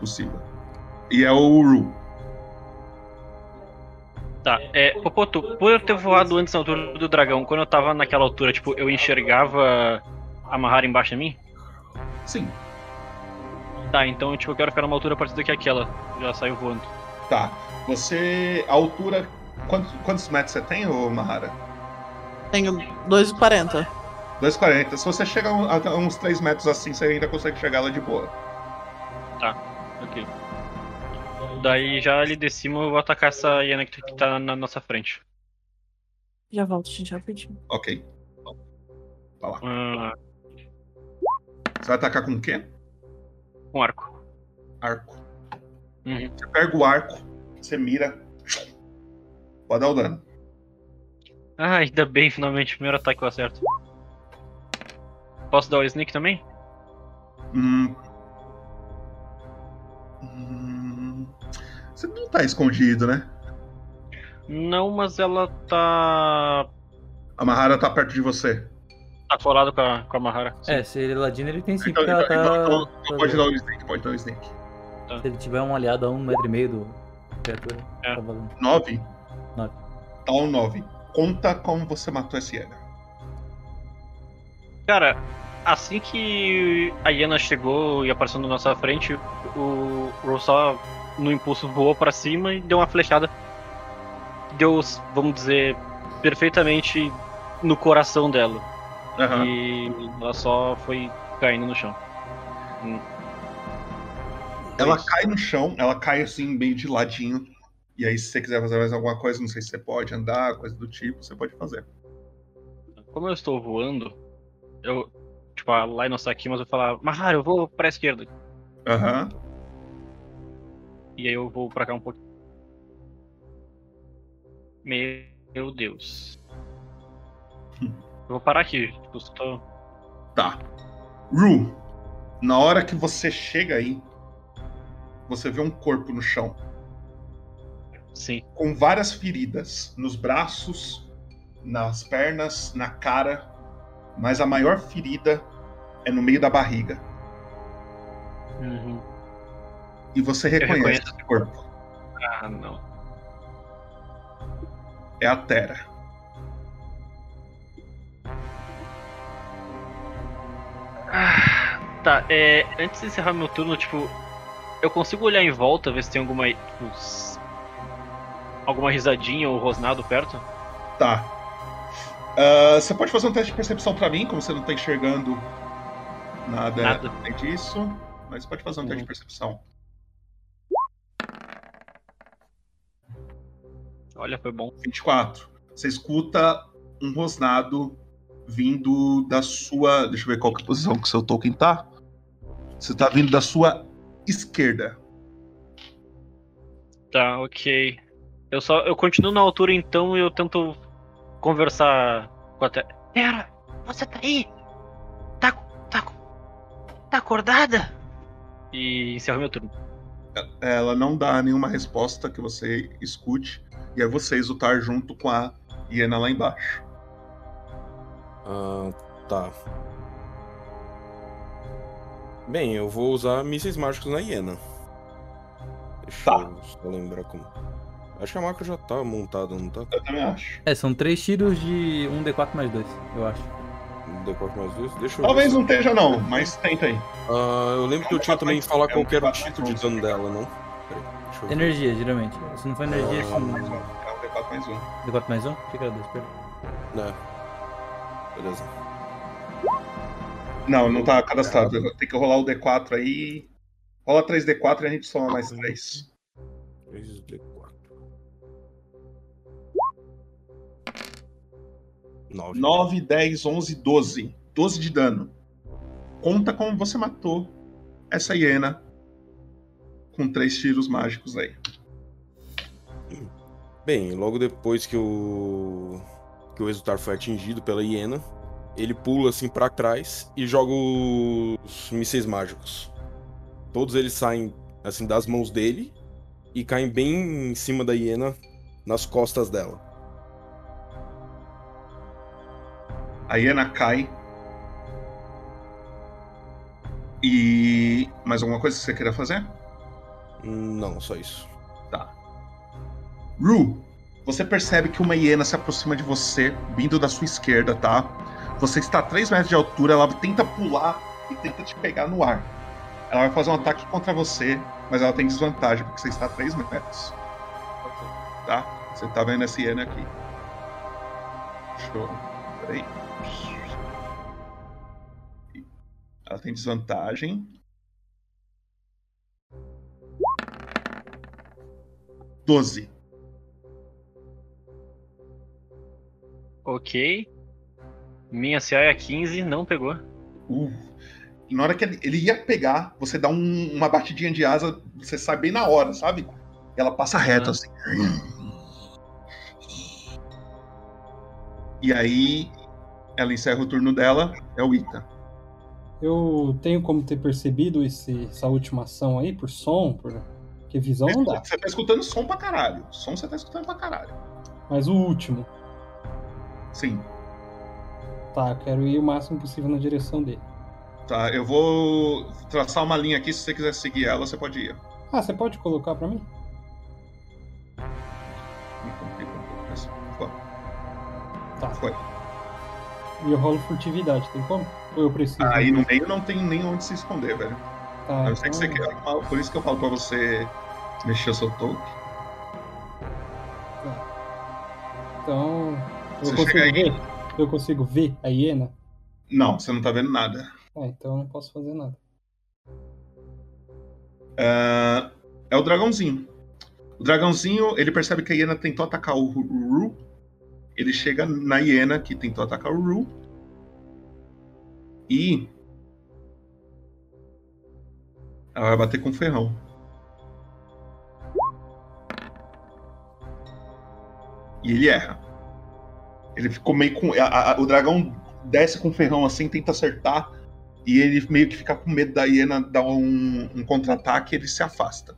Possível. E é o Ru. Tá, é, Popoto, por eu ter voado antes na altura do dragão, quando eu tava naquela altura, tipo, eu enxergava a Mahara embaixo de mim? Sim. Tá, então, tipo, eu quero ficar numa altura parecida que aquela. Já saiu voando. Tá. Você. A altura. Quantos, quantos metros você tem, ô Mahara? Tenho 2,40. 2,40. Se você chegar até uns 3 metros assim, você ainda consegue chegar lá de boa. Tá, ok. Daí já ali de cima eu vou atacar essa hiena que tá na nossa frente. Já volto, gente, rapidinho. Ok. Vai lá. Ah, Você vai atacar com o quê? com arco. Arco. Uhum. Você pega o arco, você mira. Pode dar o dano. Ah, ainda bem, finalmente, o primeiro ataque eu acerto. Posso dar o sneak também? Hum. Hum. Você não tá escondido, né? Não, mas ela tá. A Mahara tá perto de você. tá colada com a, com a Mahara. É, se ele é ladino, ele tem sim, Então, então, tá. então, tá- então pode dar o sneak, pode dar o sneak. Se ele tiver um aliado a um metro e meio do criatura, É. tá valendo. 9? Nove. Tá um 9. Conta como você matou essa hiena. Cara, assim que a hiena chegou e apareceu na nossa frente, o Ro só no impulso voou pra cima e deu uma flechada. Deu, vamos dizer, perfeitamente no coração dela. Aham. E ela só foi caindo no chão. Hum. Ela cai no chão, ela cai assim, meio de ladinho. E aí, se você quiser fazer mais alguma coisa, não sei se você pode andar, coisa do tipo, você pode fazer. Como eu estou voando, eu. Tipo, a Line está aqui, mas eu vou falar, Mahara, eu vou pra esquerda. Aham. E aí eu vou pra cá um pouquinho. Meu Deus. *laughs* Eu vou parar aqui. Tipo, tô... Tá. Ru, na hora que você chega aí, você vê um corpo no chão. Sim. Com várias feridas nos braços, nas pernas, na cara. Mas a maior ferida é no meio da barriga. Uhum. E você reconhece esse corpo. Ah, não. É a Terra. Ah, tá, é. Antes de encerrar meu turno, tipo. Eu consigo olhar em volta, ver se tem alguma. Tipo, alguma risadinha ou rosnado perto? Tá. Ah, você pode fazer um teste de percepção pra mim, como você não tá enxergando nada, Nada. disso. Mas pode fazer um teste de percepção. Olha, foi bom. 24. Você escuta um rosnado vindo da sua. Deixa eu ver qual que é a posição que seu token tá. Você tá vindo da sua esquerda. Tá, ok. Eu só. Eu continuo na altura então e eu tento conversar com a Terra. Terra, você tá aí? Tá, tá, tá acordada? E encerro meu turno. Ela não dá nenhuma resposta que você escute. E é você exultar junto com a hiena lá embaixo. Ah, tá. Bem, eu vou usar mísseis mágicos na hiena. Deixa eu só lembrar como. Acho que a macro já tá montada, não tá? Eu também acho. É, são três tiros de um D4 mais dois, eu acho. D4 mais 2? Deixa eu Talvez ver. não esteja, não, mas tenta aí. Ah, eu lembro que eu tinha também que falar qual que era o D4 tipo de dano dela, não? Deixa. Energia, geralmente. Se não for energia, Ah, sim. É um D4 mais um. D4 mais um? Achei que era dois, perdão. Né. Beleza. Não, não tá cadastrado. Tem que rolar o D4 aí. Rola 3D4 e a gente soma mais 3. 3D4. 9. 9, 10, 11, 12. 12 de dano. Conta como você matou essa hiena com três tiros mágicos aí. Bem, logo depois que o que o Exultar foi atingido pela hiena, ele pula assim pra trás e joga os mísseis mágicos. Todos eles saem assim das mãos dele e caem bem em cima da hiena, nas costas dela. A hiena cai. E. Mais alguma coisa que você queira fazer? Não, só isso. Tá. Ru, você percebe que uma hiena se aproxima de você, vindo da sua esquerda, tá? Você está a 3 metros de altura, ela tenta pular e tenta te pegar no ar. Ela vai fazer um ataque contra você, mas ela tem desvantagem, porque você está a 3 metros. Tá? Você tá vendo essa hiena aqui. Eu Peraí. Ela tem desvantagem. Doze. Ok. Minha CA é 15, não pegou. Uh. E na hora que ele, ia pegar, você dá um- uma batidinha de asa, você sai bem na hora, sabe? E ela passa reto assim. E aí, ela encerra o turno dela, é o Ita. Eu tenho como ter percebido esse, essa última ação aí, por som, por. Porque visão não dá. Você tá escutando som pra caralho. Som você tá escutando pra caralho. Mas o último. Sim. Tá, quero ir o máximo possível na direção dele. Tá, eu vou traçar uma linha aqui. Se você quiser seguir ela, você pode ir. Ah, você pode colocar pra mim? Me complica um pouco, mas foi. Tá. Foi. E eu rolo furtividade, tem como? Ou eu preciso? Aí no meio não tem nem onde se esconder, velho. Tá, a não ser que você queira. Por isso que eu falo pra você mexer o seu token. Então. Eu Você consigo chega aí? ver? Eu consigo ver a hiena? Não, você não tá vendo nada. Ah, então eu não posso fazer nada. Ah, é o dragãozinho. O dragãozinho, ele percebe que a hiena tentou atacar o Ru. Ele chega na hiena que tentou atacar o Ru. E. Ela vai bater com ferrão. E ele erra. Ele ficou meio com. a- a- o dragão desce com o ferrão assim, tenta acertar. E ele meio que fica com medo da hiena dar um, um contra-ataque ele se afasta.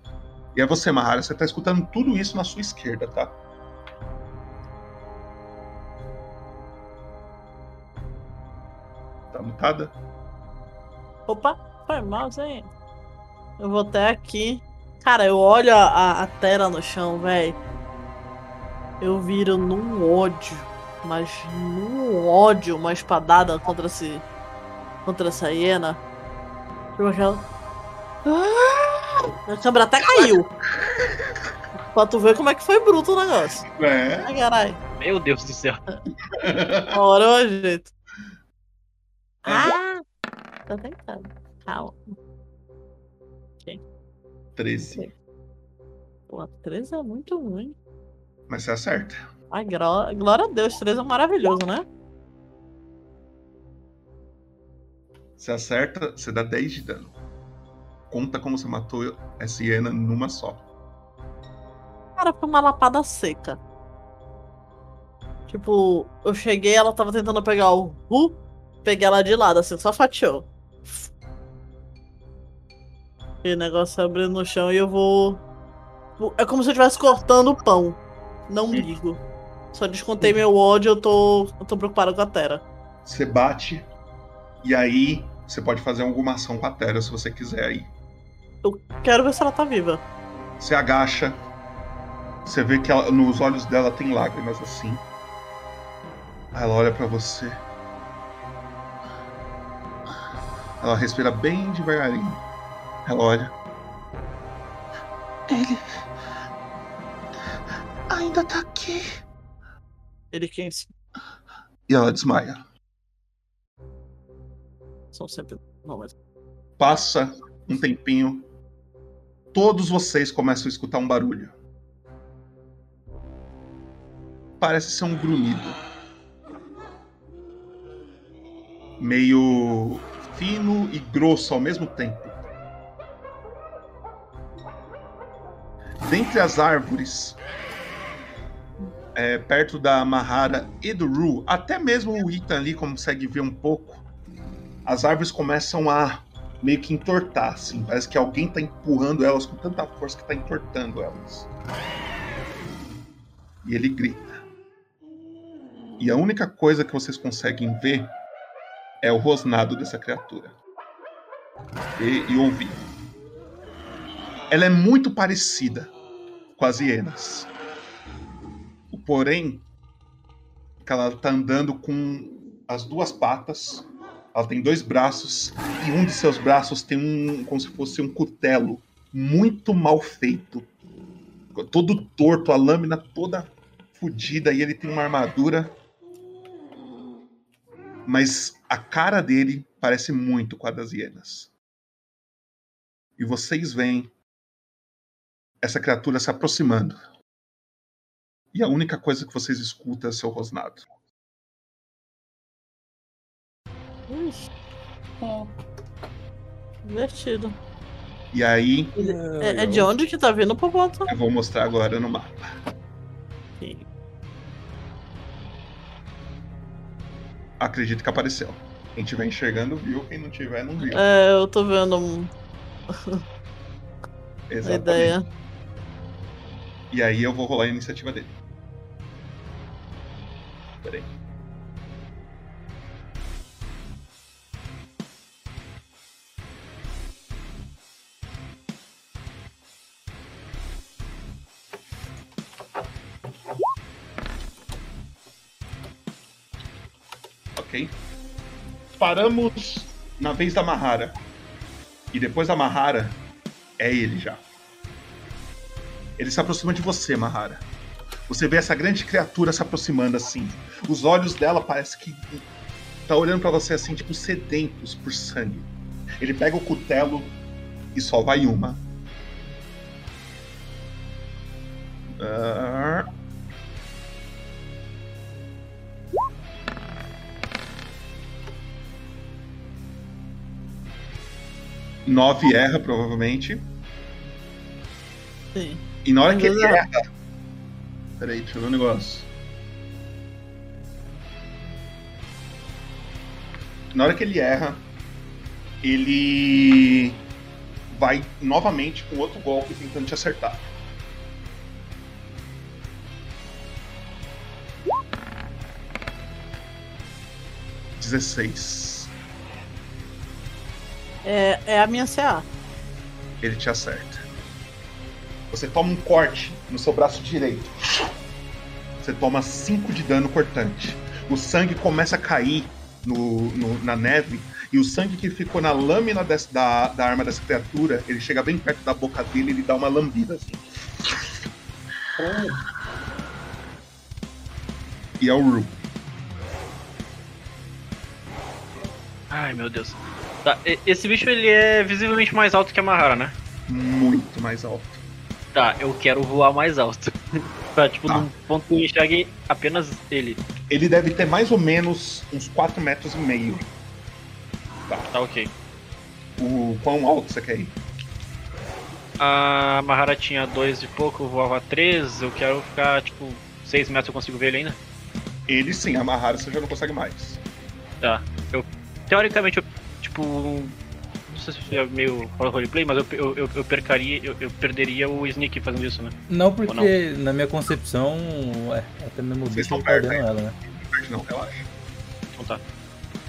E é você, Mahara, você tá escutando tudo isso na sua esquerda, tá? Tá mutada? Opa, foi mal, Zé. Eu vou até aqui. Cara, eu olho a, a tela no chão, velho. Eu viro num ódio. Mas num ódio, uma espadada contra esse. Contra essa hiena. Tipo aquela. Ah! A câmera até caiu. pra tu ver como é que foi bruto o negócio. É. Ai, caralho. Meu Deus do céu. *laughs* Hora eu ajeito. Ah! Tô tentando. Calma. 13. Pô, 13 é muito ruim. Mas você acerta. Ai, gló- glória a Deus, 13 é maravilhoso, né? Você acerta, você dá 10 de dano. Conta como você matou essa hiena numa só. Cara, foi uma lapada seca. Tipo, eu cheguei, ela tava tentando pegar o Ru, peguei ela de lado, assim, só fatiou. E o negócio abrindo no chão e eu vou. É como se eu estivesse cortando o pão. Não ligo. Só descontei meu ódio, eu tô. Eu tô preocupado com a Terra. Você bate, e aí você pode fazer alguma ação com a Terra se você quiser aí. Eu quero ver se ela tá viva. Você agacha, você vê que ela- nos olhos dela tem lágrimas assim. Aí ela olha pra você. Ela respira bem devagarinho. Ela olha. Ele. Ainda tá aqui. Ele quem? E ela desmaia. São sempre. Não, mas. Passa um tempinho. Todos vocês começam a escutar um barulho. Parece ser um grunhido. Meio fino e grosso ao mesmo tempo. Dentre as árvores, é, perto da Mahara e do Ru, até mesmo o Ethan ali consegue ver um pouco. As árvores começam a meio que entortar, assim. Parece que alguém tá empurrando elas com tanta força que tá entortando elas. E ele grita. E a única coisa que vocês conseguem ver é o rosnado dessa criatura. E, e ouvir. Ela é muito parecida com as hienas. Porém, que ela tá andando com as duas patas. Ela tem dois braços e um de seus braços tem um como se fosse um cutelo muito mal feito, todo torto, a lâmina toda fodida e ele tem uma armadura mas a cara dele parece muito com a das hienas. E vocês veem essa criatura se aproximando. E a única coisa que vocês escutam é seu rosnado. Ixi. Ó. Divertido. E aí, É, é de onde que tá vindo pro ponto? eu vou mostrar agora no mapa. Acredito que apareceu. Quem estiver enxergando viu, quem não tiver não viu. É, eu tô vendo um- *laughs* a Exatamente. ideia. E aí eu vou rolar a iniciativa dele. Peraí. Ok. Paramos na vez da Mahara. E depois da Mahara, é ele já. Ele se aproxima de você, Mahara. Você vê essa grande criatura se aproximando assim. Os olhos dela parece que tá olhando pra você assim, tipo sedentos por sangue. Ele pega o cutelo e só vai uma. Ah. Nove erra, provavelmente. Sim. E na hora que ele erra. Peraí, deixa eu ver um negócio. Na hora que ele erra, ele vai novamente com outro golpe tentando te acertar. Dezesseis. É, é a minha CA. Ele te acerta. Você toma um corte no seu braço direito. Você toma 5 de dano cortante. O sangue começa a cair no, no- na neve. E o sangue que ficou na lâmina da, da arma dessa criatura, ele chega bem perto da boca dele e ele dá uma lambida assim. E é o Ru. Ai, meu Deus. Tá, esse bicho ele é visivelmente mais alto que a Mahara, né? Muito mais alto. Tá, eu quero voar mais alto. *laughs* pra, tipo, Tá. num ponto que eu enxergue apenas ele. Ele deve ter mais ou menos uns 4 metros e meio. Tá. Tá, ok. O quão alto você quer ir? A Mahara tinha dois e pouco, eu voava três. Eu quero ficar, tipo, seis metros eu consigo ver ele ainda. Ele sim, a Mahara você já não consegue mais. Tá. Eu, teoricamente, eu, tipo. Não sei se é meio roleplay, mas eu, eu, eu, eu percaria, eu, eu perderia o Sneak fazendo isso, né? Não, porque na minha concepção, é, até mesmo o Vocês bicho estão tá perdendo hein? ela, né? Perde não, relaxa. Então tá.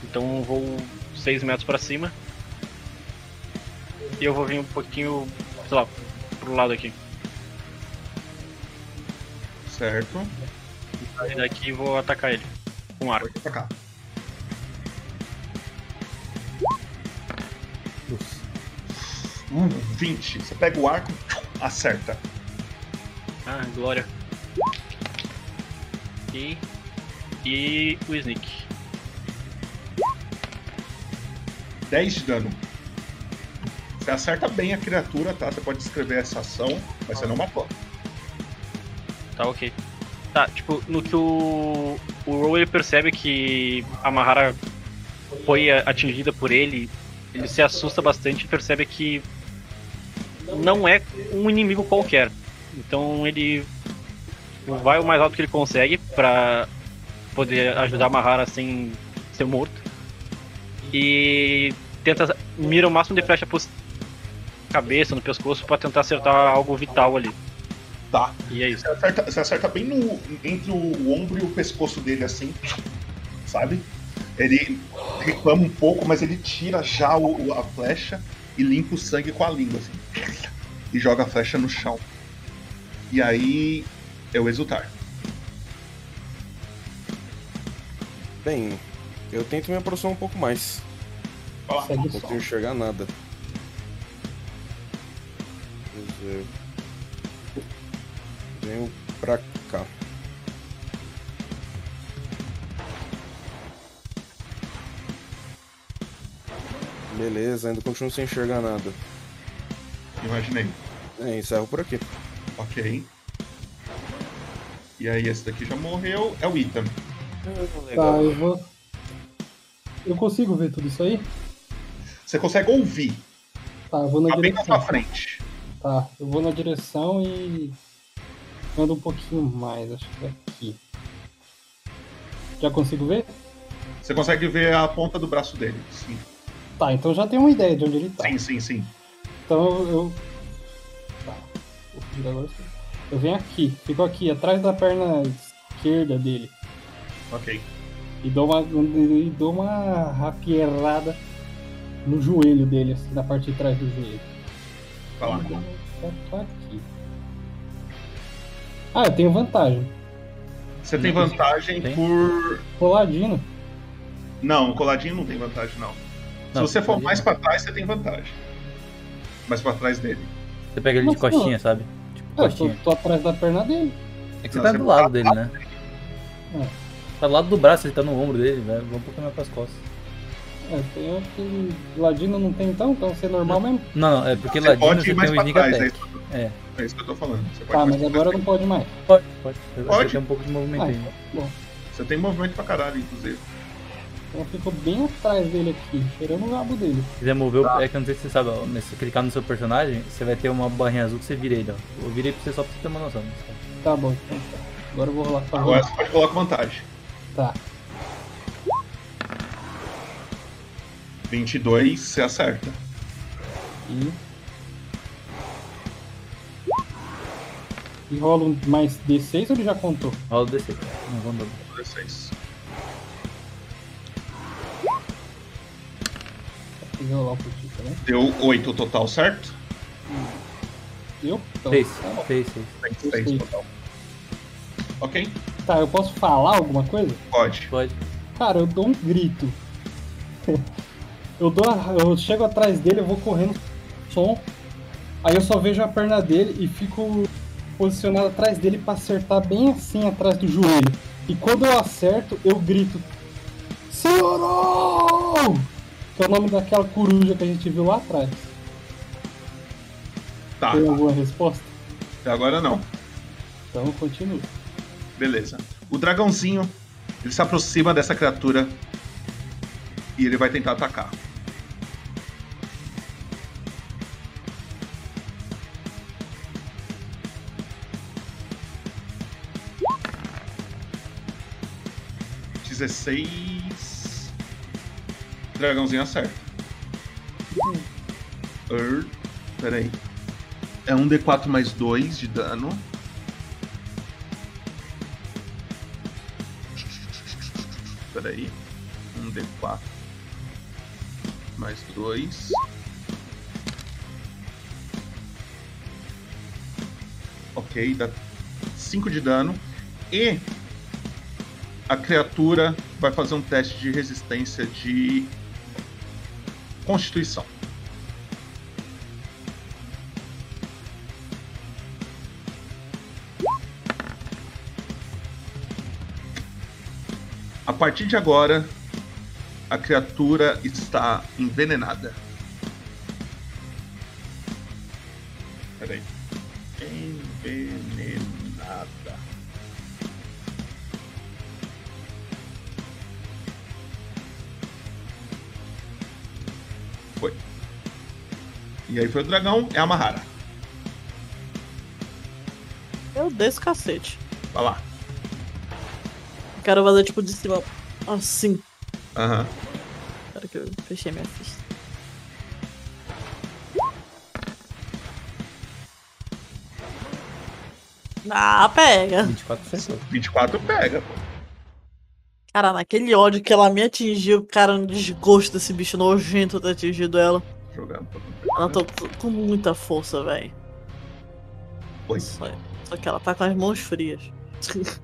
Então eu vou 6 metros pra cima. E eu vou vir um pouquinho, sei lá, pro lado aqui. Certo. E daqui vou atacar ele. Com arco. Atacar. Uh, 20. Você pega o arco, acerta. Ah, glória. E. E o Sneak. 10 de dano. Você acerta bem a criatura, tá? Você pode descrever essa ação, mas você não matou. Tá ok. Tá, tipo, no que o. O Row ele percebe que a Mahara foi atingida por ele, ele se assusta bastante e percebe que não é um inimigo qualquer. Então ele vai o mais alto que ele consegue pra poder ajudar a Mahara sem ser morto. E tenta mira o máximo de flecha possível na cabeça, no pescoço, pra tentar acertar algo vital ali. Tá. E é isso. Você acerta, você acerta bem no, entre o ombro e o pescoço dele, assim. Sabe? Ele reclama um pouco, mas ele tira já o- a flecha e limpa o sangue com a língua, assim. E joga a flecha no chão. E aí é o exultar. Bem, eu tento me aproximar um pouco mais. Segue Não consigo enxergar nada. Ver. Venho pra cá. Beleza, ainda continuo sem enxergar nada. Imaginei. É, encerro por aqui. Ok. E aí, esse daqui já morreu. É o Ethan. Tá, eu vou. Eu consigo ver tudo isso aí? Você consegue ouvir. Tá, eu vou na Tá bem direção. na sua frente. Tá, eu vou na direção e. Ando um pouquinho mais, acho que é aqui. Já consigo ver? Você consegue ver a ponta do braço dele. Sim. Tá, então já tenho uma ideia de onde ele tá. Sim, sim, sim. Então eu. eu... Tá. Agora. sim. Eu venho aqui, fico aqui, atrás da perna esquerda dele. Ok. E dou uma, e dou uma rapierada no joelho dele, assim, na parte de trás do joelho. Eu tô aqui. Ah, eu tenho vantagem. Você tem vantagem por. Coladino. Não, coladinho não tem vantagem, não. Se Não, você for coladinho mais pra trás, você tem vantagem. Mais pra trás dele. Você pega ele de Mas, pô, costinha, sabe? Tipo, É, eu tô, costinha. tô atrás da perna dele. É que você Não, tá você do tá lado dele, né? É. Tá do lado do braço, ele tá no ombro dele, vai vai um pouco mais pras costas. É, tem aquele. Ladino não tem então? Então ser normal mesmo? Não, não, é porque Você ladino pode você ir mais tem o sneak trás, é attack. isso, É, é isso que eu tô falando. Você pode Tá, mas agora não pode mais. pode, pode. Você Pode? tem um pouco de movimento Ah, aí. então, bom. Você tem movimento pra caralho, inclusive. Ela ficou bem atrás dele aqui, cheirando o rabo dele. Se quiser mover, tá. é que eu não sei se você sabe, ó, se você clicar no seu personagem, você vai ter uma barrinha azul que você vira ele, ó. Eu virei pra você só pra você ter uma noção. Tá bom, então. Tá. Agora eu vou rolar só. Agora você pode colocar vantagem. Tá. 22, você acerta. E. E rola um mais D6 ou ele já contou? Rola o D6. Não, vamos D6. que deu lá o né? Deu 8 total, certo? Hum. Deu? Então, 6, tá fez, fez, fez. Fez total. Ok. Tá, eu posso falar alguma coisa? Pode. Pode. Cara, eu dou um grito. *laughs* eu, dou a... eu chego atrás dele, eu vou correndo som. Aí eu só vejo a perna dele e fico posicionado atrás dele para acertar bem assim atrás do joelho. E quando eu acerto, eu grito: Senhorão! É o nome daquela coruja que a gente viu lá atrás. Tá. Tem alguma resposta? Até agora não. Então continue. Beleza. O dragãozinho, ele se aproxima dessa criatura e ele vai tentar atacar. Dezesseis. Dragãozinho acerta. Er, peraí. É um D4 mais 2 de dano. Peraí. Um D4. Mais dois. Ok, dá 5 de dano. E a criatura vai fazer um teste de resistência de Constituição. A partir de agora, a criatura está envenenada. Peraí. Envenenada. E aí foi o dragão, é a Mahara. Eu desse cacete. Vai lá. Quero fazer tipo de cima. Assim. Aham. Espera que eu fechei minha ficha. Ah, pega. 24 acertou. 24 pega, pô. Cara, naquele ódio que ela me atingiu, cara, um desgosto desse bicho nojento ter atingido ela. Jogando pra Ela tá com muita força, velho. Só, só que ela tá com as mãos frias. *laughs*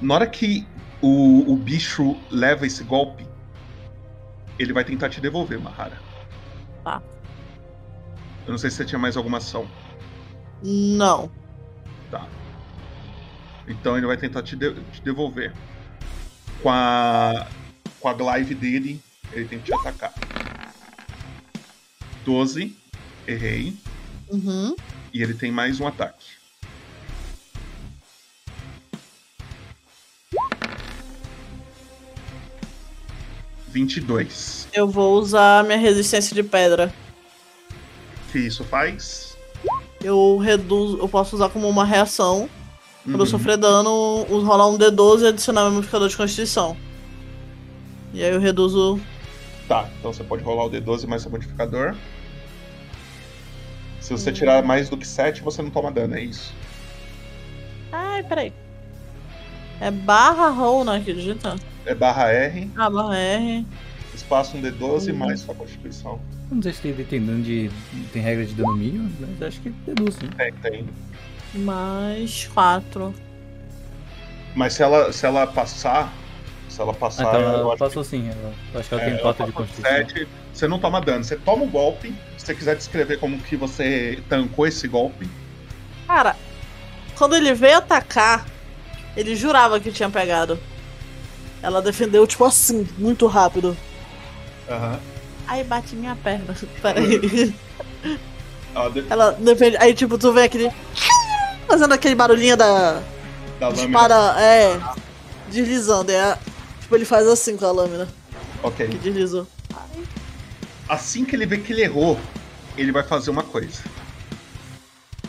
Na hora que o, o bicho leva esse golpe, ele vai tentar te devolver, Mahara. Tá. Eu não sei se você tinha mais alguma ação. Não. Tá. Então ele vai tentar te, de- te devolver. Com a, com a glaive dele, ele tem que te atacar. 12, errei. Uhum. E ele tem mais um ataque. Vinte e dois. Eu vou usar minha resistência de pedra. que isso faz? Eu reduzo. Eu posso usar como uma reação. Quando eu Uhum. sofrer dano, rolar um D12 e adicionar meu modificador de constituição. E aí eu reduzo. Tá, então você pode rolar o D12 mais seu modificador. Se você tirar mais do que 7, você não toma dano, é isso. Ai, peraí. É barra roll, né? Que digita? É barra R, Ah, barra R. espaço um D12 Uhum. mais sua constituição. Não sei se tem, tem dano de. tem regra de dano mínimo, mas acho que deduz, né? Tem, tem. Mais 4. Mas se ela, se ela passar. Se ela passar. Ah, então eu ela acho passou sim. Ela, eu acho que ela É, tem 4 de constituição. você não toma dano. Você toma o golpe. Se você quiser descrever como que você tancou esse golpe. Cara, quando ele veio atacar, ele jurava que tinha pegado. Ela defendeu, tipo assim, muito rápido. Aham. Aí bate minha perna. *laughs* Peraí. Ela de- Ela defende. Aí, tipo, tu vê aquele. *laughs* Fazendo aquele barulhinho da. Da lâmina. Espada. É. Deslizando. É, tipo, ele faz assim com a lâmina. Ok. Que deslizou. Assim que ele vê que ele errou, ele vai fazer uma coisa.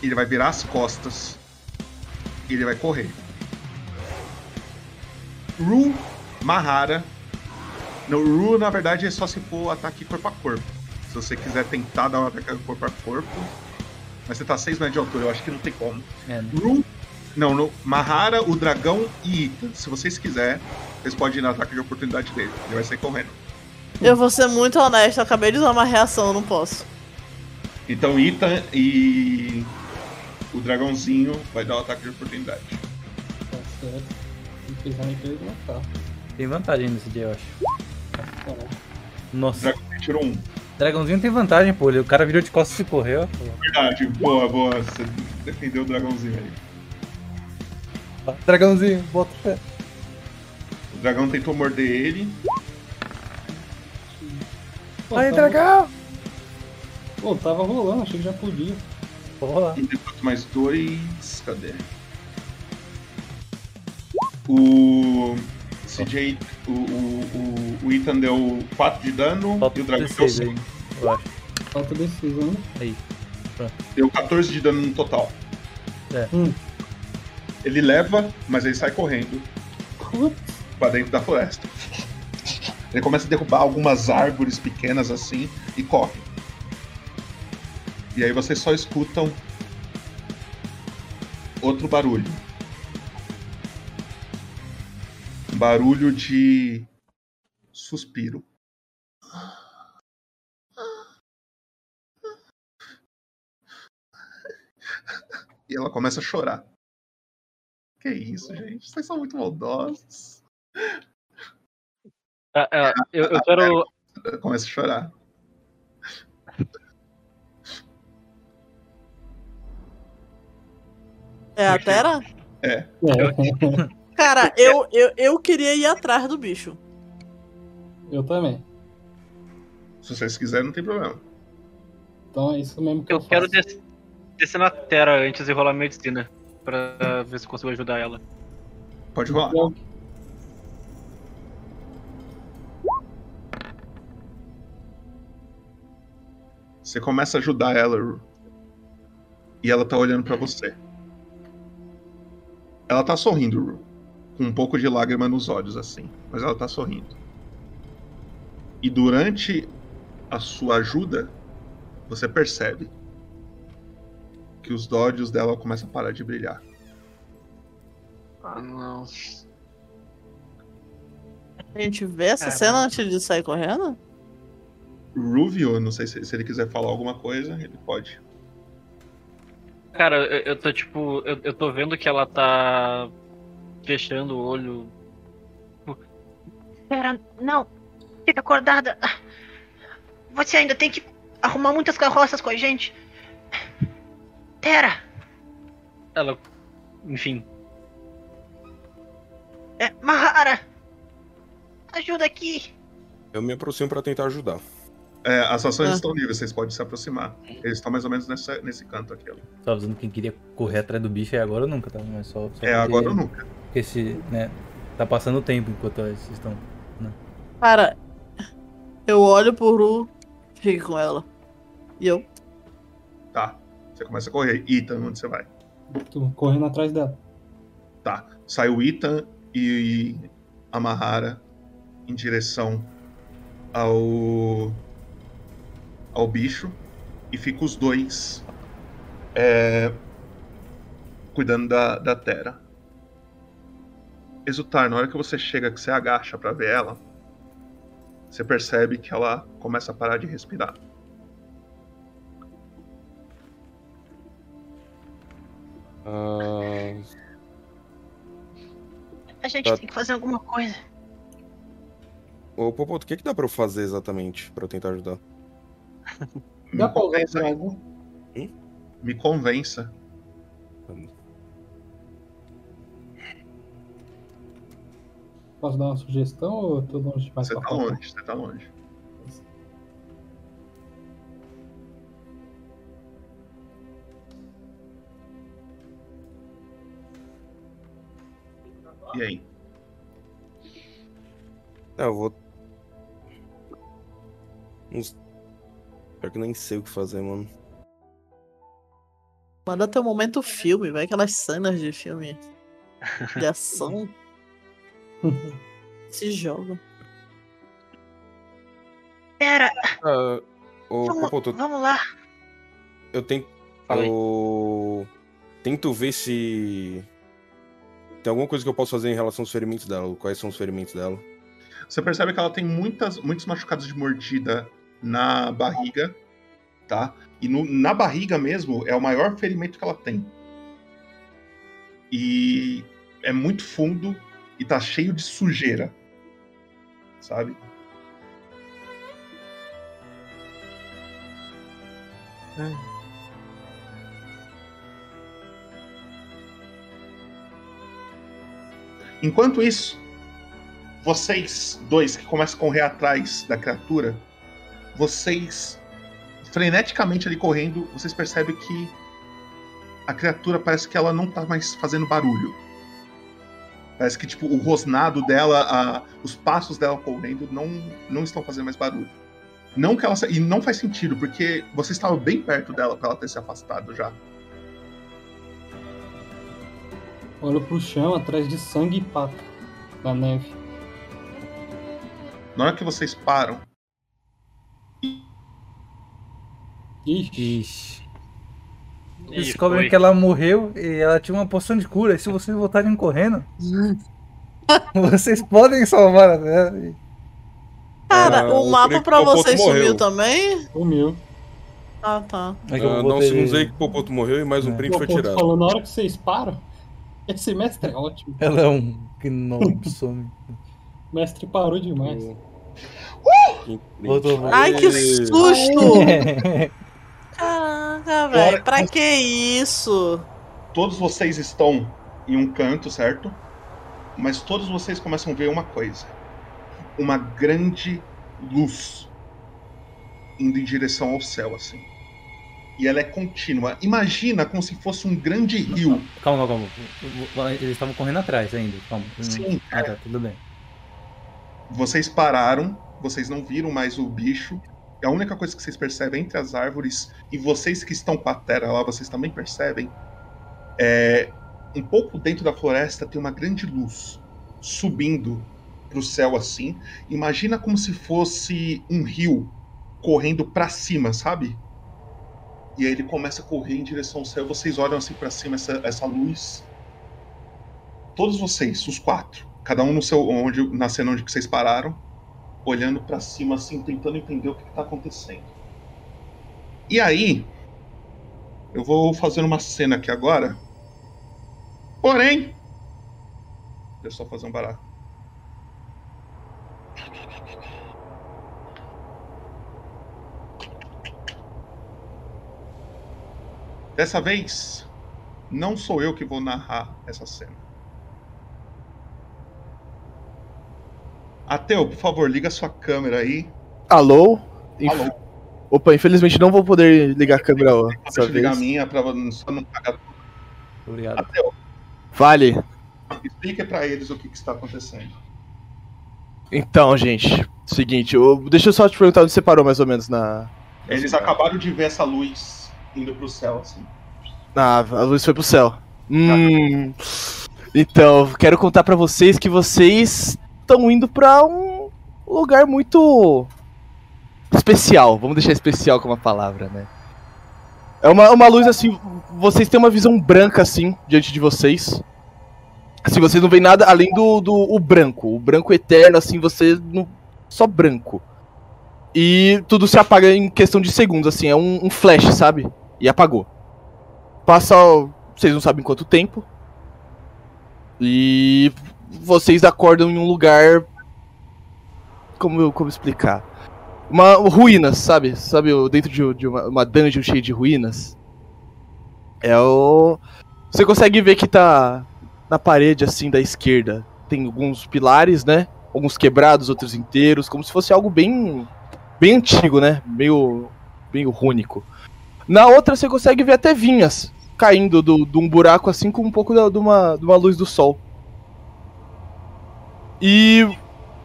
Ele vai virar as costas. E ele vai correr. Ru Mahara. No, Ru, na verdade, é só se for ataque corpo a corpo. Se você quiser tentar dar um ataque corpo a corpo. Mas você tá 6 metros de altura, eu acho que não tem como. É, né? Ru. Não, no, Mahara, o dragão e Ita. Se vocês quiserem, vocês podem ir no ataque de oportunidade dele. Ele vai sair correndo. Eu vou ser muito honesto, eu acabei de usar uma reação, eu não posso. Então Ita e o dragãozinho vai dar o ataque de oportunidade. Tá certo. Tem vantagem nesse dia, eu acho. O Nossa. dragãozinho tirou um. Dragãozinho tem vantagem, pô. ele- O cara virou de costas e correu. pô. Verdade, boa, boa. Você defendeu o dragãozinho aí. Dragãozinho, bota. O dragão tentou morder ele. Pô, Aí, tava- dragão! Pô, tava rolando, achei que já podia. Vou rolar. E depois mais dois. Cadê? O. CJ. O, o, o, o Ethan deu 4 de dano Falta e o dragão deu 16 5. aí, eu acho. Falta decisão. né? Aí. Pronto. Deu 14 de dano no total. É. Hum. Ele leva, mas ele sai correndo pra dentro da floresta. Ele começa a derrubar algumas árvores pequenas assim e corre. E aí vocês só escutam outro barulho. Barulho de suspiro. E ela começa a chorar. Que isso, gente? Vocês são muito maldosos. Ah, ah, eu, eu quero. Começa a chorar. É a Tera? É. *laughs* Cara, eu, eu, eu queria ir atrás do bicho. Eu também. Se vocês quiserem, não tem problema. Então é isso mesmo que eu, Eu quero faço. des- descer na Terra antes de rolar medicina. Pra ver se consigo ajudar ela. Pode rolar. Você começa a ajudar ela, Ru. E ela tá olhando pra você. Ela tá sorrindo, Ru. Com um pouco de lágrima nos olhos, assim. Mas ela tá sorrindo. E durante a sua ajuda, você percebe que os dódios dela começam a parar de brilhar. Ah, não. A gente vê essa cena antes de sair correndo? Ruvio, não sei se, se ele quiser falar alguma coisa, ele pode. Cara, eu, eu tô tipo. Eu, eu tô vendo que ela tá fechando o olho. Pera, não. Fica acordada. Você ainda tem que arrumar muitas carroças com a gente. Tera, Ela. Enfim. é, Mahara. Ajuda. ajuda aqui. Eu me aproximo pra tentar ajudar. É, as ações Ah. estão livres, vocês podem se aproximar. Eles estão mais ou menos nessa- nesse canto aqui. ó. Tava avisando que quem queria correr atrás do bicho é agora ou nunca, tá? Mas só, só É agora ou nunca. Porque esse, né? Tá passando o tempo enquanto vocês estão. Né? Cara, eu olho pro Ru, fico com ela. E eu, Tá. Você começa a correr. Ethan, onde você vai? Tô correndo atrás dela. Tá. Sai o Ethan e a Mahara em direção ao ao bicho e fica os dois é, cuidando da, da Terra. Exultar, na hora que você chega, que você agacha pra ver ela, você percebe que ela começa a parar de respirar. Ah, A gente Tá. tem que fazer alguma coisa. Ô, Popoto, o que, que dá pra eu fazer exatamente pra eu tentar ajudar? Dá pra usar o convença. dragão? Me convença. Posso dar uma sugestão ou eu tô longe demais Você tá falar? longe, você tá longe. E aí? É, eu vou. Uns... Pior que nem sei o que fazer, mano. manda teu momento filme, vai aquelas cenas de filme de ação. *laughs* Se joga. Pera, ô, vamos, Popoto, vamos lá. eu tento. Eu tento ver se. Tem alguma coisa que eu posso fazer em relação aos ferimentos dela? Quais são os ferimentos dela? Você percebe que ela tem muitas, muitos machucados de mordida na barriga, tá? E no- na barriga mesmo é o maior ferimento que ela tem. E é muito fundo e tá cheio de sujeira, sabe? Enquanto isso, vocês dois que começam a correr atrás da criatura, vocês freneticamente ali correndo, vocês percebem que a criatura parece que ela não tá mais fazendo barulho. Parece que tipo o rosnado dela, a- os passos dela correndo não não estão fazendo mais barulho. Não que ela e não faz sentido porque vocês estavam bem perto dela para ela ter se afastado já. Olho pro chão, atrás de sangue e pato. Da neve. Na hora que vocês param, Ixi. Vocês descobrem que ela morreu e ela tinha uma poção de cura. E se vocês voltarem correndo, *laughs* vocês podem salvar a Terra. Cara, Ah, o o mapa pra vocês morreu. sumiu também? Sumiu. Ah, tá. É que eu Ah, não, ter- não sei que o Popoto morreu e mais um print foi tirado. falou, na hora que vocês param, esse mestre é ótimo. Ela é um gnome some. O mestre parou demais. Voltou, voltou. Ai, que susto! *laughs* É. Caraca, velho, pra que isso? todos vocês estão em um canto, certo? Mas todos vocês começam a ver uma coisa: uma grande luz indo em direção ao céu, assim. E ela é contínua. Imagina como se fosse um grande rio. Calma, calma, calma. Eles estavam correndo atrás ainda. Calma. Sim, Ah, tá, tudo bem. Vocês pararam, vocês não viram mais o bicho. A única coisa que vocês percebem entre as árvores, e vocês que estão com a terra lá, vocês também percebem, é um pouco dentro da floresta tem uma grande luz subindo pro céu assim. Imagina como se fosse um rio correndo pra cima, sabe? E aí ele começa a correr em direção ao céu. Vocês olham assim pra cima essa, essa luz. Todos vocês, os quatro, cada um no seu onde na cena onde vocês pararam, olhando pra cima assim, tentando entender o que, que tá acontecendo. E aí, eu vou fazer uma cena aqui agora. Porém, deixa eu só fazer um barato. Dessa vez, não sou eu que vou narrar essa cena. Ateu, por favor, liga sua câmera aí. Alô? Inf- Alô. Opa, infelizmente não vou poder ligar a câmera ó, Deixa dessa eu ligar a minha pra só não pagar. Obrigado. Ateu, Vale. explique pra eles o que, que está acontecendo. Então, gente, seguinte, eu- deixa eu só te perguntar onde você parou mais ou menos na. Eles acabaram de ver essa luz indo pro céu, assim. Ah, a luz foi pro céu. Hum. Então, quero contar pra vocês que vocês estão indo pra um lugar muito especial. Vamos deixar especial como a palavra, né? É uma, uma luz assim, vocês têm uma visão branca assim diante de vocês. Assim, vocês não veem nada além do, do o branco, o branco eterno assim, você não, só branco. E tudo se apaga em questão de segundos, assim, é um, um flash, sabe? E apagou. Passa, vocês não sabem quanto tempo. E vocês acordam em um lugar. Como, como explicar? Uma ruínas, sabe? Sabe, dentro de, de uma, uma dungeon cheia de ruínas. É o. Você consegue ver que tá na parede assim da esquerda. Tem alguns pilares, né? Alguns quebrados, outros inteiros, como se fosse algo bem. bem antigo, né? Meio. meio rúnico. Na outra você consegue ver até vinhas caindo do- de um buraco assim com um pouco de, uma, de uma luz do sol. E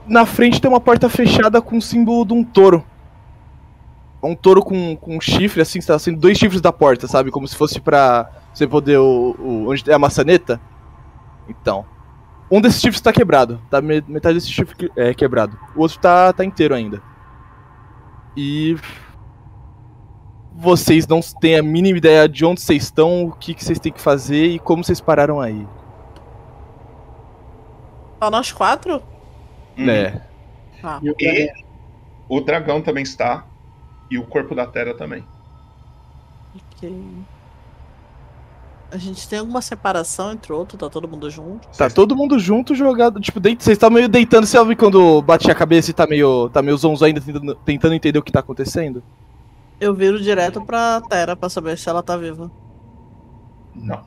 na frente tem uma porta fechada com o símbolo de um touro. Um touro com, com um chifre, assim, está sendo dois chifres da porta, sabe? Como se fosse pra você poder. O, o- onde é a maçaneta? Então. Um desses chifres tá quebrado. Tá me- metade desse chifre que- é quebrado. O outro tá, tá inteiro ainda. E. Vocês não têm a mínima ideia de onde vocês estão, o que, que vocês têm que fazer e como vocês pararam aí. Só nós quatro? Né? Ah. E o dragão também está. E o corpo da Terra também. Ok. A gente tem alguma separação entre o outro? Tá todo mundo junto? Tá todo mundo junto jogado, tipo, deito, vocês estão meio deitando, você ouve quando bate a cabeça e tá meio, tá meio zonzo ainda tentando, tentando entender o que tá acontecendo? Eu viro direto pra Terra pra saber se ela tá viva. Não.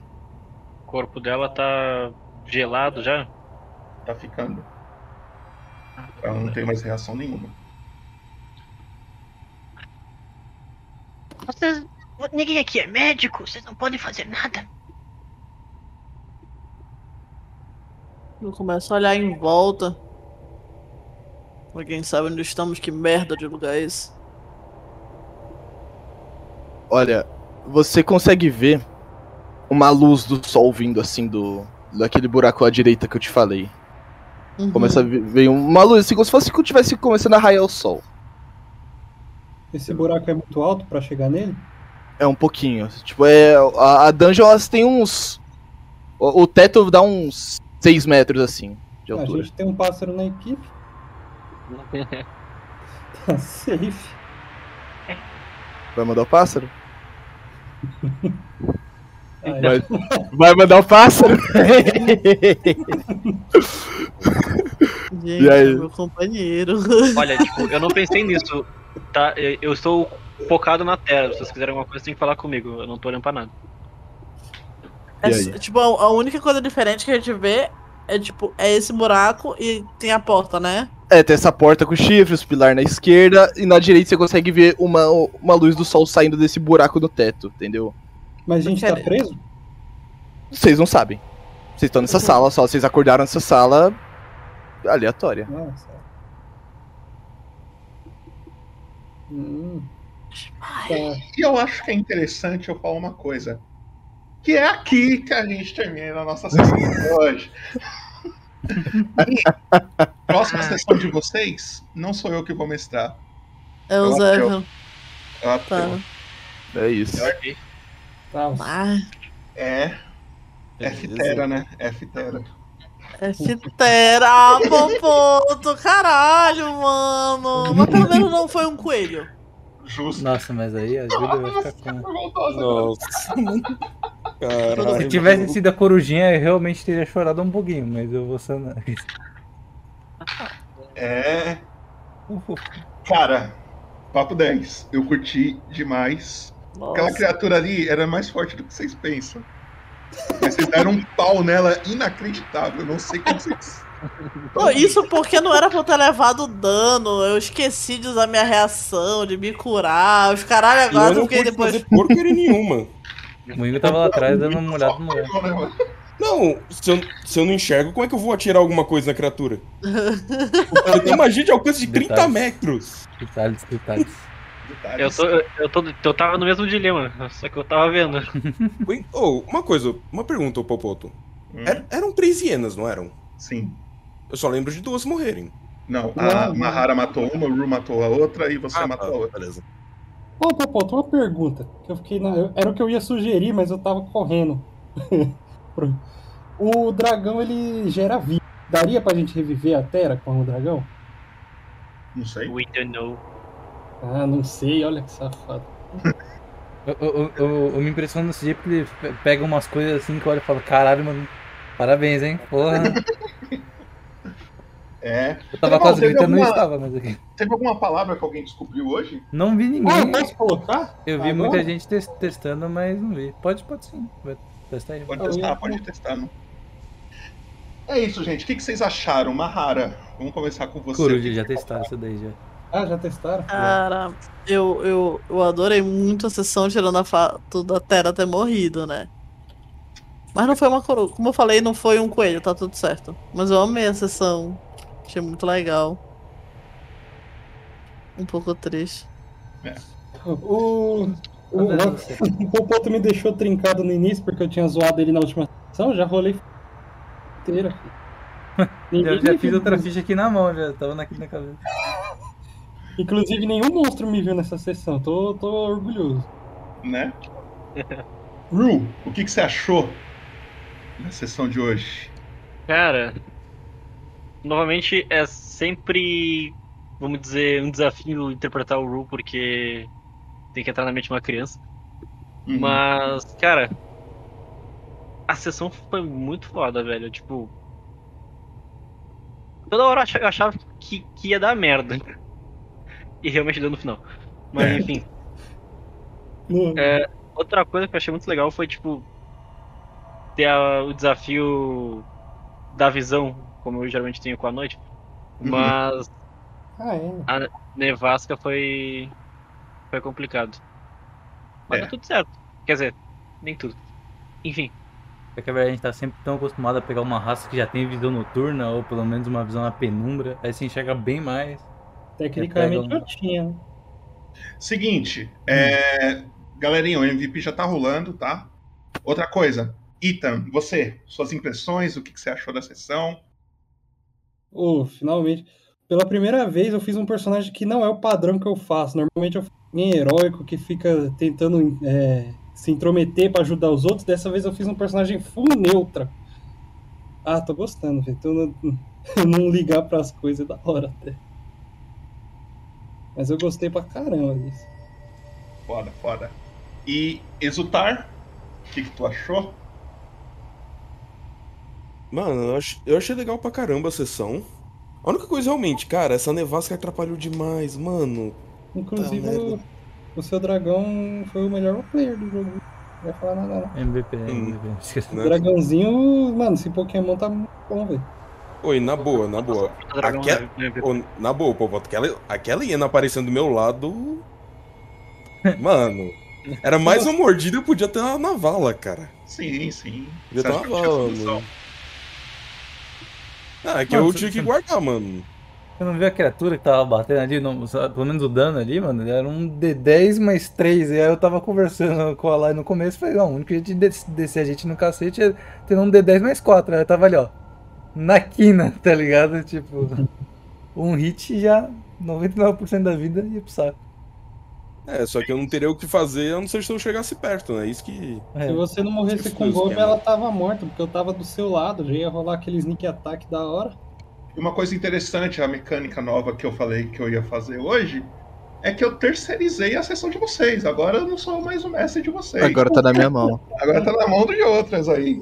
O corpo dela tá gelado já? Tá ficando. Ela não tem mais reação nenhuma. Vocês. Ninguém aqui é médico, vocês não podem fazer nada. Eu começo a olhar em volta. Alguém sabe onde estamos? Que merda de lugar é esse? Olha, você consegue ver uma luz do sol vindo assim do daquele buraco à direita que eu te falei. Uhum. Começa a ver uma luz assim, como se fosse que tivesse começando a raiar o sol. Esse buraco é muito alto pra chegar nele? É um pouquinho. Tipo, é. A, a dungeon elas tem uns. O, o teto dá uns 6 metros assim, de a altura. gente tem um pássaro na equipe. *laughs* Tá safe. Vai mandar o pássaro? *laughs* Aí. Vai, mandar o pássaro? Gente, E aí? meu companheiro. Olha, tipo, eu não pensei nisso. Tá? Eu estou focado na Terra. Se vocês quiserem alguma coisa, tem que falar comigo. Eu não tô olhando pra nada. É, tipo, a, a única coisa diferente que a gente vê é tipo, é esse buraco e tem a porta, né? É, tem essa porta com chifres, pilar na esquerda, e na direita você consegue ver uma, uma luz do sol saindo desse buraco no teto, entendeu? Mas a gente tá preso? Vocês não sabem. Vocês estão nessa sala, só vocês acordaram nessa sala aleatória. Nossa. Hum. Tá. E eu acho que é interessante eu falar uma coisa. Que é aqui que a gente termina a nossa sessão de hoje. *laughs* Próxima sessão de vocês, não sou eu que vou mestrar. É o Zé. ateu. Tá. É Tá. Ah, É. F-Tera, né? F-Tera. é fitera, *laughs* ah, ponto, caralho, mano. Mas pelo menos não foi um coelho. Justo. Nossa, mas aí a Júlia vai ficar com. Nossa. Se Caralho. tivesse sido a corujinha, eu realmente teria chorado um pouquinho, mas eu vou sanar isso. É. Cara, papo 10. Eu curti demais. Aquela Nossa. criatura ali era mais forte do que vocês pensam. Mas vocês deram um pau nela inacreditável. Eu não sei como vocês *laughs* Pô, isso porque não era pra eu ter levado dano. Eu esqueci de usar minha reação, de me curar. Os caralho agora eu não fiquei depois. fazer porcaria *laughs* nenhuma. O Ingo tava lá atrás dando uma olhada no lugar. Não, se eu, se eu não enxergo, como é que eu vou atirar alguma coisa na criatura? Eu tenho magia de alcance de 30 Detalhes. metros. Detalhes, detalhes. Eu, tô, eu, tô, eu tava no mesmo dilema, só que eu tava vendo. *laughs* Oi, oh, uma coisa, uma pergunta, Popoto. Hum. Er- eram três hienas, não eram? Sim. Eu só lembro de duas morrerem. Não, Não, a não. Mahara matou uma, o Ru matou a outra e você Ah, matou tá, a outra. Beleza. Ô, Popoto, uma pergunta. Que eu fiquei na... Era o que eu ia sugerir, mas eu tava correndo. *laughs* O dragão, ele gera vida. Daria pra gente reviver a Terra com o dragão? Não sei. We don't know. Ah, não sei, olha que safado. Eu, eu, eu, eu me impressiono nesse dia porque ele pe- pega umas coisas assim que eu olho e falo, caralho, mano, parabéns, hein? Porra. *laughs* É. Eu tava quase gritando, não alguma- estava, mas aqui. Teve alguma palavra que alguém descobriu hoje? Não vi Ah, ninguém. posso colocar? Eu vi Agora? muita gente tes- testando, mas não vi. Pode, pode sim. Vai testar aí. Pode testar, pode testar. Não. É isso, gente. O que que vocês acharam? Mahara, vamos começar com você. Coruja, já testaram isso daí já. Ah, já testaram? Cara, eu, eu, eu adorei muito a sessão tirando a fato da Terra ter morrido, né? Mas não foi uma coroa. Como eu falei, não foi um coelho, tá tudo certo. Mas eu amei a sessão. Achei muito legal. Um pouco triste. O, o, o, você. o Popoto me deixou trincado no início porque eu tinha zoado ele na última sessão, já rolei inteira. filho. *laughs* Já, fiz outra ficha aqui na mão, já tava aqui na cabeça. Inclusive, nenhum monstro me viu nessa sessão. Tô, tô orgulhoso. Né? *laughs* Ru, o que que você achou da sessão de hoje? Cara, novamente é sempre, vamos dizer, um desafio interpretar o Ru, porque tem que entrar na mente de uma criança. Uhum. Mas, cara, a sessão foi muito foda, velho. Tipo, toda hora eu achava que, que ia dar merda. E realmente deu no final. Mas, É. enfim. É, outra coisa que eu achei muito legal foi, tipo, ter a- o desafio da visão, como eu geralmente tenho com a noite. Uhum. Mas Ah, é. a nevasca foi. foi complicado. Mas É. deu tudo certo. Quer dizer, nem tudo. Enfim. É que a verdade a gente tá sempre tão acostumado a pegar uma raça que já tem visão noturna, ou pelo menos uma visão na penumbra, aí se enxerga bem mais. Tecnicamente um- eu tinha. Seguinte, é... galerinha, o MVP já tá rolando, tá? Outra coisa, Ethan, você, suas impressões, o que que você achou da sessão? Oh, finalmente. Pela primeira vez eu fiz um personagem que não é o padrão que eu faço. Normalmente eu faço alguém heróico que fica tentando é, se intrometer pra ajudar os outros. Dessa vez eu fiz um personagem full neutra. Ah, tô gostando, velho. Tô não, *laughs* não ligar pras coisas é da hora até. Mas eu gostei pra caramba disso. Foda, foda. E Exultar, o que que tu achou? Mano, eu, ach- eu achei legal pra caramba a sessão. A única coisa realmente, cara, essa nevasca atrapalhou demais, mano. Inclusive, Tá, o, merda. o seu dragão foi o melhor player do jogo. Não vai falar nada, não. MVP, Hum, MVP. Esqueci. O né? dragãozinho, mano, esse Pokémon tá muito bom, velho. Oi, na boa, na boa. O dragão Aque- não é- Ô, na boa, pô, aquela, aquela hiena aparecendo do meu lado. Mano, era mais uma mordida eu podia ter na, na vala, cara. Sim, sim. Podia ter acha na que tinha vala, solução? mano. Ah, é que Mano, eu tinha que guardar, mano. Você não viu a criatura que tava batendo ali? Não, pelo menos o dano ali, mano, ele era um D10 mais 3. E aí eu tava conversando com a Lai no começo e falei, não, o único jeito de des- descer a gente no cacete é tendo um D10 mais 4. Aí eu tava ali, ó, na quina, tá ligado? Tipo, um hit já 99% da vida ia pro saco. É, só que eu não teria o que fazer a não ser se eu chegasse perto, né? Isso que. É. Se você não morresse Tipo com isso, golpe, ela tava morta, porque eu tava do seu lado, já ia rolar aquele sneak attack da hora. E uma coisa interessante, a mecânica nova que eu falei que eu ia fazer hoje, é que eu terceirizei a sessão de vocês. Agora eu não sou mais o mestre de vocês. Agora tá na minha mão. Agora tá na mão de outras aí.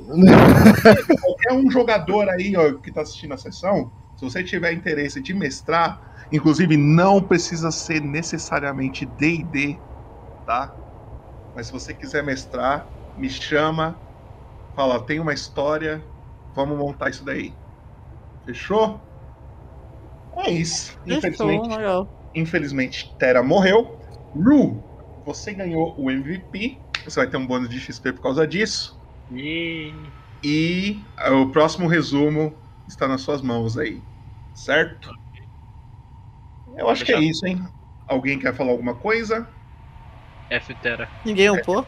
Qualquer um jogador aí ó, que tá assistindo a sessão, se você tiver interesse de mestrar, inclusive não precisa ser necessariamente D&D, tá? Mas se você quiser mestrar, me chama, fala, tem uma história, vamos montar isso daí. Fechou? É isso. Fechou, legal. Infelizmente Terra morreu. Ru, você ganhou o MVP. Você vai ter um bônus de XP por causa disso. E... E ah, o próximo resumo está nas suas mãos aí. Certo? Eu acho que é isso, hein? Alguém quer falar alguma coisa? F Terra. Ninguém upou?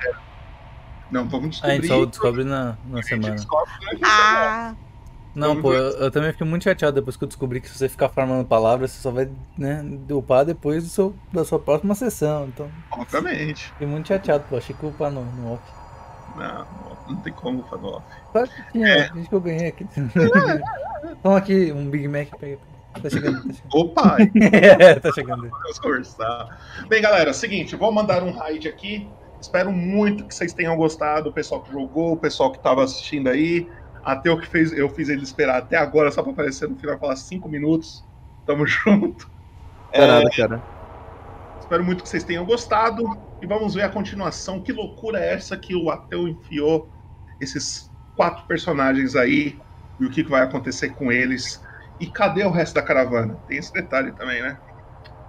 Não, vamos A gente descobrir. só descobre na, na semana. Ah! Não, pô, eu, eu também fiquei muito chateado depois que eu descobri que se você ficar farmando palavras, você só vai, né, upar depois do seu, da sua próxima sessão. Então, Obviamente. fiquei muito chateado, pô. Achei que upar no, no off. Não, não tem como fazer off. Claro que tinha, É. acho que eu ganhei aqui. *laughs* Toma aqui, um Big Mac, pega. Tá chegando, tá chegando. Opa! *laughs* é, tá chegando. Vamos conversar. Bem, galera, seguinte, vou mandar um raid aqui. Espero muito que vocês tenham gostado, o pessoal que jogou, o pessoal que estava assistindo aí. Até o que fez, eu fiz ele esperar até agora, só para aparecer no final falar cinco minutos. Tamo *laughs* junto. É nada, cara. Espero muito que vocês tenham gostado. E vamos ver a continuação. Que loucura é essa que o Ateu enfiou esses quatro personagens aí e o que que vai acontecer com eles. E cadê o resto da caravana? Tem esse detalhe também, né?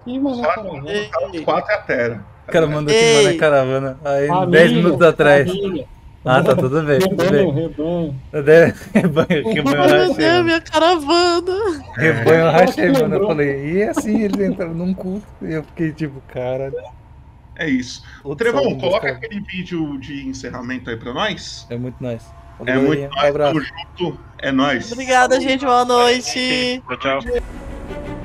Ih, mano, os quatro é a Terra. O cara mandou aqui, Ei. mano, é caravana. Aí, Família, 10 minutos atrás. família. Ah, tá tudo bem, tudo *laughs* Rebanho, bem. rebanho. Rebanho, rebanho, Ai, meu rachei, minha caravana. Rebanho, rachei, mano. Eu falei, e assim eles entraram num culto. E eu fiquei tipo, cara. É isso. Outro Trevão, coloca aquele vídeo de encerramento aí pra nós. É muito nice. É muito nóis, tamo junto. É nóis. Obrigada, gente. Boa noite. Tchau, tchau.